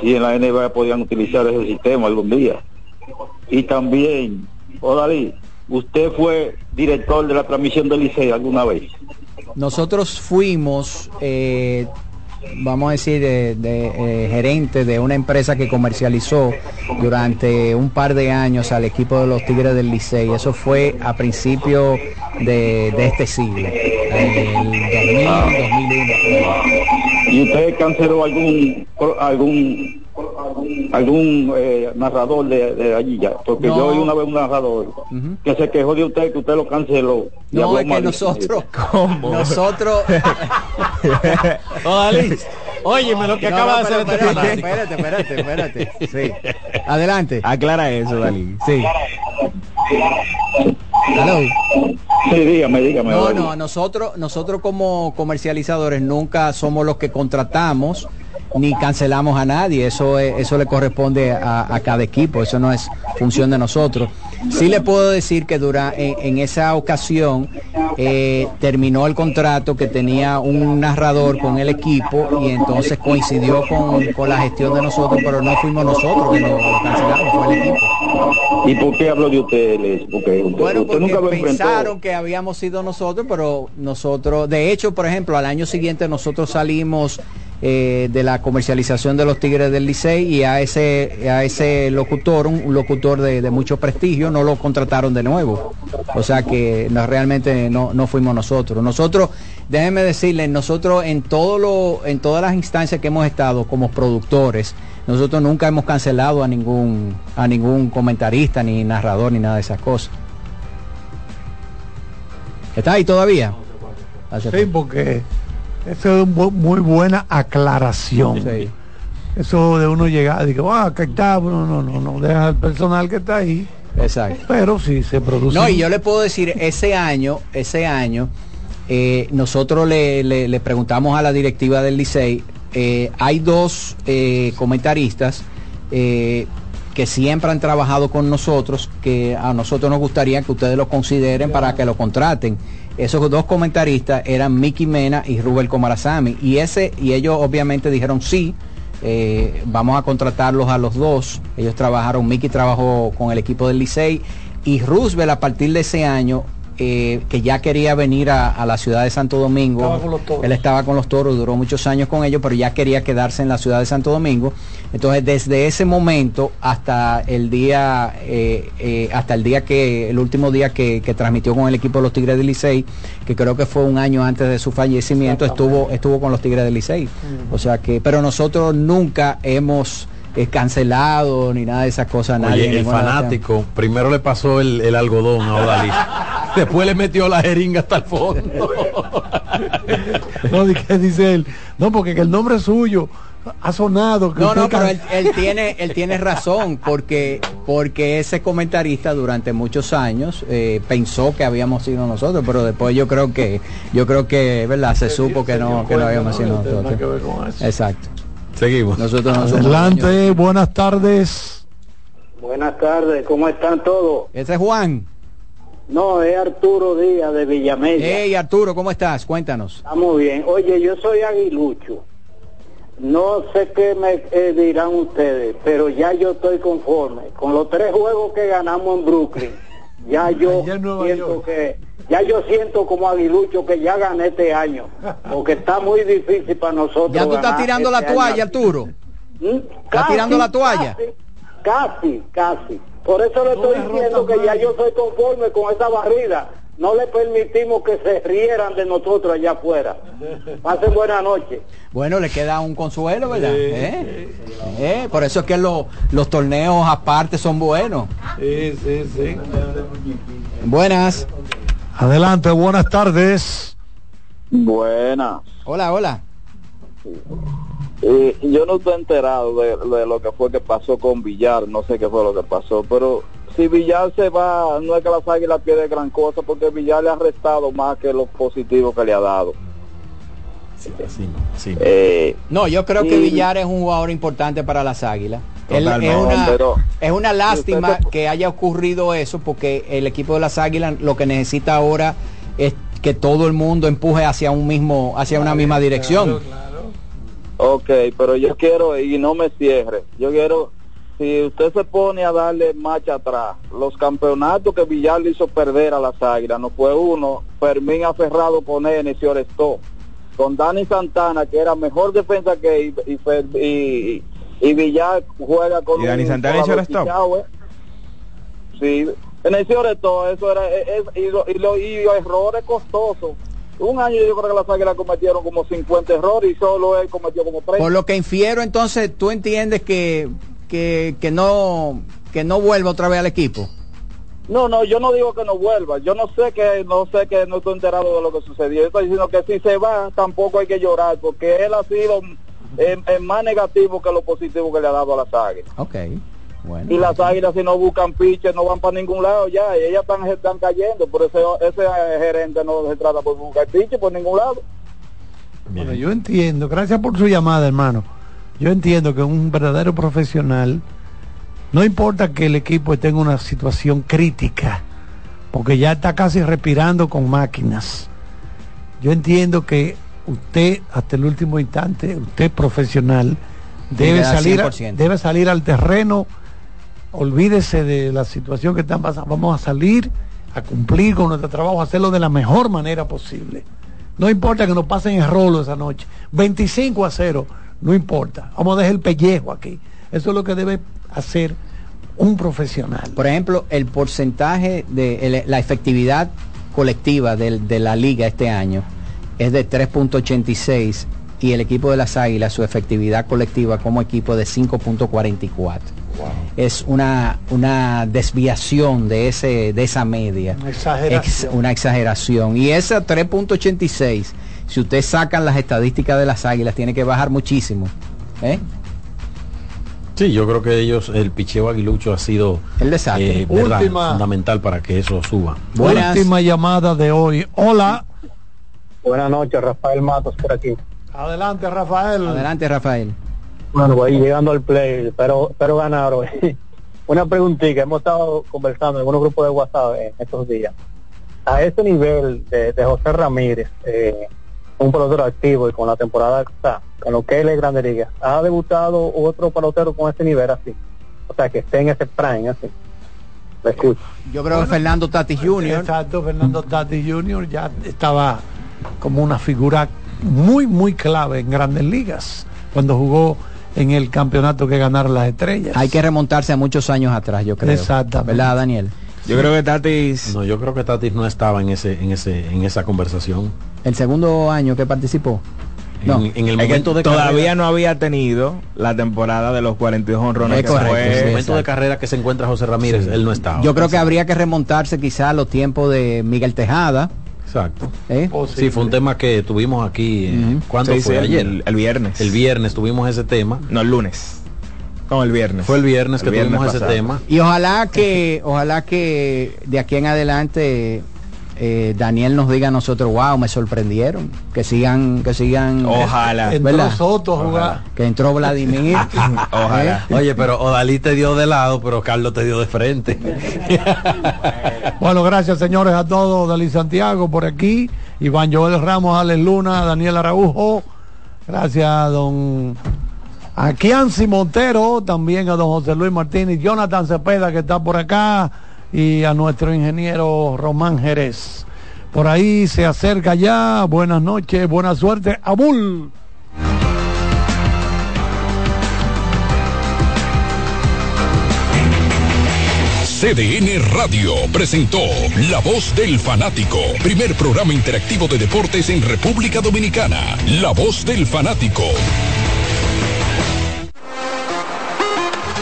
si en la NBA podían utilizar ese sistema algún día. Y también, Odalí, usted fue director de la transmisión del Liceo alguna vez. Nosotros fuimos, eh, vamos a decir, de, eh, gerente de una empresa que comercializó durante un par de años al equipo de los Tigres del Licey. Eso fue a principios de, de este siglo, el 2000, 2001. ¿Y usted canceló algún algún algún eh, narrador de, de allí ya? Porque No. yo oí una vez un narrador que se quejó de usted que usted lo canceló. Y No, habló es que mal. nosotros, nosotros, Óyeme lo que No, acaba no, de hacer este fanático. espérate, espérate, espérate, espérate. Sí. Adelante. Aclara eso, Dalí. Sí. Hello. Sí, dígame, dígame. No, no, nosotros, nosotros como comercializadores nunca somos los que contratamos ni cancelamos a nadie. Eso es- eso le corresponde a, a cada equipo. Eso no es función de nosotros. Sí le puedo decir que dura, en, en esa ocasión eh, terminó el contrato que tenía un narrador con el equipo y entonces coincidió con, con la gestión de nosotros, pero no fuimos nosotros que lo, lo cancelamos, fue el equipo. ¿Y por qué hablo de ustedes? Porque usted, Bueno, porque nunca pensaron que habíamos sido nosotros, pero nosotros, de hecho, por ejemplo, al año siguiente nosotros salimos eh, de la comercialización de los Tigres del Licey y a ese a ese locutor, un, locutor de, de mucho prestigio, no lo contrataron de nuevo. O sea que no, realmente no, no fuimos nosotros. Nosotros, déjenme decirles, nosotros en todo lo, en todas las instancias que hemos estado como productores, nosotros nunca hemos cancelado a ningún a ningún comentarista ni narrador ni nada de esas cosas. ¿Está ahí todavía? Sí, porque eso es muy buena aclaración. Eso de uno llegar y digo, ah, que está, no, no, no, no, deja al personal que está ahí. Exacto. Pero sí se produce. No, y yo le puedo decir, ese año, ese año, eh, nosotros le, le- le preguntamos a la directiva del Licey, eh, hay dos eh, comentaristas eh, que siempre han trabajado con nosotros, que a nosotros nos gustaría que ustedes lo consideren para que lo contraten. Esos dos comentaristas eran Mickey Mena y Rubel Comarazami. Y ese, y ellos obviamente dijeron sí, eh, vamos a contratarlos a los dos. Ellos trabajaron, Mickey trabajó con el equipo del Licey y Roosevelt a partir de ese año, eh, que ya quería venir a, a la ciudad de Santo Domingo. Estaba. Él estaba con los toros, duró muchos años con ellos, pero ya quería quedarse en la ciudad de Santo Domingo. Entonces, desde ese momento hasta el día, eh, eh, hasta el día que, el último día que, que transmitió con el equipo de los Tigres del Licey, que creo que fue un año antes de su fallecimiento, estuvo, estuvo con los Tigres del Licey. O sea que, pero nosotros nunca hemos eh, cancelado ni nada de esas cosas a nadie. Oye, el fanático primero le pasó el, el algodón a Odalí. Después le metió la jeringa hasta el fondo. No, que dice él, no, porque que el nombre suyo ha sonado. que No, no, pero él, él tiene, él tiene razón, porque, porque ese comentarista durante muchos años eh, pensó que habíamos sido nosotros, pero después yo creo que, yo creo que, ¿verdad? Se supo que no, que no habíamos sido nosotros. Exacto. Seguimos. Nosotros no somos Adelante, buenas tardes. Buenas tardes, ¿cómo están todos? Ese es Juan. No, es Arturo Díaz de Villamella. Hey Arturo, ¿cómo estás? Cuéntanos. Está muy bien. Oye, yo soy aguilucho. No sé qué me eh, dirán ustedes, pero ya yo estoy conforme. Con los tres juegos que ganamos en Brooklyn, ya yo siento que, ya yo siento como aguilucho que ya gané este año, porque está muy difícil para nosotros. Ya tú estás ganar tirando la este año. toalla, Arturo. Casi, tirando la toalla? Casi, casi. Por eso le estoy diciendo que ya yo estoy conforme con esa barrida. No le permitimos que se rieran de nosotros allá afuera. Pasen buena noche. Bueno, le queda un consuelo, ¿verdad? ¿Eh? ¿Eh? Por eso es que lo- los torneos aparte son buenos. Sí, sí, sí. Buenas. Adelante, buenas tardes. Buenas. Hola, hola. Eh, yo no estoy enterado de, de lo que fue que pasó con Villar, no sé qué fue lo que pasó, pero si Villar se va, no es que las águilas pierden gran cosa, porque Villar le ha restado más que los positivos que le ha dado. Eh, No, yo creo que Villar es un jugador importante para las Águilas. Él- es, Totalmente. una, Pero- es una lástima que haya ocurrido eso porque el equipo de las Águilas lo que necesita ahora es que todo el mundo empuje hacia un mismo hacia una misma dirección. Ok, pero yo quiero, y no me cierre, yo quiero, si usted se pone a darle marcha atrás, los campeonatos que Villar le hizo perder a las águilas, no fue uno, Fermín aferrado con él y se orestó, con Dani Santana, que era mejor defensa que y, y, Fer- y- y Villar juega con ¿Y Dani un Santana hizo orestó? eh. Sí, en el todo eso era, es- es- y, lo- y, lo- y errores costosos. Un año yo creo que las águilas cometieron como 50 errores y solo él cometió como 30. Por lo que infiero entonces tú entiendes que que, que no que no vuelva otra vez al equipo. No, no, yo no digo que no vuelva. Yo no sé que no sé que no estoy enterado de lo que sucedió. Yo estoy diciendo que si se va tampoco hay que llorar porque él ha sido eh, eh, más negativo que lo positivo que le ha dado a las águilas. Ok. Bueno. Y las águilas si no buscan piches no van para ningún lado ya. Y ellas están, están cayendo. Por eso ese eh, gerente no se trata por buscar piches por ningún lado. Bueno, yo entiendo, gracias por su llamada, hermano. Yo entiendo que un verdadero profesional, no importa que el equipo esté en una situación crítica, porque ya está casi respirando con máquinas. Yo entiendo que usted, hasta el último instante, usted profesional, debe salir, a- 100%. debe salir al terreno, olvídese de la situación que están pasando, vamos a salir a cumplir con nuestro trabajo, a hacerlo de la mejor manera posible. No importa que nos pasen el rolo esa noche, 25 a 0, no importa, vamos a dejar el pellejo aquí. Eso es lo que debe hacer un profesional. Por ejemplo, el porcentaje de el- la efectividad colectiva de, la liga este año es de 3.86 y el equipo de las Águilas su efectividad colectiva como equipo de 5.44. Es una, una desviación de ese de esa media. Una exageración. Ex- una exageración. Y esa 3.86, si usted sacan las estadísticas de las Águilas, tiene que bajar muchísimo. ¿eh? Sí, yo creo que ellos, el picheo aguilucho ha sido El desastre. eh, verdad, Última. fundamental para que eso suba. Última llamada de hoy. Hola. Buenas noches, Rafael Matos por aquí. Adelante, Rafael. Adelante, Rafael. Bueno, voy llegando al play, pero, pero ganar hoy. Una preguntita, hemos estado conversando en algunos grupos de WhatsApp en estos días. A ese nivel de, de José Ramírez, eh, un pelotero activo y con la temporada que está, con lo que él es Grande Liga, ¿ha debutado otro pelotero con ese nivel así? O sea, que esté en ese prime así. Me escucho. Yo creo que Fernando Tatis Jr. Exacto, Fernando Tatis Jr. ya estaba como una figura muy, muy clave en grandes ligas cuando jugó en el campeonato que ganaron las estrellas. Hay que remontarse a muchos años atrás, yo creo. Exactamente. ¿Verdad, Daniel? Yo creo que Tatis. No, yo creo que Tatis no estaba en ese, en ese, en esa conversación. El segundo año que participó. No. En, en el momento de todavía carrera, no había tenido la temporada de los 42 honrones Es que correcto, fue. en el sí, momento de carrera que se encuentra José Ramírez, él no estaba. Yo creo que habría que remontarse quizá a los tiempos de Miguel Tejada. Exacto. ¿eh? Sí, fue un tema que tuvimos aquí. eh, ¿Cuándo Sí, fue? sí, Ayer. El, el viernes. El viernes tuvimos ese tema. No, el lunes. No, el viernes. Fue el viernes El que viernes tuvimos ese tema. Y ojalá que, ojalá que de aquí en adelante eh, Daniel nos diga a nosotros, wow, me sorprendieron. Que sigan, que sigan. Ojalá. Entró ¿verdad? Soto a jugar. Que entró Vladimir. Ojalá. ¿eh? Oye, pero Odalí te dio de lado, pero Carlos te dio de frente. Bueno, gracias señores a todos. Dalí Santiago por aquí. Iván Joel Ramos, Alex Luna, Daniel Araujo. Gracias a don a Kianci Montero, también a don José Luis Martínez, Jonathan Cepeda que está por acá y a nuestro ingeniero Román Jerez. Por ahí se acerca ya. Buenas noches, buena suerte. Abul. CDN Radio presentó La Voz del Fanático, primer programa interactivo de deportes en República Dominicana. La Voz del Fanático.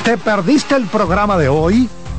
¿Te perdiste el programa de hoy?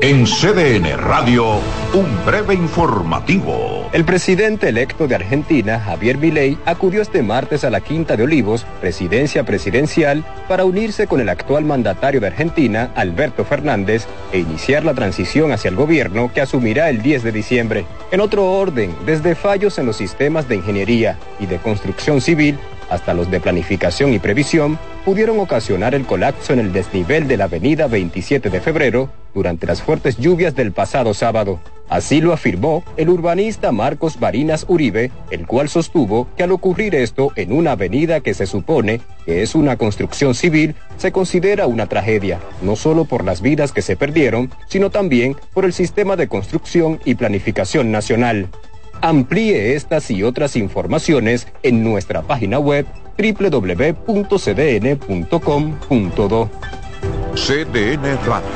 En CDN Radio, un breve informativo. El presidente electo de Argentina, Javier Milei, acudió este martes a la Quinta de Olivos, residencia presidencial, para unirse con el actual mandatario de Argentina, Alberto Fernández, e iniciar la transición hacia el gobierno que asumirá el 10 de diciembre. En otro orden, desde fallos en los sistemas de ingeniería y de construcción civil, hasta los de planificación y previsión, pudieron ocasionar el colapso en el desnivel de la avenida 27 de febrero durante las fuertes lluvias del pasado sábado. Así lo afirmó el urbanista Marcos Barinas Uribe, el cual sostuvo que al ocurrir esto en una avenida que se supone que es una construcción civil, se considera una tragedia, no solo por las vidas que se perdieron, sino también por el sistema de construcción y planificación nacional. Amplíe estas y otras informaciones en nuestra página web www.cdn.com.do. CDN Radio,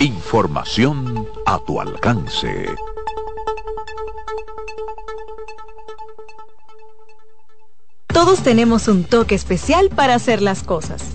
información a tu alcance. Todos tenemos un toque especial para hacer las cosas.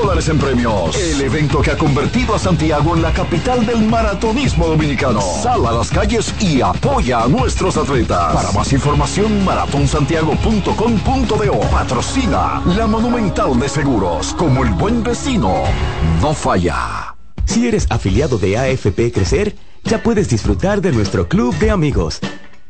dólares en premios. El evento que ha convertido a Santiago en la capital del maratonismo dominicano. Sal a las calles y apoya a nuestros atletas. Para más información, maratonsantiago.com.do. Patrocina la Monumental de Seguros. Como el buen vecino, no falla. Si eres afiliado de AFP Crecer, ya puedes disfrutar de nuestro club de amigos.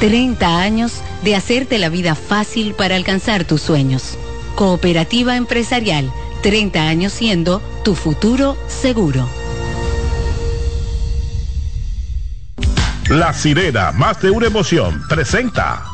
30 años de hacerte la vida fácil para alcanzar tus sueños. Cooperativa Empresarial, 30 años siendo tu futuro seguro. La sirena, más de una emoción, presenta.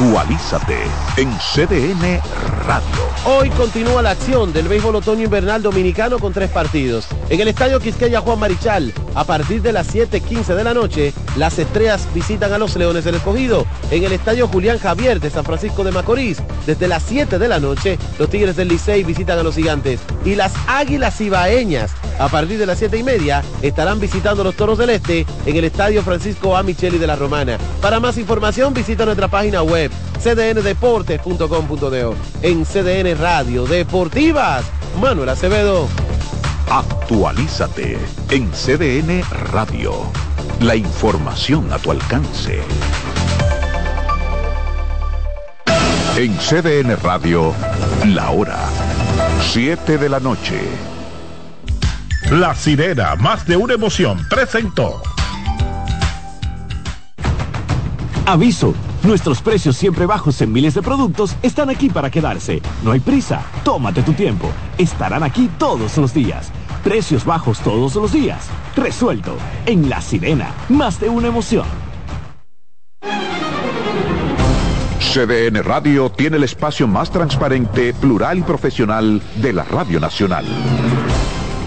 Actualízate en CDN Radio. Hoy continúa la acción del béisbol otoño invernal dominicano con tres partidos. En el estadio Quisqueya Juan Marichal, a partir de las 7:15 de la noche, las estrellas visitan a los Leones del Escogido. En el estadio Julián Javier de San Francisco de Macorís, desde las 7 de la noche, los Tigres del Licey visitan a los Gigantes. Y las Águilas Ibaeñas, a partir de las 7 y media, estarán visitando los Toros del Este en el estadio Francisco A. Micheli de la Romana. Para más información, visita nuestra página web cdndeportes.com.do. En CDN Radio Deportivas, Manuel Acevedo. Actualízate en CDN Radio. La información a tu alcance. En CDN Radio, la hora 7 de la noche. La sirena, más de una emoción, presentó. Aviso, nuestros precios siempre bajos en miles de productos están aquí para quedarse. No hay prisa, tómate tu tiempo. Estarán aquí todos los días. Precios bajos todos los días. Resuelto. En La Sirena, más de una emoción. CDN Radio tiene el espacio más transparente, plural y profesional de la Radio Nacional.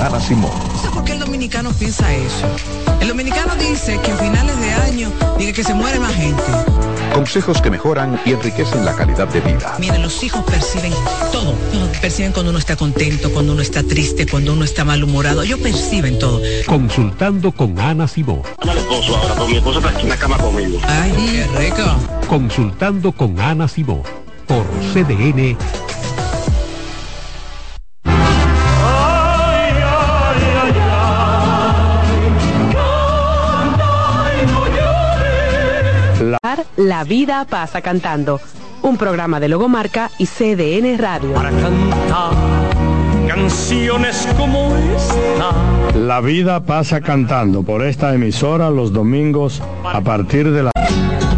Con Ana Simón. Sé por qué el dominicano piensa eso. El dominicano dice que a finales de año dice que se muere más gente. Consejos que mejoran y enriquecen la calidad de vida. Miren, los hijos perciben todo. Perciben cuando uno está contento, cuando uno está triste, cuando uno está malhumorado. Ellos perciben todo. Consultando con Ana Simón. Al esposo ahora, porque mi esposo está aquí en la cama conmigo. Ay, qué rico. Consultando con Ana Simón. Por CDN. La vida pasa cantando. Un programa de Logomarca y CDN Radio. Para cantar canciones como esta. La vida pasa cantando por esta emisora los domingos a partir de la